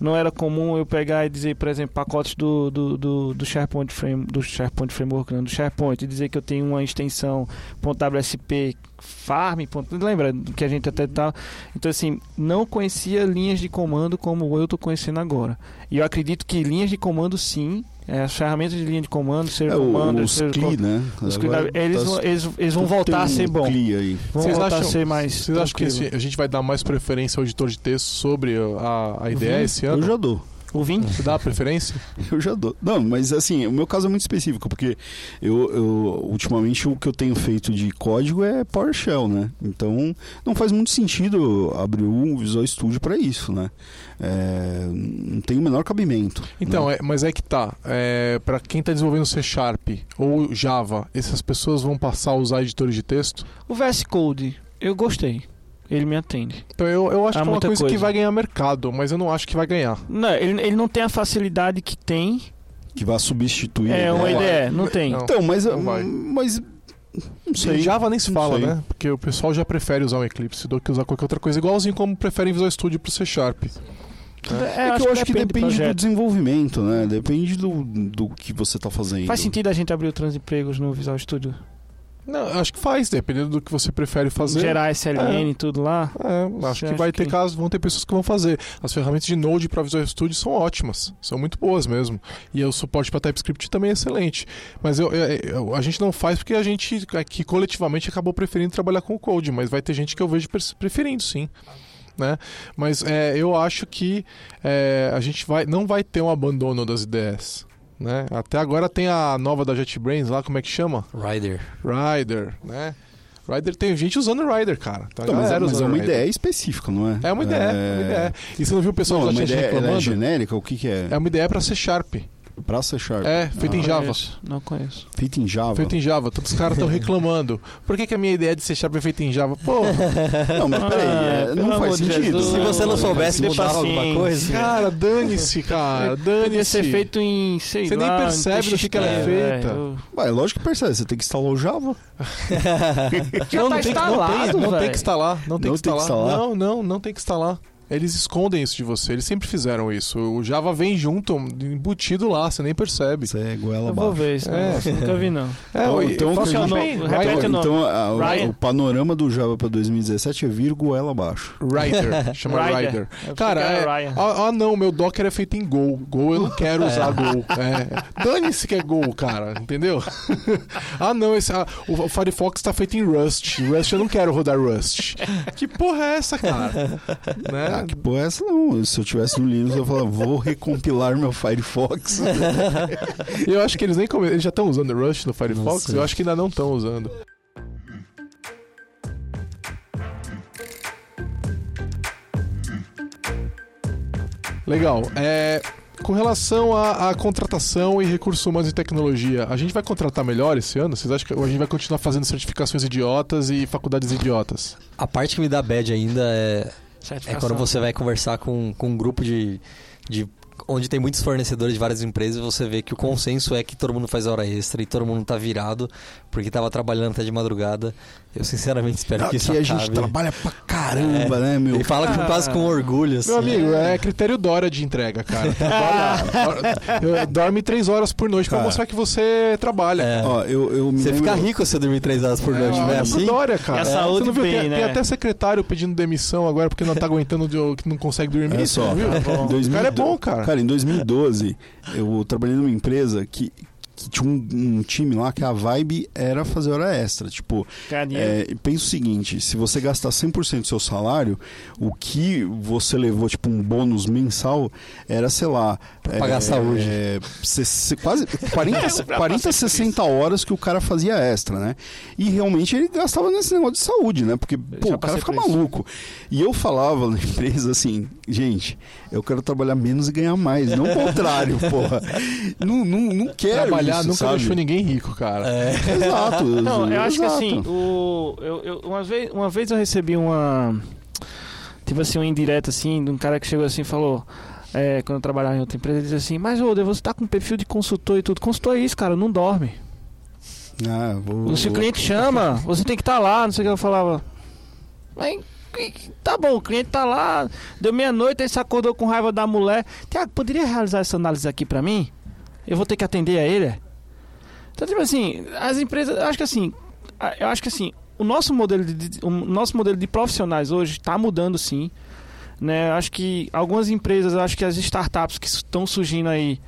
Não era comum eu pegar e dizer, por exemplo, pacotes do, do, do, do SharePoint Frame, do SharePoint Framework, não, do SharePoint, e dizer que eu tenho uma extensão .wsp farm, lembra que a gente até tá. Então assim, não conhecia linhas de comando como eu tô conhecendo agora. E eu acredito que linhas de comando sim, as ferramentas de linha de comando, ser É, o, commander, os ser CLI, né? os CLI, eles, tá- vão- eles, eles vão voltar a ser bom. CLI aí. Vão Vocês voltar acham- a ser mais. Vocês acham que esse- a gente vai dar mais preferência ao editor de texto sobre a, a ideia Uhum. esse Eu ano? já dou. O Vim? Você dá a preferência? Eu já dou. Não, mas assim, o meu caso é muito específico, porque eu, eu ultimamente o que eu tenho feito de código é PowerShell, né? Então não faz muito sentido abrir um Visual Studio para isso, né? É, não tem o menor cabimento. Então, né? é, mas é que tá. É, para quem está desenvolvendo C Sharp ou Java, essas pessoas vão passar a usar editores de texto? O VS Code, eu gostei. Ele me atende. Então eu, eu acho Há que é uma muita coisa, que coisa. vai ganhar mercado, mas eu não acho que vai ganhar. Não, ele, ele não tem a facilidade que tem. que vai substituir. É, uma ideia. Não tem. Não. Então, mas, Não vai. mas não Em sei. Java nem se fala, né? Porque o pessoal já prefere usar o Eclipse do que usar qualquer outra coisa, igualzinho como preferem Visual Studio pro C Sharp. É que eu acho que depende do projeto. desenvolvimento, né? Depende do, do que você tá fazendo. Faz sentido a gente abrir o Transempregos no Visual Studio? Não, acho que faz, dependendo do que você prefere fazer. Gerar SLN e tudo lá? É, acho Você que vai ter que- casos, vão ter pessoas que vão fazer. As ferramentas de Node para Visual Studio são ótimas, são muito boas mesmo. E o suporte para TypeScript também é excelente. Mas eu- eu- eu- a gente não faz porque a gente aqui coletivamente acabou preferindo trabalhar com o Code, mas vai ter gente que eu vejo preferindo, sim. Né? Mas é, eu acho que é, a gente vai, não vai ter um abandono das ideias. Né? Até agora tem a nova da JetBrains lá, como é que chama? Rider. Rider, né? Rider tem gente usando Rider, cara. Tá Então, mas, galera mas é uma Rider. ideia específica, não é? É uma ideia, é... uma ideia. E você não viu o pessoal Não, do uma .NET ideia ela é reclamando? genérica? O que, que é? É uma ideia pra ser Sharp. Pra ser Sharp. É, feita Ah. em Java. Conheço, não conheço. Feito em Java. Feita em Java. Todos os caras estão reclamando. Por que, que a minha ideia de ser Sharp é feita em Java? Pô, Não, mas peraí, é, Ah, não pelo faz sentido. Jesus. Se você não soubesse mudar alguma paciência. coisa. cara, dane-se, cara. Podia Dane-se. ser feito em, sei Você nem lá, em percebe do que que ela é feita. velho. Vai, lógico que percebe, você tem que instalar o Java. Já não, tá não, tem, que- não, instalado, tem, não tem que instalar. Não tem Não que tem que instalar. instalar. Não, não, não tem que instalar. Eles escondem isso de você. Eles sempre fizeram isso. O Java vem junto, embutido lá, você nem percebe. Você é goela Eu vou ver isso. É. É. Nunca vi, não. É, Então, então, bem. gente- repete o nome. Então, a- o- o panorama do Java para 2017 é vir goela abaixo. Rider, chama Rider. Rider. Cara, é, ah, ah, não, meu Docker é feito em Go. Go eu não quero usar Go. É, Dane-se que é Go, cara, entendeu? ah, não, esse, ah, o, o Firefox tá feito em Rust. Rust eu não quero rodar Rust. Que porra é essa, cara? Né? Ah, que porra é essa não? Se eu tivesse no Linux, eu falava, vou recompilar meu Firefox. E eu acho que eles nem come... eles já estão usando Rust no Firefox. Eu acho que ainda não estão usando. Legal. É, com relação à, contratação e recursos humanos e tecnologia, a gente vai contratar melhor esse ano? Vocês acham que ou a gente vai continuar fazendo certificações idiotas e faculdades idiotas? A parte que me dá bad ainda é, é quando você vai conversar com, com um grupo de, de. Onde tem muitos fornecedores de várias empresas, você vê que o consenso é que todo mundo faz hora extra e todo mundo tá virado porque tava trabalhando até de madrugada. Eu sinceramente espero que isso Aqui a acabe. gente trabalha pra caramba, né, meu? Ele fala com, quase com orgulho, assim. Meu amigo, é critério Dora de entrega, cara. Dorme três horas por noite pra Cara. mostrar que você trabalha. É. Ó, eu, eu me Você lembro... fica rico se eu dormir três horas por noite, É, não é olha assim? Dória, cara. E a saúde Você não viu? bem, tem, né? tem até secretário pedindo demissão agora porque não tá aguentando, que não consegue dormir. Você só, viu? bom. O 2000 cara é bom, cara. Cara, em 2012, eu trabalhei numa empresa que, que tinha um, um time lá que a vibe era fazer hora extra. Tipo, é, pensa o seguinte: se você gastar 100% do seu salário, o que você levou, tipo, um bônus mensal, era, sei lá. Pra pagar a saúde. é, se- se- quase 40, 40 60 horas que o cara fazia extra, né? E realmente ele gastava nesse negócio de saúde, né? Porque, pô, o cara fica maluco. E eu falava na empresa assim, gente, eu quero trabalhar menos e ganhar mais, não o contrário, porra. Não, não, não quero Trabalhar isso, nunca sabe? deixou ninguém rico, cara. É. Exato. Não, eu acho que exato. assim, o, eu, eu- uma, vez, uma vez eu recebi uma. Tipo assim, uma indireta assim, de um cara que chegou assim e falou. é, quando eu trabalhava em outra empresa, ele disse assim: Mas, ô, você tá com perfil de consultor e tudo. Consultor é isso, cara, não dorme. Ah, vou, Se o vou- cliente chama, você tem que estar lá, não sei o que eu falava. Mas, tá bom, o cliente tá lá, deu meia-noite, aí se acordou com raiva da mulher. Tiago, poderia realizar essa análise aqui pra mim? Eu vou ter que atender a ele? Então, tipo assim, as empresas, eu acho que assim, eu acho que assim, o nosso modelo de, o nosso modelo de profissionais hoje está mudando sim. Né? Eu acho que algumas empresas, acho que as startups que estão surgindo aí,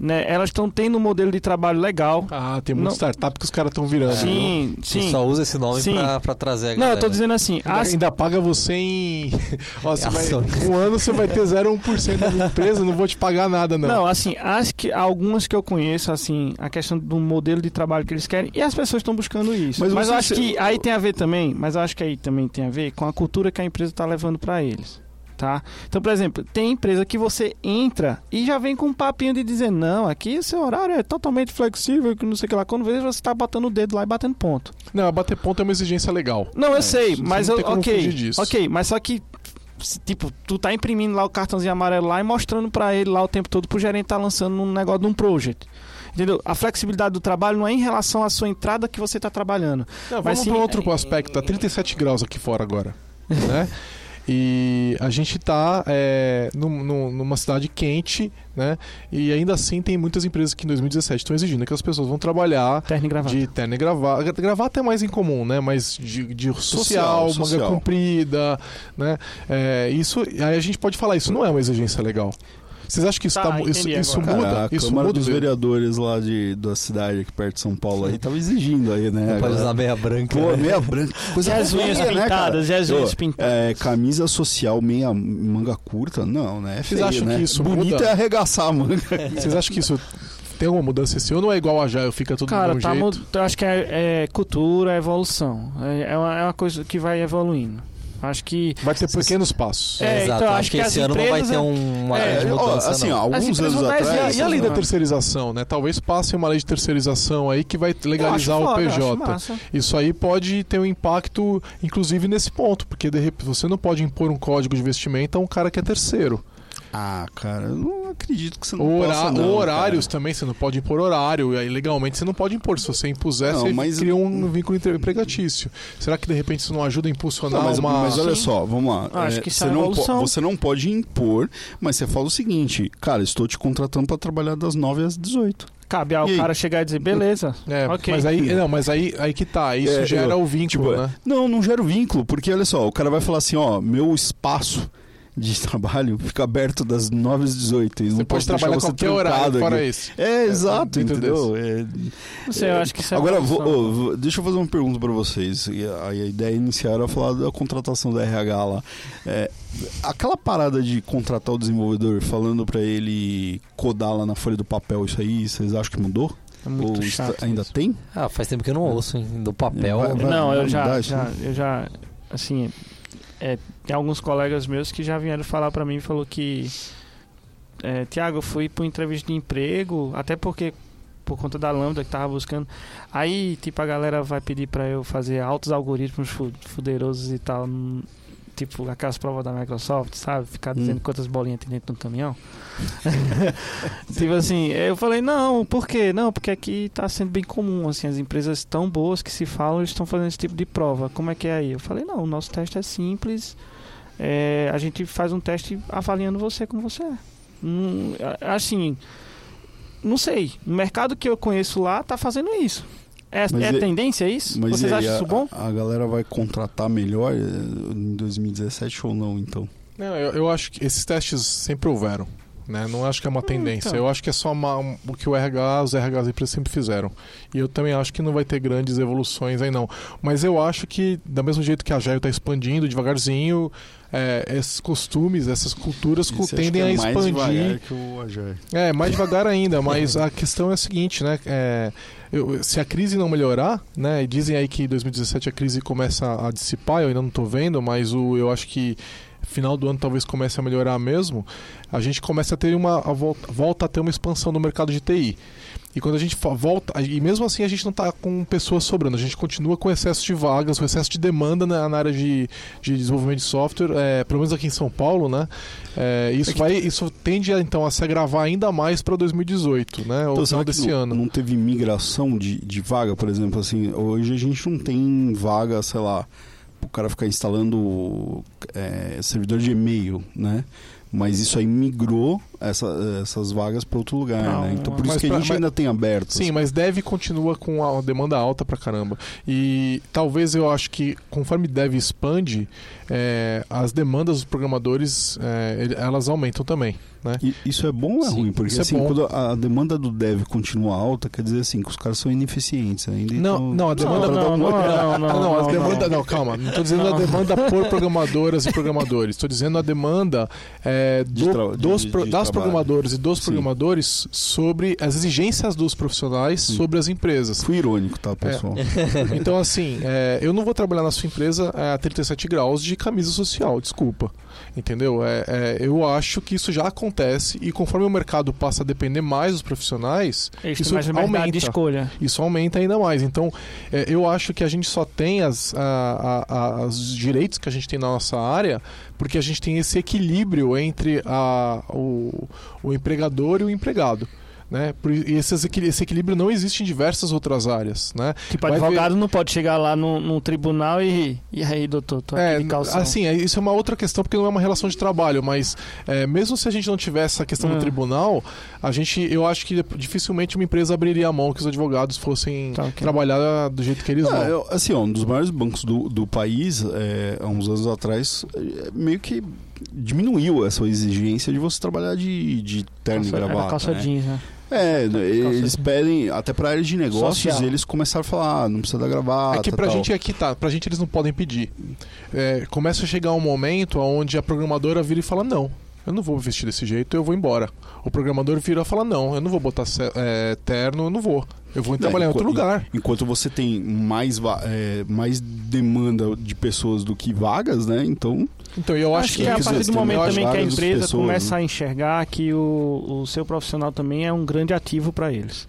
né, elas estão tendo um modelo de trabalho legal. Ah, tem muita Não. startup que os caras estão virando. viu? Sim, Você sim. só usa esse nome pra trazer a Não, galera. eu tô dizendo assim, Ainda, as, ainda paga você em. Ó, você vai- um ano você vai ter 0,1% da empresa, não vou te pagar nada, não. Não, assim, acho que algumas que eu conheço, assim, a questão do modelo de trabalho que eles querem, e as pessoas estão buscando isso. Mas Mas, eu acho que aí tem a ver também, mas eu acho que aí também tem a ver com a cultura que a empresa está levando para eles. Tá? Então, por exemplo, tem empresa que você entra e já vem com um papinho de dizer, não, aqui o seu horário é totalmente flexível, que não sei o que lá. Quando vê, você tá botando o dedo lá e batendo ponto. Não, bater ponto é uma exigência legal. Não, eu É, sei, mas eu, ok, ok, mas só que tipo, tu tá imprimindo lá o cartãozinho amarelo lá e mostrando pra ele lá o tempo todo pro gerente tá lançando um negócio de um project. Entendeu? A flexibilidade do trabalho não é em relação à sua entrada que você tá trabalhando. Não, Mas vamos sim, para outro aspecto. Tá 37 graus aqui fora agora. né? E a gente tá é, num- num- numa cidade quente, né? E ainda assim tem muitas empresas que em 2017 estão exigindo que as pessoas vão trabalhar Terno e gravata. de terno e gravata. Gravata é mais incomum, né? Mas de, de social, Social, manga social. comprida, né? É, isso, aí a gente pode falar, isso não é uma exigência legal. Vocês acham que isso, Tá, tá, isso, isso muda? Cara, a isso Câmara muda dos mesmo? Vereadores lá de, da cidade aqui perto de São Paulo aí tava exigindo aí, né? Não pode usar meia branca. Pô, né? meia branca. Coisa E as unhas feia, né, cara? pintadas, e as unhas pintadas. É, camisa social, meia manga curta, não, né? É Vocês feio, acham né? que isso Bonito muda? é arregaçar a manga. Vocês acham que isso tem alguma mudança esse ano ou é igual a Jail, fica tudo do Cara, mesmo tá, jeito? mud- eu acho que é, é cultura, é evolução. É, é uma, é uma coisa que vai evoluindo. Acho que. Vai ter pequenos passos. É, Exato, então, acho acho que, que esse ano não vai ter um- uma É, mudança, assim, não. ó, alguns anos atrás. E a, e a lei da Mano. terceirização, né? Talvez passe uma lei de terceirização aí que vai legalizar Eu acho o foda, eu acho PJ. massa. Isso aí pode ter um impacto, inclusive, nesse ponto, porque de repente você não pode impor um código de vestimenta a um cara que é terceiro. Ah, cara, eu não acredito que você não Hora possa, não, Horários cara. também, você não pode impor horário. E aí, legalmente, você não pode impor. Se você impuser, Não, você mas- cria um vínculo empregatício. Será que, de repente, isso não ajuda a impulsionar Não, mas, uma... mas olha Sim. só, vamos lá. Ah, acho É, que isso você, é não você não pode impor, mas você fala o seguinte, cara, estou te contratando para trabalhar das 9 às 18. Cabe ao E aí? cara chegar e dizer, beleza. É, Ok. mas aí, não, mas aí, aí que tá. Isso É, gera eu- o vínculo, tipo, né? Não, não gera o vínculo, porque olha só, o cara vai falar assim, ó, meu espaço de trabalho fica aberto das 9 às 18. E Você não pode trabalhar você qualquer horário fora aqui. esse. É, exato, É, entendeu? É, Não sei, eu acho que isso é Agora, vou- vou- deixa eu fazer uma pergunta pra vocês. E a, a ideia inicial era falar da contratação da RH lá. É, aquela parada de contratar o desenvolvedor falando pra ele codar lá na folha do papel, isso aí, vocês acham que mudou? É muito Ou chato está- ainda isso. tem? Ah, faz tempo que eu não ouço, hein? Do papel. Vai- vai- Não, eu já, isso, já, né? eu já, assim, é, tem alguns colegas meus que já vieram falar pra mim falou que, é, Tiago, eu fui pra uma entrevista de emprego, até porque por conta da lambda que tava buscando. Aí, tipo, a galera vai pedir pra eu fazer altos algoritmos fu- fuderosos e tal, hum, tipo aquelas provas da Microsoft, sabe? Ficar Hum. dizendo quantas bolinhas tem dentro do caminhão. tipo assim, eu falei, não, por quê? Não, porque aqui tá sendo bem comum, assim, as empresas tão boas que se falam, estão fazendo esse tipo de prova. Como é que é aí? Eu falei, não, o nosso teste é simples. é, a gente faz um teste avaliando você como você é. Hum, assim, não sei. O mercado que eu conheço lá tá fazendo isso. É, Mas é e- tendência isso? Mas Vocês aí, acham a, isso bom? A galera vai contratar melhor eh, em 2017 ou não, então? Não, eu, eu acho que esses testes sempre houveram. Né? Não acho que é uma tendência. então. Eu acho que é só uma- um- o que o RH, os RH das empresas sempre fizeram. E eu também acho que não vai ter grandes evoluções aí não. Mas eu acho que, da mesmo jeito que a Agile está expandindo devagarzinho, é, esses costumes, essas culturas acho tendem que é a mais expandir. devagar que o Agile. É, mais devagar ainda, mas a questão é a seguinte, né? É, eu- se a crise não melhorar, né? E dizem aí que em 2017 a crise começa a dissipar, eu ainda não tô vendo, mas o, eu acho que final do ano talvez comece a melhorar mesmo. A gente começa a ter uma a volta, volta a ter uma expansão no mercado de TI. E quando a gente volta, e mesmo assim a gente não está com pessoas sobrando, a gente continua com excesso de vagas, com excesso de demanda na, na área de, de desenvolvimento de software, é, pelo menos aqui em São Paulo, né? É, isso, É que- vai, isso tende então a se agravar ainda mais para 2018, né? Ou Então, final será que desse não, ano. não teve migração de, de vaga, por exemplo, assim, hoje a gente não tem vaga, sei lá, o cara ficar instalando é, servidor de e-mail, né? Mas isso aí migrou essa- essas vagas para outro lugar, Não, né? Então por isso que a gente mas- ainda tem aberto. Sim, mas Dev continua com a demanda alta pra caramba. E talvez eu acho que conforme Dev expande, é, as demandas dos programadores é, elas aumentam também. Né? E isso é bom ou é Sim, ruim? Porque é assim, bom. quando a demanda do dev continua alta, quer dizer assim, que os caras são ineficientes ainda. Não, então- não, a demanda não, não, não, Ah, não, não, a não, demanda, não. não, calma, não estou dizendo a Não. demanda por programadoras e programadores, estou dizendo a demanda é, do- de- dos, de- de das trabalho. programadoras e dos Sim. programadores sobre as exigências dos profissionais Sim. sobre as empresas. Fui irônico, tá, pessoal? Então, assim, é, eu não vou trabalhar na sua empresa é, a 37 graus de camisa social, desculpa. Entendeu? É, é, eu acho que isso já acontece e conforme o mercado passa a depender mais dos profissionais, Eles isso têm mais aumenta. de escolha. isso aumenta ainda mais. Então, é, eu acho que a gente só tem as, a- a- a- os direitos que a gente tem na nossa área porque a gente tem esse equilíbrio entre a- o, o empregador e o empregado. Né? E esse, equil- esse equilíbrio não existe em diversas outras áreas. Né? Tipo, Vai advogado não pode chegar lá no, no tribunal e. E aí, doutor, tô aqui É, de calção. assim, é- isso é uma outra questão porque não é uma relação de trabalho, mas é, mesmo se a gente não tivesse essa questão Ah. do tribunal, a gente, eu acho que dificilmente uma empresa abriria a mão que os advogados fossem Tá, ok. trabalhar do jeito que eles Ah, vão. eu- assim, ó, um dos maiores bancos do, do país, é, há uns anos atrás, é, meio que diminuiu essa exigência de você trabalhar de, de terno Calça- e gravata. calça né? jeans, né? É, eles pedem, até pra área de negócios, Social. eles começaram a falar, ah, não precisa da gravata. É que pra tal. gente aqui tá, pra gente eles não podem pedir. É, começa a chegar um momento onde a programadora vira e fala: Não, eu não vou me vestir desse jeito, eu vou embora. O programador vira e fala: Não, eu não vou botar é, terno, eu não vou. Eu vou Não, trabalhar em outro lugar. Enquanto você tem mais, é, mais demanda de pessoas do que vagas, né? Então, Então eu acho, Acho que é a partir do tem momento também que a que empresa pessoas, começa né? a enxergar que o, o seu profissional também é um grande ativo para eles.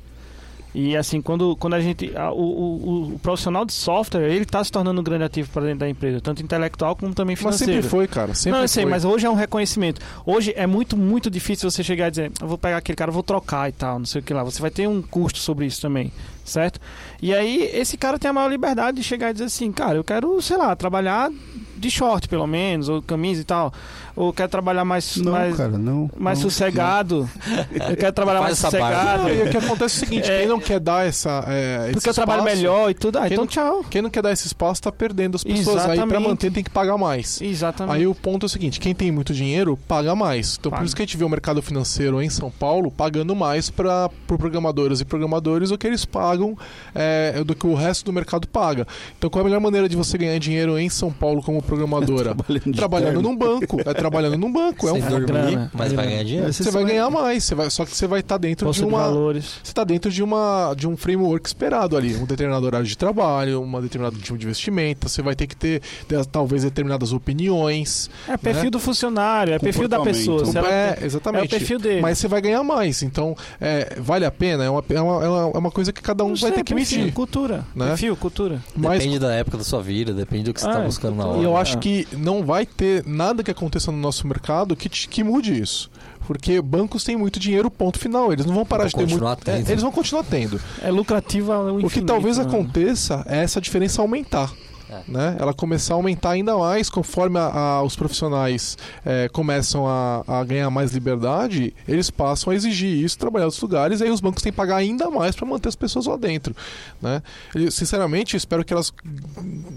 E assim, quando, quando a gente. A, o, o, o, profissional de software, ele está se tornando um grande ativo para dentro da empresa, tanto intelectual como também financeiro. Mas sempre foi, cara. Sempre não, eu sei, foi. mas hoje é um reconhecimento. Hoje é muito, muito difícil você chegar e dizer, eu vou pegar aquele cara, vou trocar e tal, não sei o que lá. Você vai ter um custo sobre isso também, certo? E aí, esse cara tem a maior liberdade de chegar e dizer assim, cara, eu quero, sei lá, trabalhar de short, pelo menos, ou camisa e tal. Ou quer trabalhar mais, não, mais, cara, não, mais não, sossegado. Não. Eu quero trabalhar mais sossegado. Não, e o que acontece é o seguinte, é, quem não quer dar essa. É, porque eu trabalho melhor e tudo. Ah, então não, tchau. Quem não quer dar esse espaço tá perdendo as pessoas. Exatamente. Aí pra manter tem que pagar mais. Exatamente. Aí o ponto é o seguinte: quem tem muito dinheiro, paga mais. Então paga. por isso que a gente vê o mercado financeiro em São Paulo pagando mais para pro programadores e programadores o que eles pagam é, do que o resto do mercado paga. Então qual é a melhor maneira de você ganhar dinheiro em São Paulo como programadora? trabalhando, trabalhando num banco. É trabalhando num banco. É um dormir, grana, mas vai ganhar dinheiro. Você, vai ganhar mais. Você vai, só que você vai estar tá dentro de uma. De valores. Você está dentro de uma de um framework esperado ali, um determinado horário de trabalho, uma determinado tipo de investimento. Você vai ter que ter, ter talvez determinadas opiniões. É perfil né? do funcionário, é perfil da pessoa. É, exatamente. É o perfil dele. Mas você vai ganhar mais. Então, é, vale a pena? É uma, é uma, é uma coisa que cada um vai ter que perfil, medir. Cultura. Né? Perfil, cultura. Mas, depende da época da sua vida, depende do que você está ah, buscando na hora. E eu acho que não vai ter nada que aconteça no nosso mercado que, que mude isso. Porque bancos têm muito dinheiro, ponto final. Eles não vão parar vão de ter muito. É, eles vão continuar tendo. É lucrativa ao O que talvez né? aconteça é essa diferença aumentar. É. Né? Ela começar a aumentar ainda mais conforme a, a, os profissionais é, começam a, a, ganhar mais liberdade, eles passam a exigir isso, trabalhar outros lugares, e aí os bancos têm que pagar ainda mais para manter as pessoas lá dentro. Né? Eu, sinceramente, espero que, elas,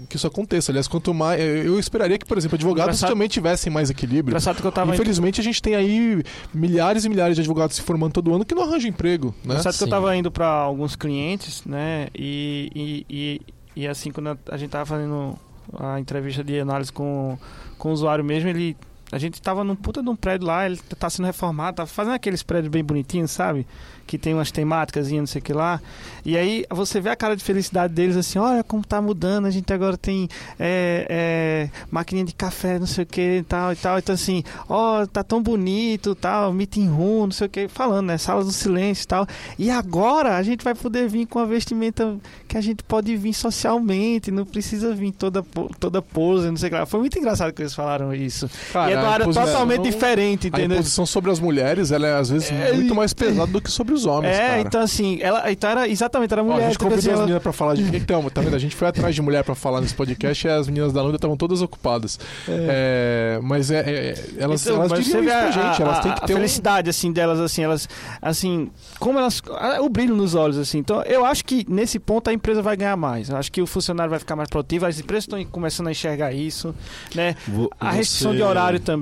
que isso aconteça. Aliás, quanto mais. Eu esperaria que, por exemplo, advogados Engraçado. também tivessem mais equilíbrio. Que eu tava Infelizmente, a gente tem aí milhares e milhares de advogados se formando todo ano que não arranjam emprego. Né? Engraçado que eu estava indo para alguns clientes, né? e, e, e e assim, quando a gente tava fazendo a entrevista de análise com, com o usuário mesmo, ele. A gente tava num puta de um prédio lá, ele tá sendo reformado, tá fazendo aqueles prédios bem bonitinhos, sabe? que tem umas temáticas e não sei o que lá. E aí você vê a cara de felicidade deles assim, olha como tá mudando, a gente agora tem é, é, maquininha de café, não sei o que e tal e tal. Então assim, ó, oh, tá tão bonito, tal, meeting room, não sei o que, falando, né? Sala do silêncio e tal. E agora a gente vai poder vir com a vestimenta que a gente pode vir socialmente, não precisa vir toda, toda pose, não sei o que lá. Foi muito engraçado que eles falaram isso. Cara, uma área totalmente diferente, entendeu? A imposição sobre as mulheres, ela é às vezes é, muito mais pesada do que sobre os homens, É, cara. então assim, ela então era exatamente, era mulher. Ó, a gente convidou assim, as ela... meninas pra falar de. Então, tá vendo? A gente foi atrás de mulher pra falar nesse podcast e as meninas da Lunda estavam todas ocupadas. É. É, mas é, é, elas, então, elas mas diriam isso pra gente, a, elas têm que ter. A felicidade, um... assim, delas, assim, elas. Assim, como elas. O brilho nos olhos, assim. Então, eu acho que nesse ponto a empresa vai ganhar mais. Eu acho que o funcionário vai ficar mais produtivo, as empresas estão começando a enxergar isso, né? Você... A restrição de horário também.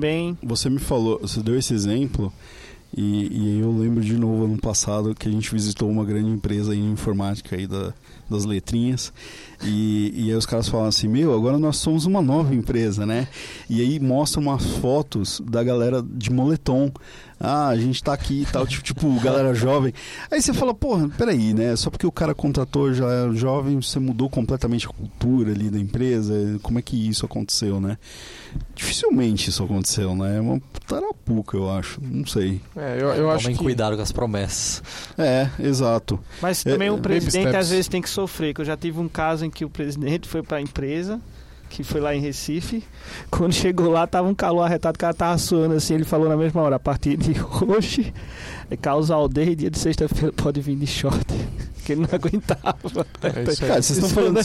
Você me falou, você deu esse exemplo. E, e eu lembro de novo ano passado que a gente visitou uma grande empresa em informática aí da, das letrinhas. E, e aí os caras falam assim, meu, agora nós somos uma nova empresa, né? E aí mostram umas fotos da galera de moletom ah, a gente tá aqui e tal, tipo, tipo, galera jovem. Aí você fala, porra, peraí, né? Só porque o cara contratou já é jovem, você mudou completamente a cultura ali da empresa. Como é que isso aconteceu, né? Dificilmente isso aconteceu, né? É uma tarapuca, eu acho. Não sei. É, eu, eu acho que... cuidado com as promessas. É, exato. Mas também é, o presidente às vezes tem que sofrer, que eu já tive um caso em que o presidente foi para a empresa que foi lá em Recife. Quando chegou lá, tava um calor arretado, o cara tava suando assim. Ele falou na mesma hora: a partir de hoje, é causa aldeia e dia de sexta-feira pode vir de short. Que ele não aguentava. É cara, vocês estão falando,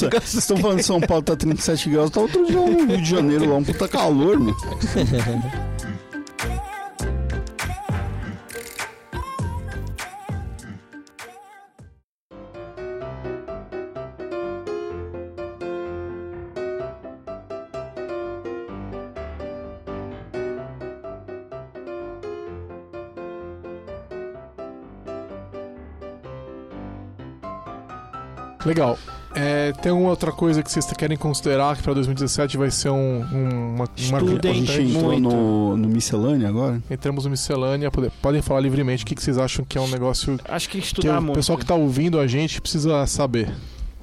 falando de São Paulo tá 37 graus, tá outro dia no Rio de Janeiro lá, um puta calor, meu. Legal. É, tem alguma outra coisa que vocês querem considerar que para 2017 vai ser um, um, uma, uma A gente entrou no, no miscelânea agora? Entramos no miscelânea, pode, podem falar livremente o que, que vocês acham que é um negócio. Acho que estudar que o muito. O pessoal que está ouvindo a gente precisa saber.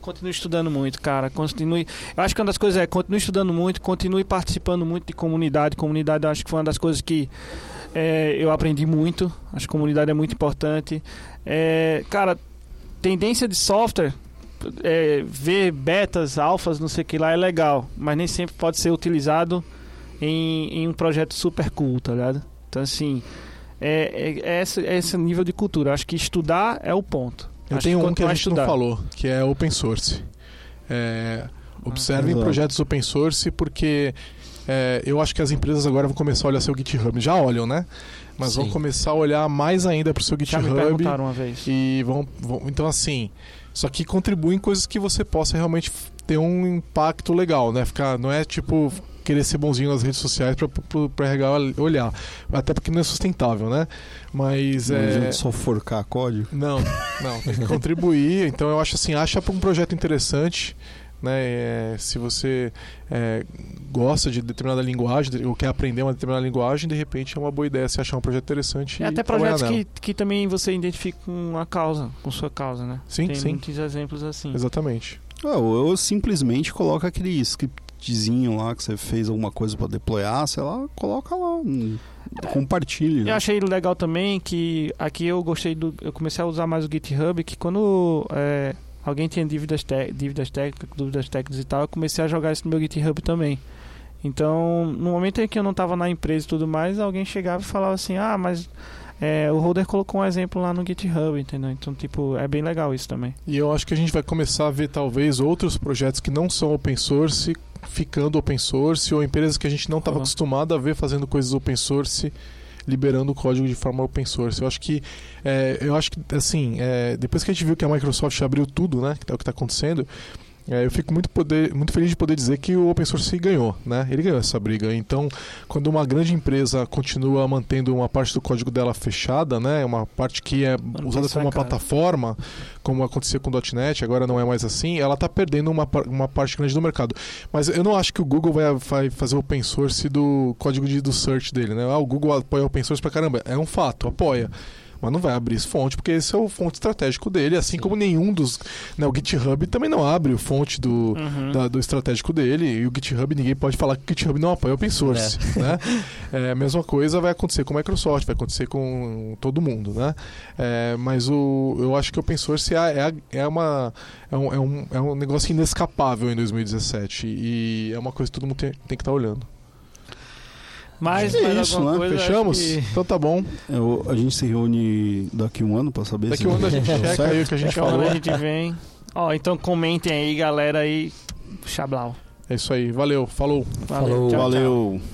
Continue estudando muito, cara. Continue. Eu acho que uma das coisas é continue estudando muito, continue participando muito de comunidade. Comunidade, eu acho que foi uma das coisas que é, eu aprendi muito. Acho que comunidade é muito importante. É, cara, tendência de software, é, ver betas, alfas, não sei o que lá é legal, mas nem sempre pode ser utilizado em, em um projeto super cool, tá ligado? Então, assim, é, é, é, esse, é esse nível de cultura. Acho que estudar é o ponto. Eu Acho tenho que um que a gente estudar. não falou, que é open source. É, observem Ah, projetos open source porque é, eu acho que as empresas agora vão começar a olhar seu GitHub. Já olham, né? Mas vão Sim. começar a olhar mais ainda para o seu Já me GitHub perguntaram uma vez. e vão, vão. Então, assim, só que contribuem coisas que você possa realmente ter um impacto legal, né? Ficar, não é tipo querer ser bonzinho nas redes sociais para RH olhar. Até porque não é sustentável, né? Mas Não é. só forcar código. Não, não, tem que contribuir. Então eu acho assim, acha um projeto interessante, né? É, se você é, gosta de determinada linguagem ou quer aprender uma determinada linguagem, de repente é uma boa ideia se achar um projeto interessante. É e até projetos que, que também você identifica com a causa, com sua causa, né? Sim, Tem sim. muitos exemplos assim. Exatamente. Ah, ou eu simplesmente coloca aquele scriptzinho lá que você fez alguma coisa pra deployar, sei lá, coloca lá. Compartilhe. Eu né? achei legal também que aqui eu gostei do. Eu comecei a usar mais o GitHub, que quando é, alguém tinha dívidas, dívidas técnicas, dúvidas técnicas e tal, eu comecei a jogar isso no meu GitHub também. Então, no momento em que eu não estava na empresa e tudo mais, alguém chegava e falava assim: Ah, mas é, o Holder colocou um exemplo lá no GitHub, entendeu? Então, tipo, é bem legal isso também. E eu acho que a gente vai começar a ver talvez outros projetos que não são open source ficando open source ou empresas que a gente não estava Uhum. acostumado a ver fazendo coisas open source liberando o código de forma open source. Eu acho que é, eu acho que assim é, depois que a gente viu que a Microsoft abriu tudo, né, que é o que está acontecendo. É, eu fico muito, poder, muito feliz de poder dizer que o open source ganhou, né? Ele ganhou essa briga. Então, quando uma grande empresa continua mantendo uma parte do código dela fechada, né? Uma parte que é Mano, usada como uma caro. plataforma, como acontecia com o .NET, agora não é mais assim, ela está perdendo uma, uma parte grande do mercado. Mas eu não acho que o Google vai, vai fazer open source do código de, do search dele, né? Ah, o Google apoia open source pra caramba. É um fato, apoia. Mas não vai abrir esse fonte, porque esse é o fonte estratégico dele, assim Sim. como nenhum dos. Né, o GitHub também não abre o fonte do, Uhum. da- do estratégico dele. E o GitHub, ninguém pode falar que o GitHub não apoia open source. Né? É, a mesma coisa vai acontecer com a Microsoft, vai acontecer com todo mundo. Né? É, mas o, eu acho que o open source é, é, é uma, é, um, é, um, é um negócio inescapável em 2017. E é uma coisa que todo mundo tem, tem que estar olhando. Mas, É mais isso, né? coisa, Fechamos? que- Então tá bom. Eu- a gente se reúne daqui um ano pra saber Daqui se um ano a gente checa certo. aí o que a gente Daqui um falou. a gente vem. Ó, então comentem aí, galera aí. Xablau. É isso aí. Valeu. Falou. Valeu. Falou. tchau, tchau.